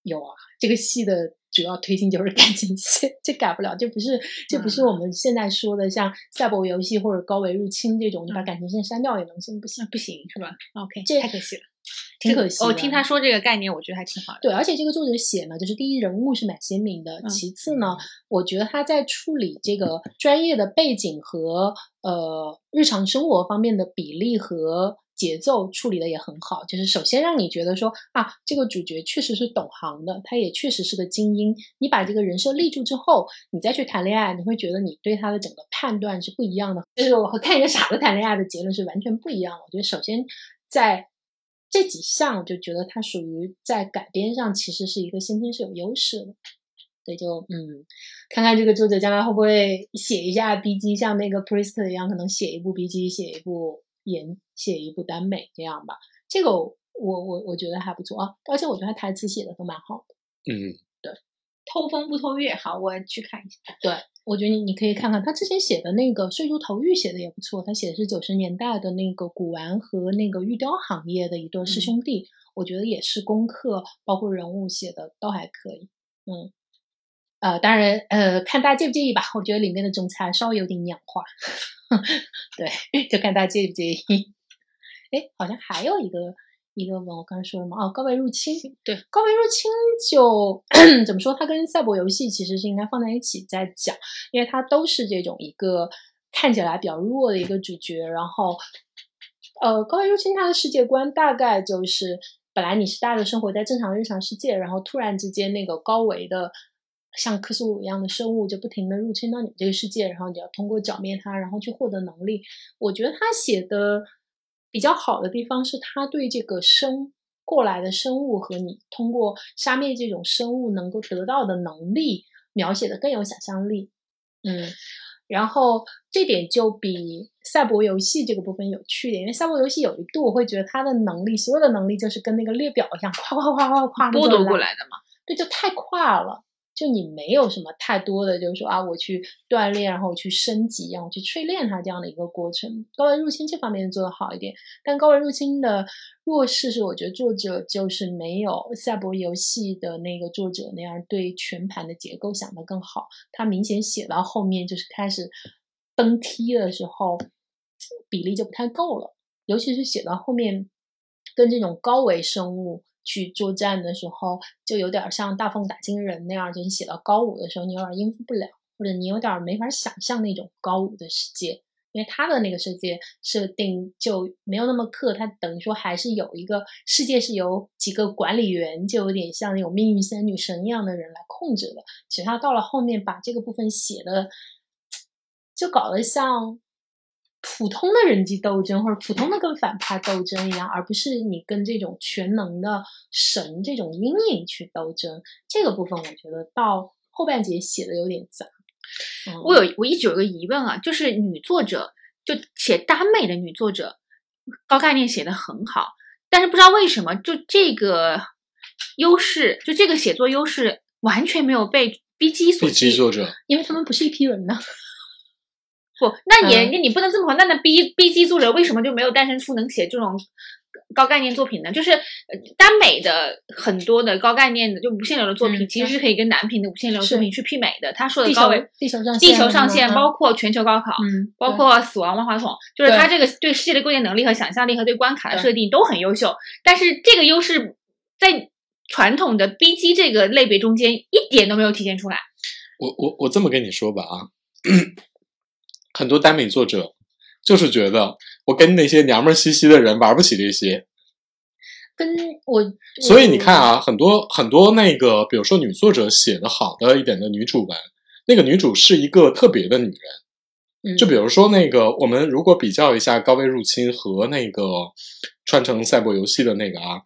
[SPEAKER 2] 有啊，这个戏的主要推进就是感情线，这改不了，这不是这不是我们现在说的像赛博游戏或者高维入侵这种，你把感情线删掉也能行，不行
[SPEAKER 4] 不行是吧？OK，
[SPEAKER 2] 这
[SPEAKER 4] 太可惜了。
[SPEAKER 2] 挺可惜。
[SPEAKER 4] 我听他说这个概念，我觉得还挺好的。
[SPEAKER 2] 对，而且这个作者写呢，就是第一人物是蛮鲜明的。其次呢，我觉得他在处理这个专业的背景和呃日常生活方面的比例和节奏处理的也很好。就是首先让你觉得说啊，这个主角确实是懂行的，他也确实是个精英。你把这个人设立住之后，你再去谈恋爱，你会觉得你对他的整个判断是不一样的。就是我和看一个傻子谈恋爱的结论是完全不一样的。我觉得首先在这几项我就觉得它属于在改编上其实是一个先天是有优势的，所以就嗯，看看这个作者将来会不会写一下 B G，像那个 Priest 一样，可能写一部 B G，写一部演，写一部耽美这样吧。这个我我我觉得还不错啊，而且我觉得他台词写的都蛮好
[SPEAKER 3] 的。嗯，
[SPEAKER 2] 对，
[SPEAKER 4] 偷风不偷月，好，我去看一下。
[SPEAKER 2] 对。我觉得你你可以看看他之前写的那个《睡猪头玉》写的也不错，他写的是九十年代的那个古玩和那个玉雕行业的一对师兄弟，我觉得也是功课，包括人物写的都还可以。嗯，呃，当然，呃，看大家介不介意吧。我觉得里面的总裁稍微有点娘化，对，就看大家介不介意。哎，好像还有一个。一个文我刚才说什么，哦，高维入侵，
[SPEAKER 4] 对，
[SPEAKER 2] 高维入侵就 怎么说？它跟赛博游戏其实是应该放在一起在讲，因为它都是这种一个看起来比较弱的一个主角。然后，呃，高维入侵它的世界观大概就是，本来你是大家生活在正常的日常世界，然后突然之间那个高维的像克苏鲁一样的生物就不停的入侵到你这个世界，然后你要通过剿灭它，然后去获得能力。我觉得他写的。比较好的地方是他对这个生过来的生物和你通过杀灭这种生物能够得到的能力描写的更有想象力，嗯，然后这点就比赛博游戏这个部分有趣点，因为赛博游戏有一度我会觉得它的能力，所有的能力就是跟那个列表一样，夸夸夸夸夸
[SPEAKER 4] 剥夺过来的嘛，
[SPEAKER 2] 对，就太快了。就你没有什么太多的，就是说啊，我去锻炼，然后我去升级，然后去淬炼它这样的一个过程。高维入侵这方面做得好一点，但高维入侵的弱势是，我觉得作者就是没有赛博游戏的那个作者那样对全盘的结构想得更好。他明显写到后面就是开始崩梯的时候，比例就不太够了，尤其是写到后面跟这种高维生物。去作战的时候，就有点像大凤打金人那样，就你写到高五的时候，你有点应付不了，或者你有点没法想象那种高五的世界，因为他的那个世界设定就没有那么克，他等于说还是有一个世界是由几个管理员，就有点像那种命运三女神一样的人来控制的。其实他到了后面把这个部分写的，就搞得像。普通的人际斗争，或者普通的跟反派斗争一样，而不是你跟这种全能的神这种阴影去斗争。这个部分我觉得到后半节写的有点杂。
[SPEAKER 4] 我有我一直有个疑问啊，就是女作者就写耽美的女作者，高概念写的很好，但是不知道为什么就这个优势，就这个写作优势完全没有被 B G 所
[SPEAKER 3] B G 作者，
[SPEAKER 2] 因为他们不是一批人呢。
[SPEAKER 4] 不，那也那你不能这么说。那那 B B 级作者为什么就没有诞生出能写这种高概念作品呢？就是耽美的很多的高概念的就无限流的作品，其实是可以跟男频的无限流作品去媲美的。他说的高维
[SPEAKER 2] 地球上
[SPEAKER 4] 地球上线，包括全球高考，包括死亡万花筒，就是他这个对世界的构建能力和想象力和对关卡的设定都很优秀。但是这个优势在传统的 B 级这个类别中间一点都没有体现出来。
[SPEAKER 3] 我我我这么跟你说吧啊。很多耽美作者就是觉得我跟那些娘们兮兮的人玩不起这些，
[SPEAKER 2] 跟我，
[SPEAKER 3] 所以你看啊，很多很多那个，比如说女作者写的好的一点的女主文，那个女主是一个特别的女人，就比如说那个，我们如果比较一下《高位入侵》和那个《穿成赛博游戏》的那个啊，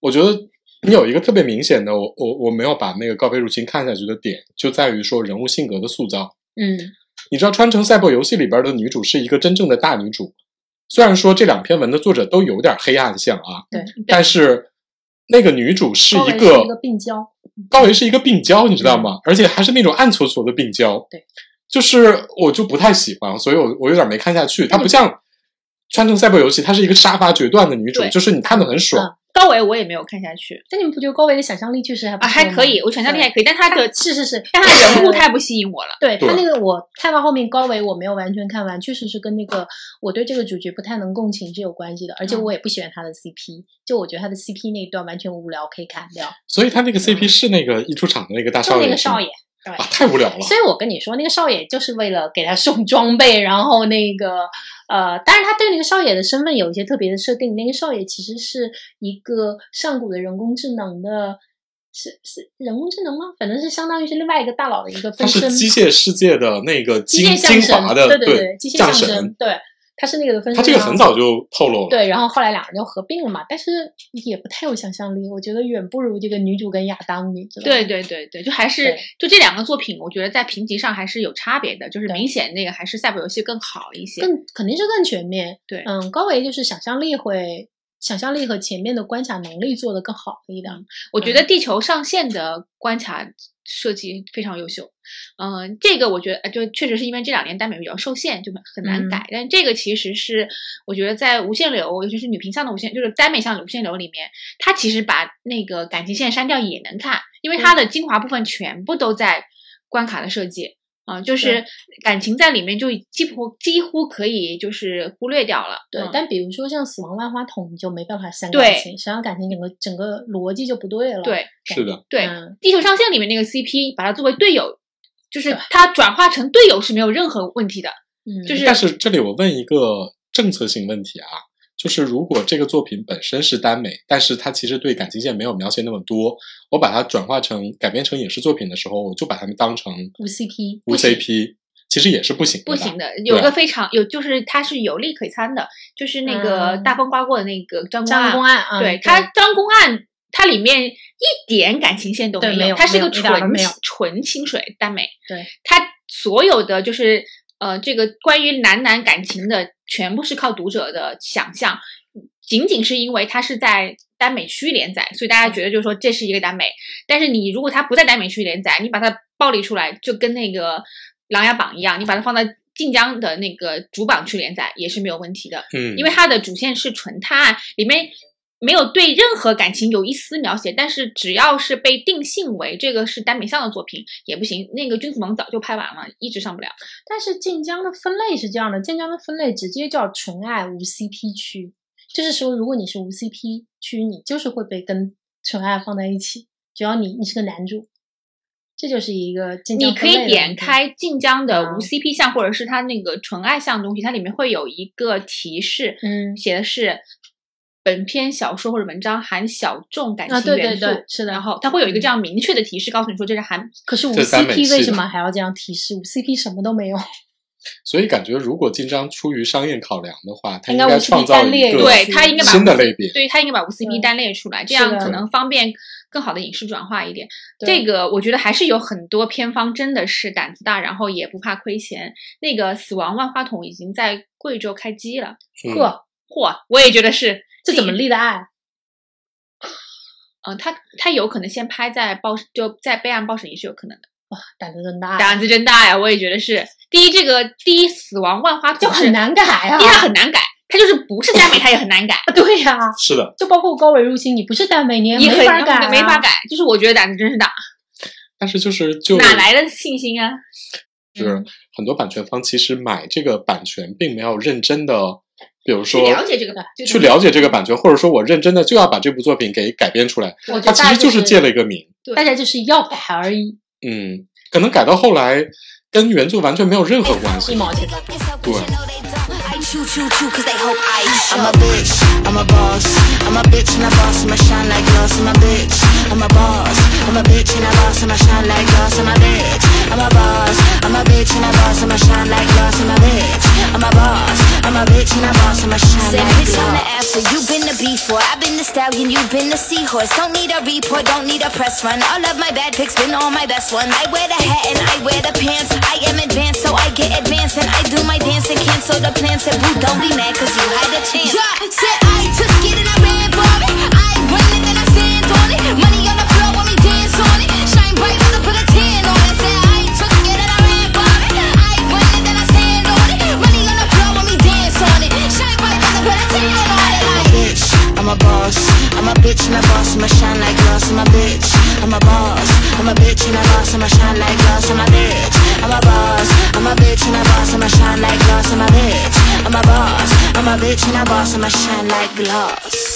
[SPEAKER 3] 我觉得你有一个特别明显的，我我我没有把那个《高位入侵》看下去的点，就在于说人物性格的塑造，
[SPEAKER 2] 嗯。
[SPEAKER 3] 你知道《穿城赛博游戏》里边的女主是一个真正的大女主，虽然说这两篇文的作者都有点黑暗向啊，
[SPEAKER 2] 对，
[SPEAKER 3] 但是那个女主是
[SPEAKER 2] 一
[SPEAKER 3] 个
[SPEAKER 2] 病娇，
[SPEAKER 3] 高维是一个病娇，你知道吗？而且还是那种暗搓搓的病娇，
[SPEAKER 2] 对，
[SPEAKER 3] 就是我就不太喜欢，所以我我有点没看下去。她不像《穿城赛博游戏》，她是一个杀伐决断的女主，就是你看的很爽。
[SPEAKER 4] 高维我也没有看下去，
[SPEAKER 2] 但你们不觉得高维的想象力确实还啊
[SPEAKER 4] 还可以？我想象力还可以，但他的
[SPEAKER 2] 是是是，
[SPEAKER 4] 但他人物太不吸引我了。
[SPEAKER 2] 对他那个我看到后面高维我没有完全看完，确实是跟那个我对这个主角不太能共情是有关系的，而且我也不喜欢他的 CP，就我觉得他的 CP 那一段完全无聊，可以砍掉。
[SPEAKER 3] 所以他那个 CP 是那个一出场的那个大少
[SPEAKER 2] 爷，那个少爷。
[SPEAKER 3] 啊，太无聊了。
[SPEAKER 2] 所以我跟你说，那个少爷就是为了给他送装备，然后那个呃，但是他对那个少爷的身份有一些特别的设定。那个少爷其实是一个上古的人工智能的，是是人工智能吗？反正是相当于是另外一个大佬的一个分身。
[SPEAKER 3] 机械世界的那个精精华的，
[SPEAKER 2] 对对对，机械
[SPEAKER 3] 降
[SPEAKER 2] 神，对。他是那个的分
[SPEAKER 3] 他这个很早就透露了，
[SPEAKER 2] 对，然后后来两人就合并了嘛，但是也不太有想象力，我觉得远不如这个女主跟亚当，你知道吗？
[SPEAKER 4] 对对对对，就还是就这两个作品，我觉得在评级上还是有差别的，就是明显那个还是赛博游戏更好一些，
[SPEAKER 2] 更肯定是更全面。
[SPEAKER 4] 对，
[SPEAKER 2] 嗯，高维就是想象力会，想象力和前面的关卡能力做得更好一点。
[SPEAKER 4] 我觉得地球上线的关卡。设计非常优秀，嗯，这个我觉得就确实是因为这两年耽美比较受限，就很难改。但这个其实是我觉得在无限流，尤其是女频向的无限，就是耽美向的无限流里面，它其实把那个感情线删掉也能看，因为它的精华部分全部都在关卡的设计。啊，就是感情在里面就几乎几乎可以就是忽略掉了。
[SPEAKER 2] 对，但比如说像死亡万花筒，你就没办法删感情，删感情整个整个逻辑就不对了。
[SPEAKER 4] 对，
[SPEAKER 3] 是的，
[SPEAKER 4] 对。地球上线里面那个 CP，把它作为队友，就是它转化成队友是没有任何问题的。嗯，就是。
[SPEAKER 3] 但是这里我问一个政策性问题啊。就是如果这个作品本身是耽美，但是它其实对感情线没有描写那么多，我把它转化成改编成影视作品的时候，我就把它们当成
[SPEAKER 2] 无 CP，
[SPEAKER 3] 无 CP，其实也是不行的。
[SPEAKER 4] 不行的，有个非常有，就是它是有利可参的，就是那个大风刮过的那个张
[SPEAKER 2] 公案，
[SPEAKER 4] 对他张公案，它里面一点感情线都没有，它是个纯纯清水耽美，
[SPEAKER 2] 对，
[SPEAKER 4] 它所有的就是呃这个关于男男感情的。全部是靠读者的想象，仅仅是因为它是在耽美区连载，所以大家觉得就是说这是一个耽美。但是你如果它不在耽美区连载，你把它暴力出来，就跟那个《琅琊榜》一样，你把它放在晋江的那个主榜去连载也是没有问题的，
[SPEAKER 3] 嗯，
[SPEAKER 4] 因为它的主线是纯探案，里面没有对任何感情有一丝描写，但是只要是被定性为这个是耽美向的作品也不行。那个君子盟早就拍完了，一直上不了。
[SPEAKER 2] 但是晋江的分类是这样的，晋江的分类直接叫纯爱无 CP 区，就是说如果你是无 CP 区，你就是会被跟纯爱放在一起，只要你你是个男主，这就是一个晋江
[SPEAKER 4] 你可
[SPEAKER 2] 分类的
[SPEAKER 4] 以点开晋江的
[SPEAKER 2] 啊
[SPEAKER 4] 无 CP 项，或者是它那个纯爱项东西，它里面会有一个提示，
[SPEAKER 2] 嗯
[SPEAKER 4] 写的是本篇小说或者文章含小众感
[SPEAKER 2] 啊对对
[SPEAKER 4] 情元素，
[SPEAKER 2] 对是的
[SPEAKER 4] 然后它会有一个这样明确的提示，告诉你说这是含
[SPEAKER 2] 可是无
[SPEAKER 3] 这是耽美
[SPEAKER 2] CP 为什么还要这样提示？无 CP 什么都没有，
[SPEAKER 3] 所以感觉如果晋章出于商业考量的话，他
[SPEAKER 2] 应该无 CP
[SPEAKER 3] 创造
[SPEAKER 2] 单列
[SPEAKER 3] 一个
[SPEAKER 4] 对他应该把
[SPEAKER 3] 新的类别。
[SPEAKER 4] 对他应该把无 CP 单列出来，这样可能方便更好的影视转化一点。这个我觉得还是有很多偏方真的是胆子大，然后也不怕亏钱。那个死亡万花筒已经在贵州开机了，
[SPEAKER 3] 嗯
[SPEAKER 2] 呵，
[SPEAKER 4] 嚯，我也觉得是
[SPEAKER 2] 这怎么立的案？
[SPEAKER 4] 嗯，他他有可能先拍在报就在备案报审也是有可能的，
[SPEAKER 2] 哇，胆子真大，
[SPEAKER 4] 胆子真大呀！我也觉得是。第一，这个第一死亡万花筒
[SPEAKER 2] 就很，难改啊
[SPEAKER 4] 第。一它很难改，它就是不是耽美，它也很难改，
[SPEAKER 2] 对呀、
[SPEAKER 3] 是的，
[SPEAKER 2] 就包括高维入侵，你不是耽美，你也没法改、啊，
[SPEAKER 4] 没法。改。就是我觉得胆子真是大，
[SPEAKER 3] 但是就是就
[SPEAKER 4] 哪来的信心啊？
[SPEAKER 3] 就是很多版权方其实买这个版权，并没有认真的，比如
[SPEAKER 4] 去
[SPEAKER 3] 说
[SPEAKER 4] 了解这个版，就
[SPEAKER 3] 去了解这个版权，或者说我认真的就要把这部作品给改编出来，
[SPEAKER 2] 我觉
[SPEAKER 3] 它其
[SPEAKER 2] 实就是
[SPEAKER 3] 借了一个名。
[SPEAKER 2] 大家就是要改而已，
[SPEAKER 3] 嗯，可能改到后来跟原作完全没有任何关系
[SPEAKER 2] 一。毛钱。
[SPEAKER 5] 对。Choo choo choo cause they hope I show. I'm a bitch, I'm a boss. I'm a bitch and a boss, I'ma shine like glass. I'm a bitch, I'm a boss. I'm a bitch and a boss, I'ma shine like glass. I'm a bitch, I'm a boss. I'm a bitch and a boss, I'ma shine like glass. I'm a bitch, I'm a boss. I'm a bitch and a boss, I'ma shine
[SPEAKER 6] Said
[SPEAKER 5] like
[SPEAKER 6] bitch on the
[SPEAKER 5] glass.
[SPEAKER 6] after, you been the before. I've been the stallion, you've been the seahorse. Don't need a report, don't need a press run. All of my bad pics been all my best ones. I wear the hat and I wear the pants. I am advanced, so I get advanced. And I do my dance and cancel the plans. Boo, don't be mad, cause you had a chance. Yeah, said I took it and I ran for it. I run it and I stand on it. Money on the floor when we dance on it. Shine bright as I put a tan on it. Said I took it and I ran for it. I run it and I stand on it. Money on the floor when we dance on it. Shine bright as I put a tan on it.
[SPEAKER 5] I'm a bitch, I'm a boss. I'm a bitch and a boss, I'ma shine like glass. I'm a bitch, I'm a boss. I'm a bitch and a boss, I'ma shine like glass. I'm a bitch, I'm a boss. I'm a bitch and a boss, I'ma shine like glass. I'm a bitch, I'm a boss. I'm a bitch and a boss, I'ma shine like glass.